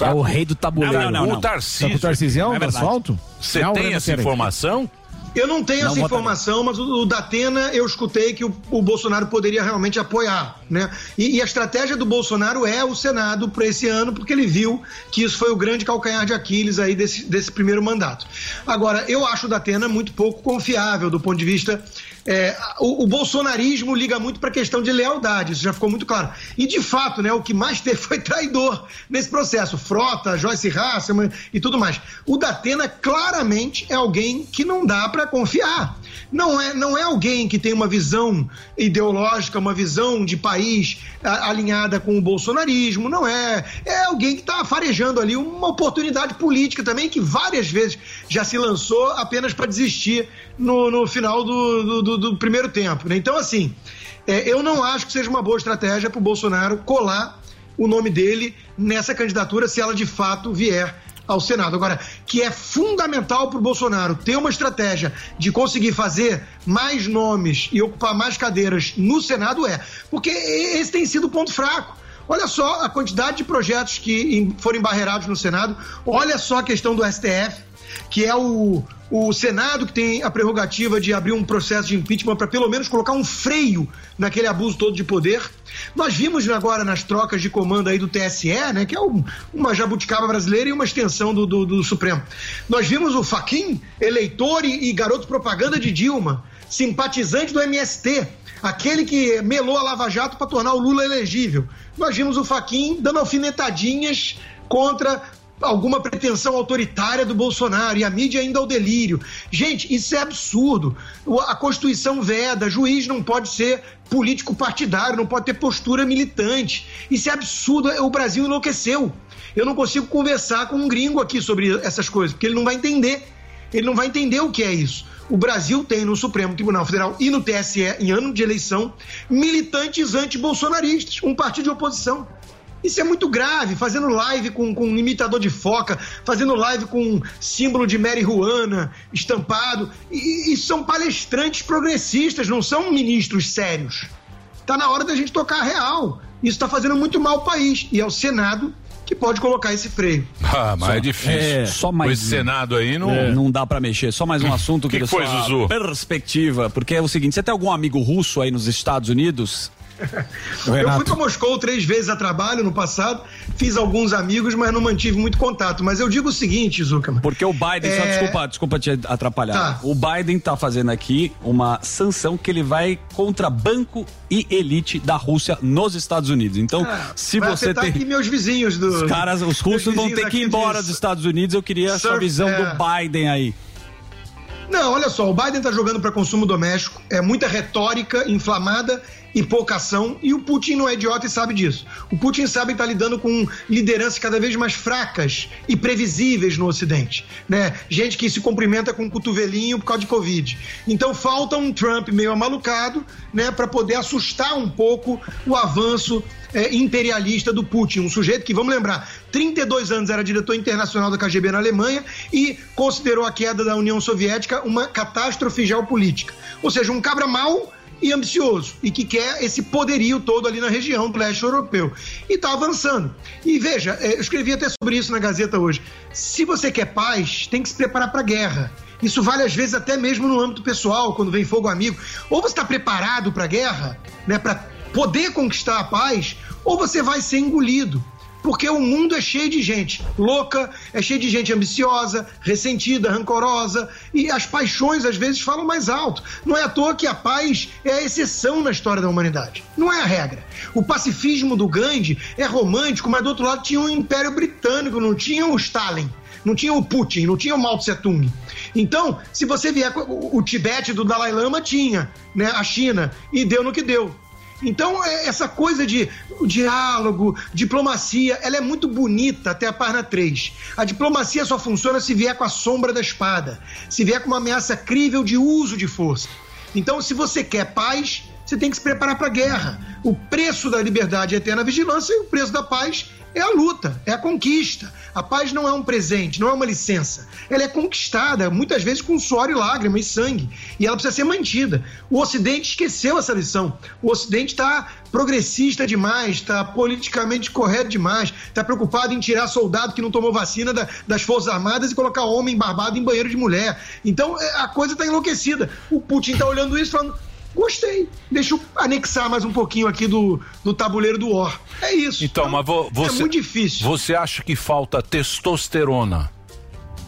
É o rei do tabuleiro. Não, não, o não. Tá Tarcísio. com o Tarcisião É verdade. asfalto? Você Não, tem Breno, essa informação? Eu não tenho Não essa informação, mas o, o Datena eu escutei que o, o Bolsonaro poderia realmente apoiar, né? E, e a estratégia do Bolsonaro é o Senado para esse ano, porque ele viu que isso foi o grande calcanhar de Aquiles aí desse, desse primeiro mandato. Agora, eu acho o Datena muito pouco confiável do ponto de vista. É, o, o bolsonarismo liga muito para a questão de lealdade, isso já ficou muito claro. E de fato, né, o que mais teve foi traidor nesse processo. Frota, Joyce Hasselman e tudo mais. O Datena claramente é alguém que não dá para confiar. Não é, não é alguém que tem uma visão ideológica, uma visão de país a- alinhada com o bolsonarismo, não é. É alguém que está farejando ali uma oportunidade política também, que várias vezes já se lançou apenas para desistir no, no final do, do- do- primeiro tempo. né? Então, assim, é, eu não acho que seja uma boa estratégia para o Bolsonaro colar o nome dele nessa candidatura, se ela de fato vier ao Senado. Agora, que é fundamental para o Bolsonaro ter uma estratégia de conseguir fazer mais nomes e ocupar mais cadeiras no Senado, é. Porque esse tem sido o ponto fraco. Olha só a quantidade de projetos que foram embarreirados no Senado, olha só a questão do STF, que é o, o Senado que tem a prerrogativa de abrir um processo de impeachment para pelo menos colocar um freio naquele abuso todo de poder. Nós vimos agora nas trocas de comando aí do TSE, né, que é um- uma jabuticaba brasileira e uma extensão do, do- do Supremo. Nós vimos o Faquin, eleitor e, e garoto propaganda de Dilma, simpatizante do MST, aquele que melou a Lava Jato para tornar o Lula elegível. Nós vimos o Faquin dando alfinetadinhas contra alguma pretensão autoritária do Bolsonaro e a mídia ainda ao delírio. Gente, isso é absurdo. A Constituição veda, juiz não pode ser político partidário, não pode ter postura militante. Isso é absurdo, o Brasil enlouqueceu. Eu não consigo conversar com um gringo aqui sobre essas coisas, porque ele não vai entender. Ele não vai entender o que é isso. O Brasil tem no Supremo Tribunal Federal e no TSE, em ano de eleição, militantes anti-bolsonaristas, um partido de oposição. Isso é muito grave, fazendo live com, com um imitador de foca, fazendo live com um símbolo de Mary Juana estampado. E, e são palestrantes progressistas, não são ministros sérios. Tá na hora da gente tocar a real. Isso está fazendo muito mal ao país. E é o Senado que pode colocar esse freio. Ah, mas Só- é difícil. é, só mais Com esse um. Senado aí não. É, não dá pra mexer. Só mais um assunto Que que que foi, Zuzu? perspectiva, porque é o seguinte, você tem algum amigo russo aí nos Estados Unidos? Eu fui para Moscou três vezes a trabalho no passado, fiz alguns amigos, mas não mantive muito contato. Mas eu digo o seguinte, Zuckerman. Porque o Biden, só É, desculpa, desculpa te atrapalhar. Tá. O Biden tá fazendo aqui uma sanção que ele vai contra banco e elite da Rússia nos Estados Unidos. Então, Ah, se você tem aqui meus vizinhos do. os caras, os russos vão ter que ir embora dos Estados Unidos. Eu queria a sua Surf- visão é. do Biden aí. Não, olha só, o Biden está jogando para consumo doméstico, é muita retórica inflamada e pouca ação, e o Putin não é idiota e sabe disso. O Putin sabe estar lidando com lideranças cada vez mais fracas e previsíveis no Ocidente, né? Gente que se cumprimenta com um cotovelinho por causa de Covid. Então falta um Trump meio amalucado, né, para poder assustar um pouco o avanço é, imperialista do Putin, um sujeito que, vamos lembrar, 32 anos era diretor internacional da KGB na Alemanha e considerou a queda da União Soviética uma catástrofe geopolítica. Ou seja, um cabra mau e ambicioso e que quer esse poderio todo ali na região do leste europeu. E está avançando. E veja, é, eu escrevi até sobre isso na Gazeta hoje. Se você quer paz, tem que se preparar para a guerra. Isso vale às vezes até mesmo no âmbito pessoal, quando vem fogo amigo. Ou você está preparado para a guerra, né, para poder conquistar a paz, ou você vai ser engolido. Porque o mundo é cheio de gente louca, é cheio de gente ambiciosa, ressentida, rancorosa, e as paixões às vezes falam mais alto. Não é à toa que a paz é a exceção na história da humanidade, não é a regra. O pacifismo do Gandhi é romântico, mas do outro lado tinha o Império Britânico, não tinha o Stalin, não tinha o Putin, não tinha o Mao Tse Tung. Então, se você vier com o Tibete do Dalai Lama tinha, né, a China, e deu no que deu. Então, é- essa coisa de diálogo, diplomacia, ela é muito bonita até a página 3. A diplomacia só funciona se vier com a sombra da espada, se vier com uma ameaça crível de uso de força. Então, se você quer paz, você tem que se preparar para a guerra. O preço da liberdade é eterna vigilância e o preço da paz é a luta, é a conquista. A paz não é um presente, não é uma licença. Ela é conquistada, muitas vezes com suor e lágrima e sangue. E ela precisa ser mantida. O Ocidente esqueceu essa lição. O Ocidente está progressista demais, está politicamente correto demais, está preocupado em tirar soldado que não tomou vacina da- das Forças Armadas e colocar homem barbado em banheiro de mulher. Então é, a coisa está enlouquecida. O Putin está olhando isso falando. Gostei. Deixa eu anexar mais um pouquinho aqui do, do tabuleiro do War. É isso. Então, mas vo- você. É muito difícil. Você acha que falta testosterona?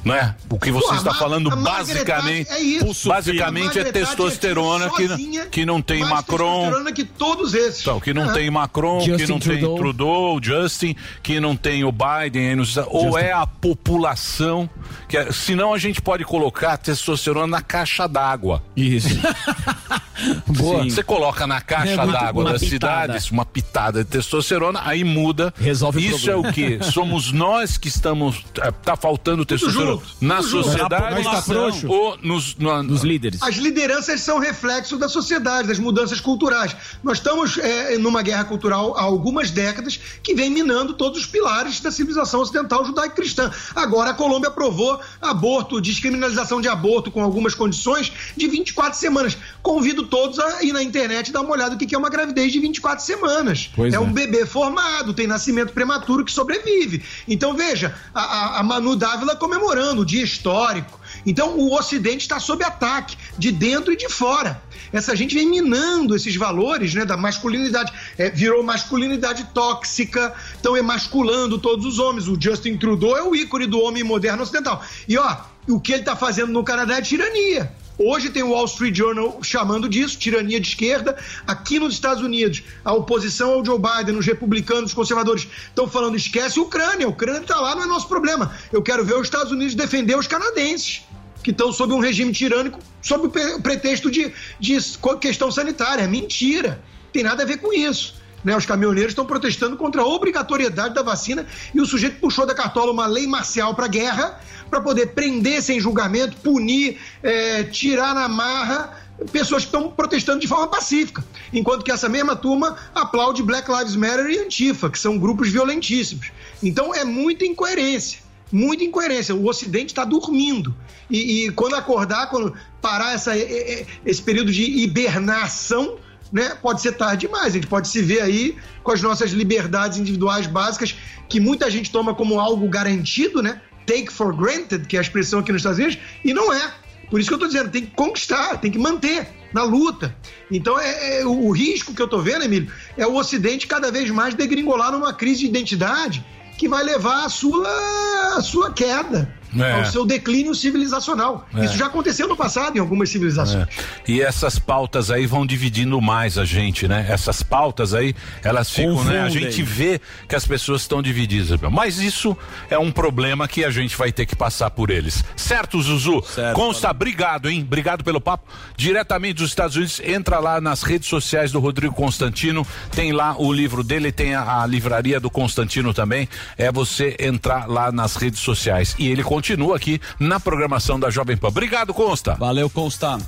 Não é? O que você Pô, está Ma- falando basicamente, é isso. basicamente é Margaret Thatcher testosterona tinha que, sozinha que não tem mais Macron. testosterona que todos esses. Então, que não Ah. tem Macron, que Justin não tem Trudeau. Trudeau, Justin, que não tem o Biden, nos ou é a população, que é- senão a gente pode colocar testosterona na caixa d'água. Isso. Boa. Você coloca na É caixa muito- d'água das pitada. cidades uma pitada de testosterona, aí muda. Resolve o Isso é o quê? Somos nós que estamos. eh, Tá faltando testosterona junto, na tudo sociedade Nós tá ou nos, na- Nos líderes. As lideranças são reflexo da sociedade, das mudanças culturais. Nós estamos é, numa guerra cultural há algumas décadas que vem minando todos os pilares da civilização ocidental judaico-cristã. Agora a Colômbia aprovou aborto, descriminalização de aborto com algumas condições de 24 semanas. Convido todos a ir na internet e dar uma olhada no que é uma gravidez de 24 semanas. É é. um bebê formado, tem nascimento prematuro que sobrevive. Então veja, a, a- a Manu Dávila comemorando o dia histórico. Então o Ocidente está sob ataque, de dentro e de fora. Essa gente vem minando esses valores né, da masculinidade. É, virou masculinidade tóxica, estão emasculando todos os homens. O Justin Trudeau é o ícone do homem moderno ocidental. E ó, o que ele está fazendo no Canadá é tirania. Hoje tem o Wall Street Journal chamando disso, tirania de esquerda. Aqui nos Estados Unidos, a oposição ao Joe Biden, os republicanos, os conservadores, estão falando: esquece a Ucrânia, a Ucrânia está lá, não é nosso problema. Eu quero ver os Estados Unidos defender os canadenses, que estão sob um regime tirânico, sob o pre- pretexto de, de questão sanitária. É mentira, tem nada a ver com isso. Né, os caminhoneiros estão protestando contra a obrigatoriedade da vacina e o sujeito puxou da cartola uma lei marcial para guerra para poder prender sem julgamento, punir, eh, tirar na marra pessoas que estão protestando de forma pacífica. Enquanto que essa mesma turma aplaude Black Lives Matter e Antifa, que são grupos violentíssimos. Então é muita incoerência. Muita incoerência. O Ocidente está dormindo. E, e quando acordar, quando parar essa, esse período de hibernação, né, pode ser tarde demais. A gente pode se ver aí com as nossas liberdades individuais básicas, que muita gente toma como algo garantido, né? Take for granted, que é a expressão aqui nos Estados Unidos, e não é. Por isso que eu estou dizendo, tem que conquistar, tem que manter na luta. Então, é, é- o, risco que eu estou vendo, Emílio, é o Ocidente cada vez mais degringolar numa crise de identidade que vai levar à sua, à sua queda, É. ao seu declínio civilizacional. É. Isso já aconteceu no passado em algumas civilizações. É. E essas pautas aí vão dividindo mais a gente, né? Essas pautas aí, elas ficam, né? A Confundem. gente vê que as pessoas estão divididas. Mas isso é um problema que a gente vai ter que passar por eles. Certo, Zuzu? Consta, obrigado, hein? Obrigado pelo papo. Diretamente dos Estados Unidos, entra lá nas redes sociais do Rodrigo Constantino. Tem lá o livro dele, tem a, a livraria do Constantino também. É você entrar lá nas redes sociais. E ele continua aqui na programação da Jovem Pan. Obrigado, Consta. Valeu, Consta.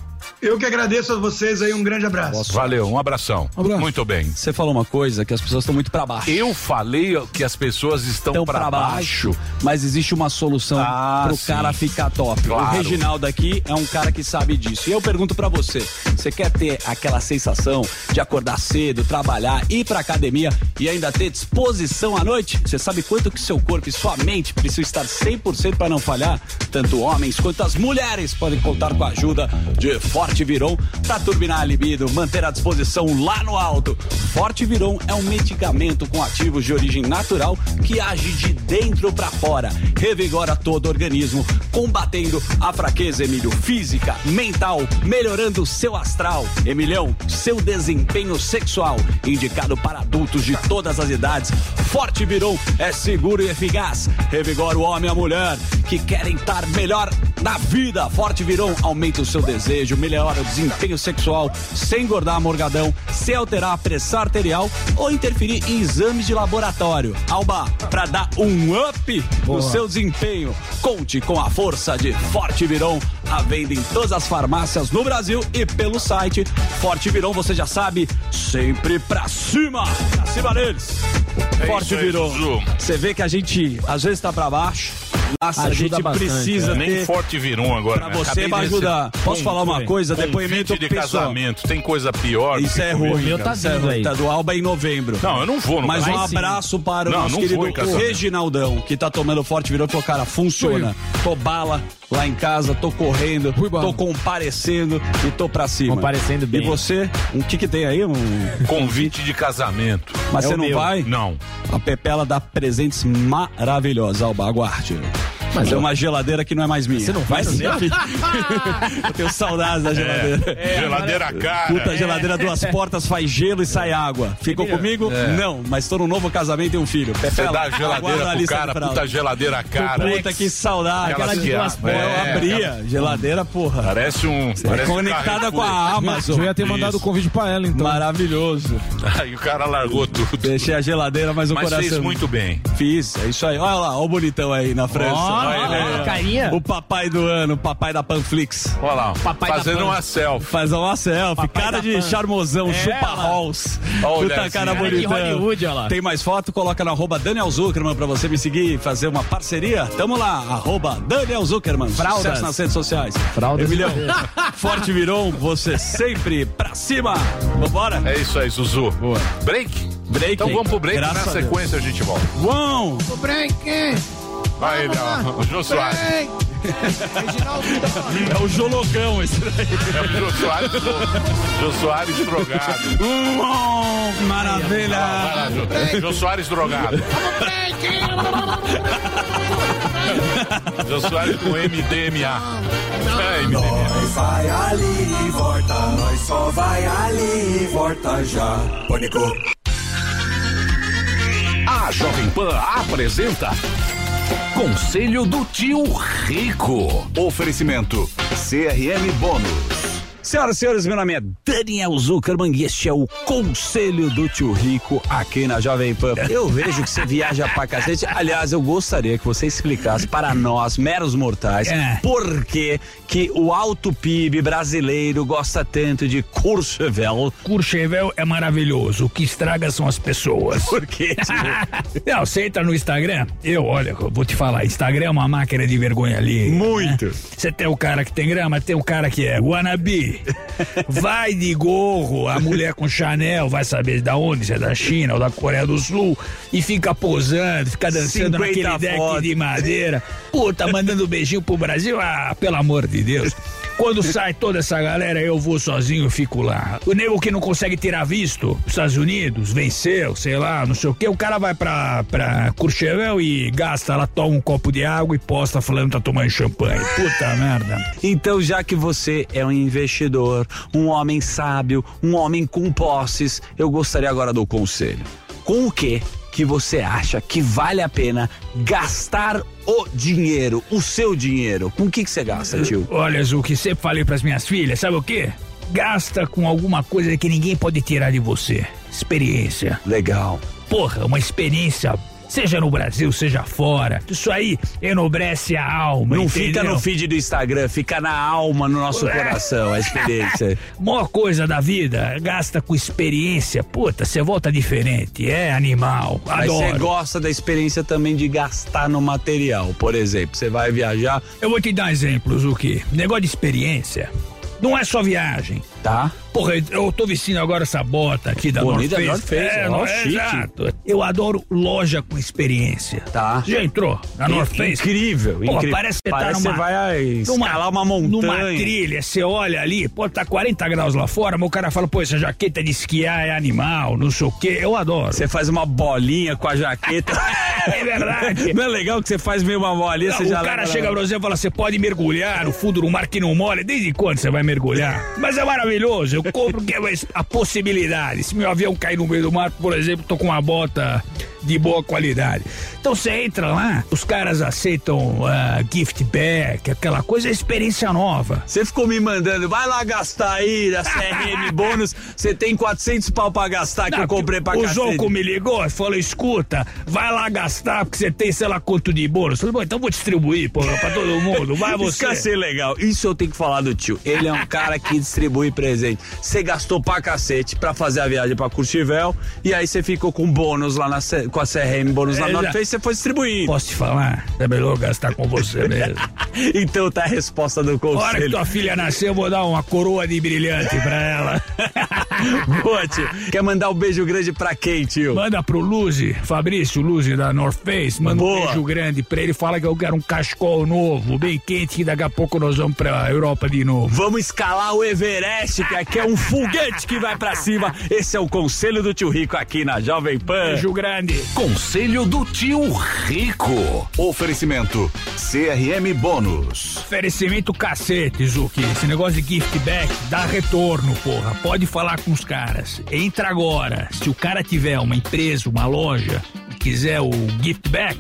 Eu que agradeço a vocês aí, um grande abraço. Valeu, um abração. Muito bem. Você falou uma coisa que as pessoas estão muito para baixo. Eu falei que as pessoas estão Estão para pra baixo. Mas existe uma solução Ah, pro sim. cara ficar top. Claro. O Reginaldo aqui é um cara que sabe disso. E eu pergunto pra você: você quer ter aquela sensação de acordar cedo, trabalhar, ir pra academia e ainda ter disposição à noite? Você sabe quanto que seu corpo e sua mente precisam estar 100% para não falhar? Tanto homens quanto as mulheres podem contar com a ajuda de Forte Viron para turbinar a libido, manter a disposição lá no alto. Forte Viron é um medicamento com ativos de origem natural que age de dentro para fora, revigora todo o organismo, combatendo a fraqueza, Emílio, física, mental, melhorando o seu astral. Emilhão, seu desempenho sexual, indicado para adultos de todas as idades. Forte Viron é seguro e eficaz, revigora o homem e a mulher que querem estar melhor na vida. Forte Viron aumenta o seu desejo, melhora o desempenho sexual, sem engordar morgadão, sem alterar a pressão arterial ou interferir em exames de laboratório. Alba, para dar um up no seu desempenho, conte com a força de Forte Viron, à venda em todas as farmácias no Brasil e pelo site Forte Viron, você já sabe, sempre pra cima, pra cima deles. É Forte Viron. Você vê que a gente às vezes tá pra baixo. Nossa, a Ajuda gente bastante, precisa é. Nem ter forte virum agora. Pra né? você vai ajudar. Posso falar uma coisa? Depoimento de pessoal. casamento. Tem coisa pior. Isso do que é ruim. cara. Isso é ruim. Tá do Alba em novembro. Não, eu não vou no Mas um abraço para o Não, nosso não querido vou. Reginaldão, que tá tomando forte, virou e falou, cara, funciona. Tô bala lá em casa, tô correndo, tô comparecendo e tô pra cima. Comparecendo bem. E você, o que que tem aí? Um Convite de casamento. Mas É você não meu. vai? Não. A Pepela dá presentes maravilhosos, Alba, aguarde. Mas é uma geladeira que não é mais minha. Você não vai Mas, enfim. Eu tenho saudades da geladeira. É, geladeira cara. Puta, geladeira duas portas, faz gelo e sai água. Ficou comigo? É. Não, mas tô num novo casamento e um filho. Você dá a geladeira pro lista cara, puta geladeira cara. Puta, que saudade. Aquela de duas portas. Eu É, abria. Geladeira, porra. Parece um. É Parece um conectada com a. Amazon. Eu ia ter mandado o convite pra ela, então. Maravilhoso. Aí o cara largou tudo. Deixei a geladeira, mas o Mas coração. fez muito bem. Fiz, é isso aí. Olha lá, olha o bonitão aí na França. Ó, carinha. O papai do ano, o papai da Panflix. Olha lá, Papai fazendo uma selfie. Faz uma selfie, Papai cara de Pan. charmosão, É, chupa halls. Olha Puta assim, cara bonitão. Hollywood, olha lá. Tem mais foto? Coloca no arroba Daniel Zuckerman pra você me seguir e fazer uma parceria. Tamo lá, arroba Daniel Zuckerman. Fraldas. Sucesso nas redes sociais. Fraldas. Emilhão, forte virou, você sempre pra cima. Vambora? É isso aí, Zuzu. Boa. Break? Break. Então vamos pro break, Graças na a sequência a gente volta. Uau! O break. Vai ele, ó. O Jô Soares. É o Jologão esse daí. É o Jô Soares, Jô Soares drogado. Uau, Vai maravilha! lá, Jô, Jô Soares drogado. Jô Soares com MDMA. É, MDMA. Nós vai ali e volta, nós só vai ali e volta já. Pânico. A Jovem Pan apresenta Conselho do Tio Rico. Oferecimento CRM Bônus. Senhoras e senhores, meu nome é Daniel Zuckerman e este é o Conselho do Tio Rico aqui na Jovem Pan. Eu vejo que você viaja pra cacete. Aliás, eu gostaria que você explicasse para nós, meros mortais, É. por que, que o alto PIB brasileiro gosta tanto de Courchevel. Courchevel é maravilhoso. O que estraga são as pessoas. Por quê? Não, você entra no Instagram, eu, olha, eu vou te falar, Instagram é uma máquina de vergonha ali. Muito. Você tem o cara que tem grama, tem o cara que é wannabe. Vai de gorro, a mulher com Chanel, vai saber da onde, se é da China ou da Coreia do Sul, e fica posando, fica dançando 50 naquele deck de madeira. Puta, mandando beijinho pro Brasil, ah, pelo amor de Deus. Quando sai toda essa galera, eu vou sozinho e fico lá. O nego que não consegue tirar visto, os Estados Unidos, venceu, sei lá, não sei o que, o cara vai pra, pra Courchevel e gasta lá, toma um copo de água e posta falando que tá tomando champanhe. Puta merda. Então, já que você é um investidor, um homem sábio, um homem com posses, eu gostaria agora do conselho. Com o que que você acha que vale a pena gastar o dinheiro, o seu dinheiro? Com o que que você gasta, tio? Olha, Zu, que sempre falei pras minhas filhas, sabe o quê? Gasta com alguma coisa que ninguém pode tirar de você. Experiência. Legal. Porra, uma experiência. Seja no Brasil, seja fora. Isso aí enobrece a alma. Não entendeu? fica no feed do Instagram, fica na alma, no nosso É. coração, a experiência. Maior coisa da vida, gasta com experiência. Puta, você volta diferente. É animal. Mas você Adoro. gosta da experiência também de gastar no material. Por exemplo, você vai viajar. Eu vou te dar exemplos, o quê? Negócio de experiência. Não é só viagem. Tá. Porra, eu tô vestindo agora essa bota aqui da Bonita North North Face. É, não é exato. Eu adoro loja com experiência. Tá. Já entrou na In- North Face? incrível, Pô, incrível. Parece que você Parece tá numa... você vai escalar uma montanha. Numa trilha, você olha ali, pô, tá 40 graus lá fora, mas o cara fala, pô, essa jaqueta de esquiar é animal, não sei o quê. Eu adoro. Você faz uma bolinha com a jaqueta. É verdade. Não é legal que você faz meio uma bolinha, Não, você o já cara leva chega pra você e fala: você pode mergulhar no fundo do mar que não molha. Desde quando você vai mergulhar? Mas é maravilhoso. Eu compro que é a possibilidade. Se meu avião cair no meio do mar, por exemplo, tô com uma bota de boa qualidade. Então você entra lá, os caras aceitam ah, gift bag, aquela coisa, é experiência nova. Você ficou me mandando, vai lá gastar aí da CRM bônus, você tem 400 pau pra gastar que eu comprei pra O cacete. Zonco me ligou e falou: escuta, vai lá gastar porque você tem sei lá quanto de bônus. Eu falei, bom, então vou distribuir, porra, pra todo mundo. Vai Isso você. quer ser legal. Isso eu tenho que falar do tio. Ele é um cara que distribui presente. Você gastou pra cacete pra fazer a viagem pra Curtivel e aí você ficou com bônus lá na, com a CRM bônus lá É, na já. Face, você foi distribuindo. Posso te falar? É melhor gastar com você mesmo. então tá a resposta do A hora que conselho. tua filha nascer, eu vou dar uma coroa de brilhante pra ela. Boa, tio. Quer mandar um beijo grande pra quem, tio? Manda pro Luzi, Fabrício Luzi da North Face, manda um Boa. beijo grande pra ele. Fala que eu quero um cachecol novo, bem quente, que daqui a pouco nós vamos pra Europa de novo. Vamos escalar o Everest, que aqui é um foguete que vai pra cima. Esse é o conselho do tio Rico aqui na Jovem Pan. Beijo grande. Conselho do tio Rico. Oferecimento CRM Bônus. Oferecimento cacete, Zuki. Esse negócio de gift back dá retorno, porra. Pode falar com os caras. Entra agora. Se o cara tiver uma empresa, uma loja, e quiser o gift back,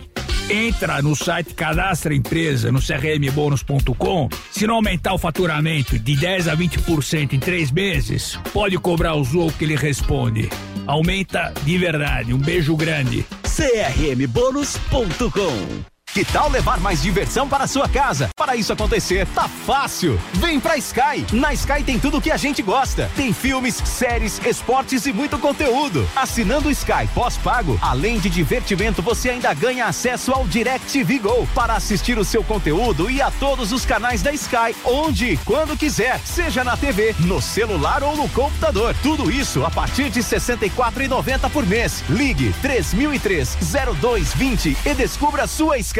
entra no site, cadastra empresa no crmbônus.com. Se não aumentar o faturamento de 10 a 20% em três meses, pode cobrar o Zou que ele responde. Aumenta de verdade. Um beijo grande. crmbônus.com que tal levar mais diversão para sua casa? Para isso acontecer, tá fácil. Vem pra Sky. Na Sky tem tudo que a gente gosta. Tem filmes, séries, esportes e muito conteúdo. Assinando o Sky pós-pago, além de divertimento, você ainda ganha acesso ao DirecTV Go para assistir o seu conteúdo e a todos os canais da Sky, onde e quando quiser, seja na TV, no celular ou no computador. Tudo isso a partir de R$ 64,90 por mês. Ligue 3003 0220 e descubra a sua Sky.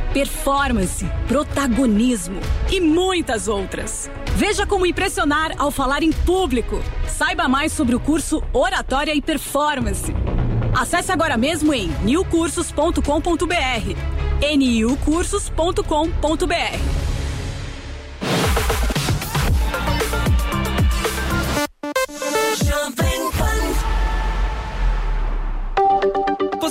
performance, protagonismo e muitas outras. Veja como impressionar ao falar em público. Saiba mais sobre o curso Oratória e Performance. Acesse agora mesmo em newcursos.com.br. niucursos.com.br.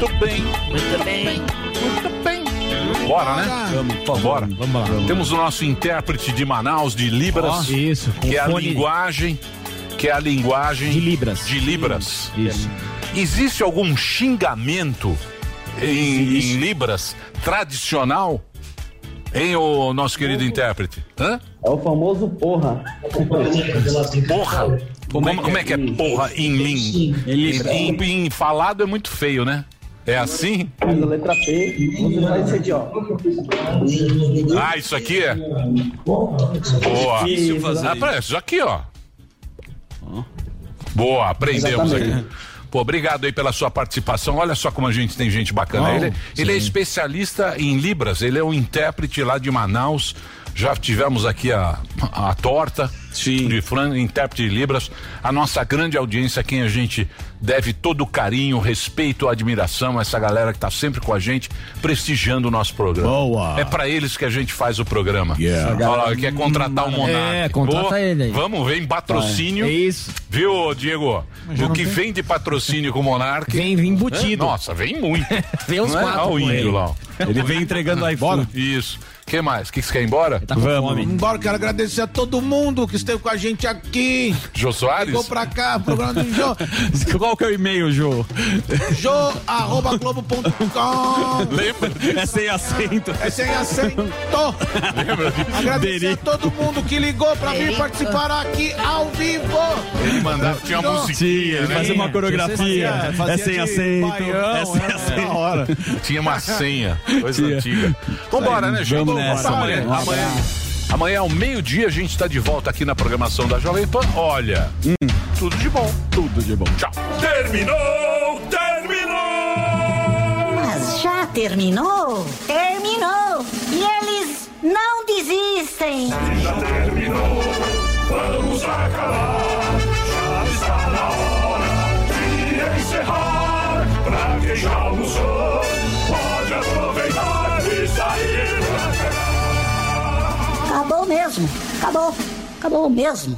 Muito bem. Muito bem. Muito bem. Bora, né? Vamos, bora. Vamos lá. Temos o nosso intérprete de Manaus de Libras. Ó, isso, Que é a fone- linguagem. Que é a linguagem. De Libras. De Libras. Isso. Existe algum xingamento em, em Libras tradicional? Hein, o nosso querido intérprete? Hã? É o famoso porra. Porra? Como, como é que é porra em? Em, em- em falado é muito feio, né? É assim? Faz a letra P, você faz isso aqui, ó. Ah, isso aqui é? Boa. Difícil fazer Ah, pera, isso aqui, ó. Boa, aprendemos Exatamente. aqui. Pô, obrigado aí pela sua participação. Olha só como a gente tem gente bacana. Oh, ele ele é sim. especialista em Libras, ele é um intérprete lá de Manaus. Já tivemos aqui a, a torta de frango, intérprete de Libras. A nossa grande audiência, quem a gente deve todo o carinho, respeito, admiração, essa galera que tá sempre com a gente, prestigiando o nosso programa. Boa. É pra eles que a gente faz o programa. Yeah. Olha lá, quer contratar o Monark. É, contrata ele aí. Vamos, vem patrocínio. É isso. Viu, Diego? O que tem- vem de patrocínio com o Monark. Vem embutido. Nossa, vem muito. Vem uns Não é? quatro Olha o índio ele. lá. Ele vem entregando iPhone. Isso. O que mais? O que você quer ir embora? Tá Vamos. Embora, quero agradecer a todo mundo que esteve com a gente aqui. Jô Soares? Ligou pra cá, programa do Jô. Qual que é o e-mail, Jô? Jô, arroba globo.com. Lembra? É sem acento. É sem acento. Lembra? Agradecer a todo mundo que ligou pra vir participar aqui ao vivo. Ele mandava, tinha uma musiquinha, né? Fazer uma coreografia. Fazia- fazia é sem acento. baião, é sem é, acento. da hora. Tinha uma senha, coisa Tinha. antiga. Vambora, né, Chico? Nessa, amanhã. Um Amanhã, amanhã ao meio-dia a gente tá de volta aqui na programação da Jovem Pan. Olha, tudo de bom. Tudo de bom. Tchau. Terminou! Terminou! terminou? Terminou! E eles não desistem! Já terminou, vamos acabar. Já está na hora de encerrar. Pra quem já almoçou, Acabou mesmo! Acabou! Acabou mesmo!